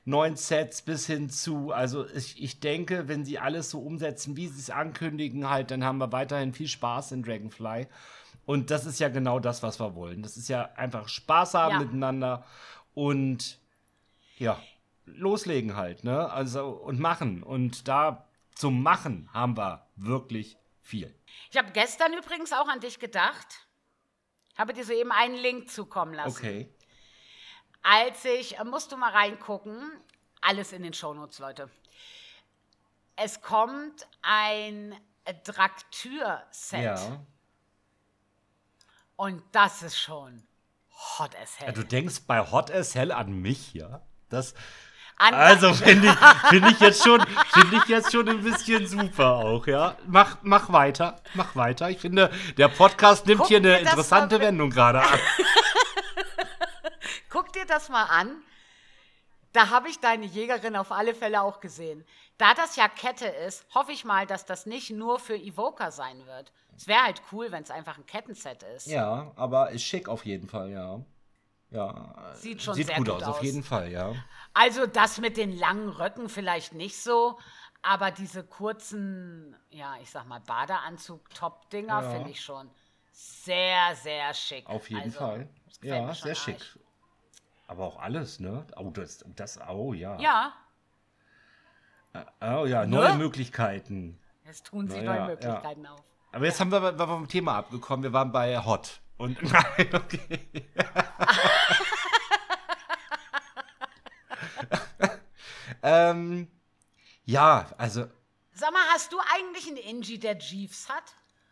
neuen Sets bis hin zu, also ich, ich denke, wenn sie alles so umsetzen, wie sie es ankündigen, halt, dann haben wir weiterhin viel Spaß in Dragonfly. Und das ist ja genau das, was wir wollen. Das ist ja einfach Spaß haben Ja. miteinander und ja, loslegen halt, ne? Also und machen. Und da zum Machen haben wir wirklich viel. Ich habe gestern übrigens auch an dich gedacht. Habe dir soeben einen Link zukommen lassen. Okay. Als ich, äh, musst du mal reingucken, alles in den Shownotes, Leute. Es kommt ein Draktür-Set. Ja. Und das ist schon hot as hell. ja. Du denkst bei Hot as Hell an mich, ja? Das, also finde ich, find ich, jetzt schon- find ich jetzt schon ein bisschen super auch, ja? Mach, mach weiter, mach weiter. Ich finde, der Podcast nimmt Guck hier eine interessante Wendung gerade an. Guck dir das mal an. Da habe ich deine Jägerin auf alle Fälle auch gesehen. Da das ja Kette ist, hoffe ich mal, dass das nicht nur für Evoker sein wird. Es wäre halt cool, wenn es einfach ein Kettenset ist. Ja, aber ist schick auf jeden Fall, ja. Ja. Sieht schon Sieht sehr gut gut aus, auf aus. jeden Fall, ja. Also das mit den langen Röcken vielleicht nicht so, aber diese kurzen, ja, ich sag mal Badeanzug-Top-Dinger Ja. finde ich schon sehr, sehr schick. Auf jeden also, Fall. Ja, sehr schick. arg. Aber auch alles, ne? Oh, das, das oh ja. Ja, Oh ja, neue Ne? Möglichkeiten. jetzt tun sie Na ja, neue Möglichkeiten auf. Aber jetzt haben wir, wir vom Thema abgekommen. Wir waren bei Hot. Und nein, okay. ähm, ja, also Sag mal, hast du eigentlich einen Inji, der Jeeves hat?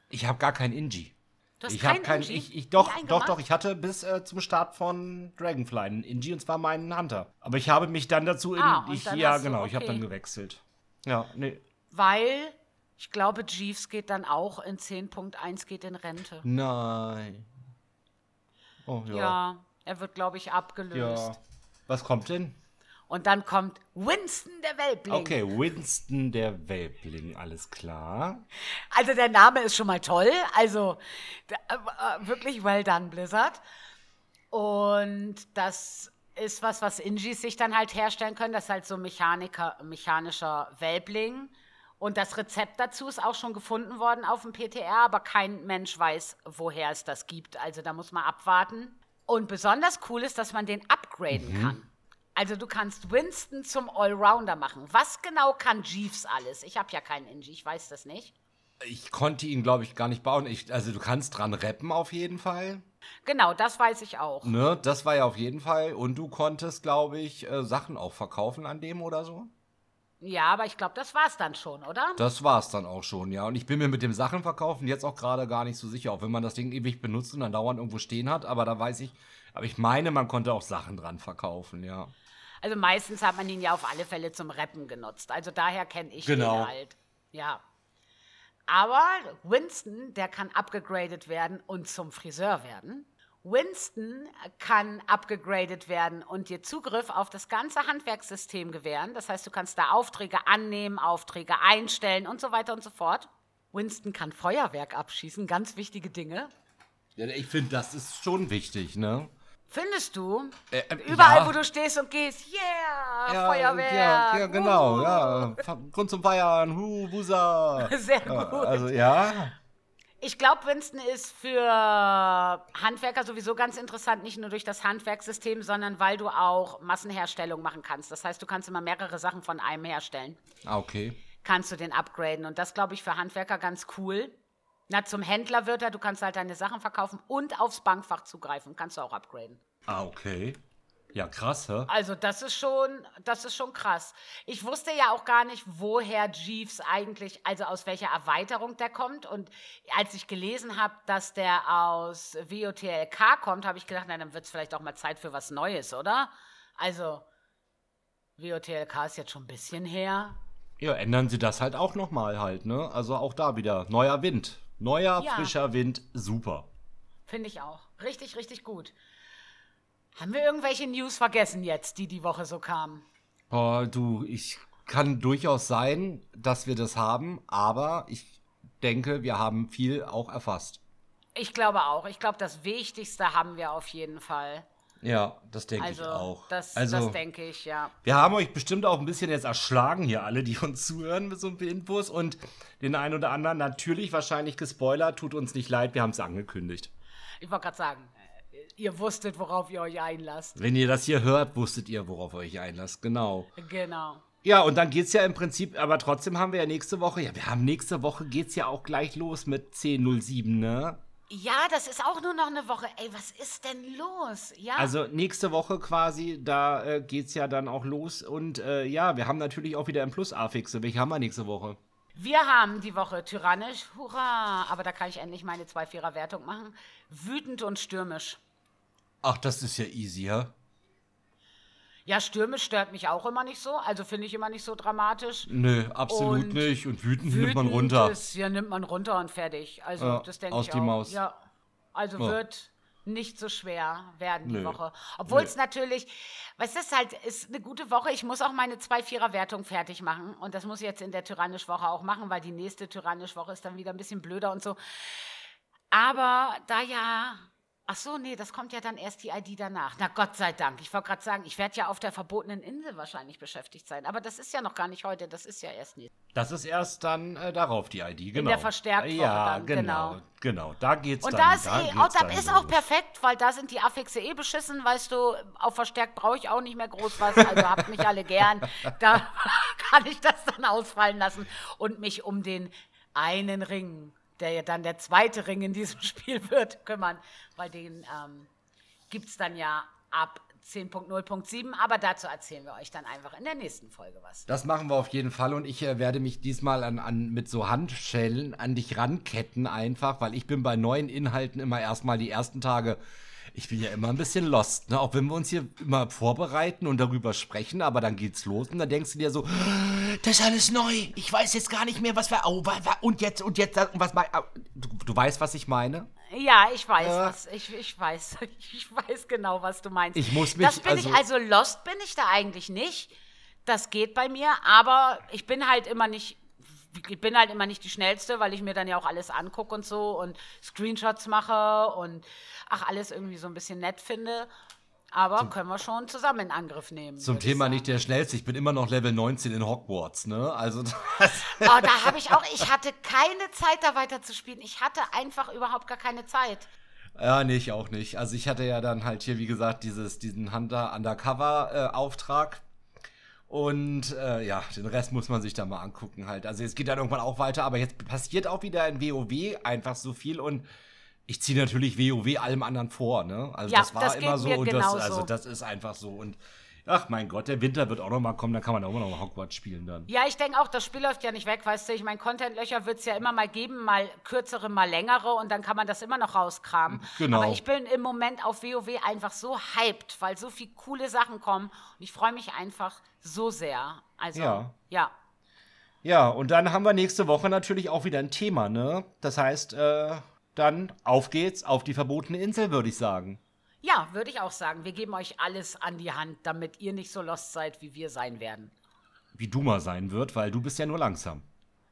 ich habe gar keinen Inji. Du hast ich habe keinen. Inji? Ich, ich, doch, doch, doch. Ich hatte bis äh, zum Start von Dragonfly einen Inji und zwar meinen Hunter. Aber ich habe mich dann dazu in. Ah, ich, ja, genau. Ich habe okay. dann gewechselt. Ja, nee. Weil ich glaube, Jeeves geht dann auch in 10.1 geht in Rente. Nein. Oh ja. Ja. Er wird, glaube ich, abgelöst. Ja. Was kommt denn? Und dann kommt Winston der Welpling. Okay, Winston der Welpling, alles klar. Also der Name ist schon mal toll. Also da, äh, wirklich well done, Blizzard. Und das ist was, was Ingis sich dann halt herstellen können. Das ist halt so Mechaniker, mechanischer Welbling. Und das Rezept dazu ist auch schon gefunden worden auf dem PTR, aber kein Mensch weiß, woher es das gibt. Also da muss man abwarten. Und besonders cool ist, dass man den upgraden mhm. kann. Also du kannst Winston zum Allrounder machen. Was genau kann Jeeves alles? Ich habe ja keinen Inji, ich weiß das nicht. Ich konnte ihn, glaube ich, gar nicht bauen. Ich, also du kannst dran rappen auf jeden Fall. Genau, das weiß ich auch. Ne, das war ja auf jeden Fall. Und du konntest, glaube ich, äh, Sachen auch verkaufen an dem oder so? Ja, aber ich glaube, das war's dann schon, oder? Das war's dann auch schon, ja. Und ich bin mir mit dem Sachenverkaufen jetzt auch gerade gar nicht so sicher, auch wenn man das Ding ewig benutzt und dann dauernd irgendwo stehen hat. Aber da weiß ich, aber ich meine, man konnte auch Sachen dran verkaufen, ja. Also meistens hat man ihn ja auf alle Fälle zum Rappen genutzt. Also daher kenne ich genau. ihn halt. Ja. Aber Winston, der kann abgegradet werden und zum Friseur werden. Winston kann abgegradet werden und dir Zugriff auf das ganze Handwerkssystem gewähren. Das heißt, du kannst da Aufträge annehmen, Aufträge einstellen und so weiter und so fort. Winston kann Feuerwerk abschießen, ganz wichtige Dinge. Ja, ich finde, das ist schon wichtig, ne? Findest du? Äh, äh, Überall, ja. wo du stehst und gehst, yeah, ja, Feuerwehr. Ja, ja genau, uh. ja. Grund zum Feiern, hu, Busa. Sehr gut. also, ja. Ich glaube, Winston ist für Handwerker sowieso ganz interessant, nicht nur durch das Handwerkssystem, sondern weil du auch Massenherstellung machen kannst. Das heißt, du kannst immer mehrere Sachen von einem herstellen. Ah, okay. Kannst du den upgraden. Und das glaube ich für Handwerker ganz cool. Na, zum Händler wird er, du kannst halt deine Sachen verkaufen und aufs Bankfach zugreifen. Kannst du auch upgraden. Ah, okay. Ja, krass, hä? Also, das ist schon, das ist schon krass. Ich wusste ja auch gar nicht, woher Jeeves eigentlich, also aus welcher Erweiterung der kommt. Und als ich gelesen habe, dass der aus WOTLK kommt, habe ich gedacht, na, dann wird es vielleicht auch mal Zeit für was Neues, oder? Also, WOTLK ist jetzt schon ein bisschen her. Ja, ändern sie das halt auch nochmal halt, ne? Also auch da wieder neuer Wind. Neuer, ja. frischer Wind, super. Finde ich auch. Richtig, richtig gut. Haben wir irgendwelche News vergessen jetzt, die die Woche so kamen? Oh, du, ich kann durchaus sein, dass wir das haben, aber ich denke, wir haben viel auch erfasst. Ich glaube auch. Ich glaube, das Wichtigste haben wir auf jeden Fall. Ja, das denke also, ich auch. Das, also, das denke ich, ja. Wir haben euch bestimmt auch ein bisschen jetzt erschlagen hier alle, die uns zuhören mit so ein paar Infos und den einen oder anderen natürlich wahrscheinlich gespoilert. Tut uns nicht leid, wir haben es angekündigt. Ich wollte gerade sagen, äh, ihr wusstet, worauf ihr euch einlasst. Wenn ihr das hier hört, wusstet ihr, worauf ihr euch einlasst. Genau. Genau. Ja, und dann geht es ja im Prinzip, aber trotzdem haben wir ja nächste Woche, ja, wir haben nächste Woche geht es ja auch gleich los mit 10.07, ne? Ja, das ist auch nur noch eine Woche. Ey, was ist denn los? Ja. Also nächste Woche quasi, da äh, es ja dann auch los. Und äh, ja, wir haben natürlich auch wieder im Plus-Affixe. Welche haben wir nächste Woche? Wir haben die Woche tyrannisch, hurra, aber da kann ich endlich meine 2-4er-Wertung machen. Wütend und stürmisch. Ach, das ist ja easy, ja? Ja, stürmisch stört mich auch immer nicht so. Also finde ich immer nicht so dramatisch. Nö, absolut und nicht. Und wütend, wütend, nimmt man runter. Ist, ja, nimmt man runter und fertig. Also ja, das denke ich auch. die Maus. Ja, also ja. wird nicht so schwer werden die Nö. Woche. Obwohl es natürlich, weißt du, es halt ist eine gute Woche. Ich muss auch meine 2-4er-Wertung fertig machen. Und das muss ich jetzt in der Tyrannisch-Woche auch machen, weil die nächste Tyrannisch-Woche ist dann wieder ein bisschen blöder und so. Aber da ja Ach so, nee, das kommt ja dann erst die ID danach. Na Gott sei Dank. Ich wollte gerade sagen, ich werde ja auf der verbotenen Insel wahrscheinlich beschäftigt sein. Aber das ist ja noch gar nicht heute, das ist ja erst nicht. Das ist erst dann äh, darauf die ID, genau. In der Verstärkung ja, dann, genau. genau. Genau, da geht's Und dann. da ist, da eh, oh, das ist auch perfekt, weil da sind die Affixe eh beschissen, weißt du, auf Verstärkt brauche ich auch nicht mehr groß was, also habt mich alle gern. Da kann ich das dann ausfallen lassen und mich um den einen Ring der ja dann der zweite Ring in diesem Spiel wird, kümmern, weil den ähm, gibt es dann ja ab 10.0.7, aber dazu erzählen wir euch dann einfach in der nächsten Folge was. Das machen wir auf jeden Fall. Und ich äh, werde mich diesmal an, an, mit so Handschellen an dich ranketten einfach, weil ich bin bei neuen Inhalten immer erstmal die ersten Tage ich bin ja immer ein bisschen lost, ne? Auch wenn wir uns hier immer vorbereiten und darüber sprechen, aber dann geht's los und dann denkst du dir so, das ist alles neu. Ich weiß jetzt gar nicht mehr, was wir. Oh, und jetzt, und jetzt, was mein. Du, du weißt, was ich meine? Ja, ich weiß, ja. was ich, ich weiß, ich weiß genau, was du meinst. Ich muss mich Das bin also, ich also lost bin ich da eigentlich nicht. Das geht bei mir, aber ich bin halt immer nicht ich bin halt immer nicht die schnellste, weil ich mir dann ja auch alles angucke und so und Screenshots mache und ach alles irgendwie so ein bisschen nett finde. Aber zum, können wir schon zusammen in Angriff nehmen. Zum Thema nicht der schnellste. Ich bin immer noch Level 19 in Hogwarts, ne? Also Oh, da habe ich auch, ich hatte keine Zeit, da weiter zu spielen. Ich hatte einfach überhaupt gar keine Zeit. Ja, nee, ich auch nicht. Also ich hatte ja dann halt hier, wie gesagt, dieses, diesen Hunter Undercover-Auftrag. Äh, und äh, ja, den Rest muss man sich da mal angucken halt. Also jetzt geht dann irgendwann auch weiter, aber jetzt passiert auch wieder in WoW einfach so viel und ich ziehe natürlich WoW allem anderen vor, ne? Also ja, das war das immer so und das, also das ist einfach so und ach mein Gott, der Winter wird auch noch mal kommen, dann kann man auch immer noch Hogwarts spielen dann. Ja, ich denke auch, das Spiel läuft ja nicht weg, weißt du, ich meine, Contentlöcher wird es ja immer mal geben, mal kürzere, mal längere und dann kann man das immer noch rauskramen. Genau. Aber ich bin im Moment auf WoW einfach so hyped, weil so viele coole Sachen kommen und ich freue mich einfach so sehr. Also, ja. ja. Ja, und dann haben wir nächste Woche natürlich auch wieder ein Thema, ne? Das heißt, äh dann auf geht's auf die verbotene Insel, würde ich sagen. Ja, würde ich auch sagen. Wir geben euch alles an die Hand, damit ihr nicht so lost seid, wie wir sein werden. Wie du mal sein wird, weil du bist ja nur langsam.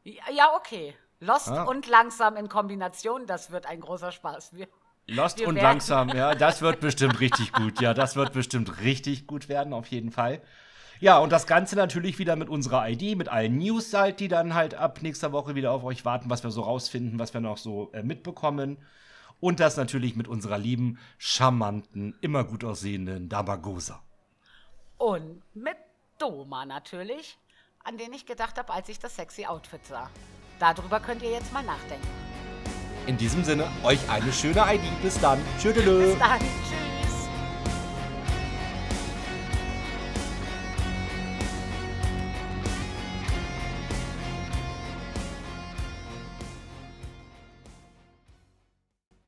Ja, okay. Lost ah. und langsam in Kombination, das wird ein großer Spaß. Wir, Lost wir und langsam, ja, das wird bestimmt richtig gut. Ja, das wird bestimmt richtig gut werden, auf jeden Fall. Ja, und das Ganze natürlich wieder mit unserer ID, mit allen News halt, die dann halt ab nächster Woche wieder auf euch warten, was wir so rausfinden, was wir noch so äh, mitbekommen. Und das natürlich mit unserer lieben, charmanten, immer gut aussehenden Damagosa. Und mit Doma natürlich, an den ich gedacht habe, als ich das sexy Outfit sah. Darüber könnt ihr jetzt mal nachdenken. In diesem Sinne, euch eine schöne ID. Bis dann. Tschüss. Bis dann. Tschüss.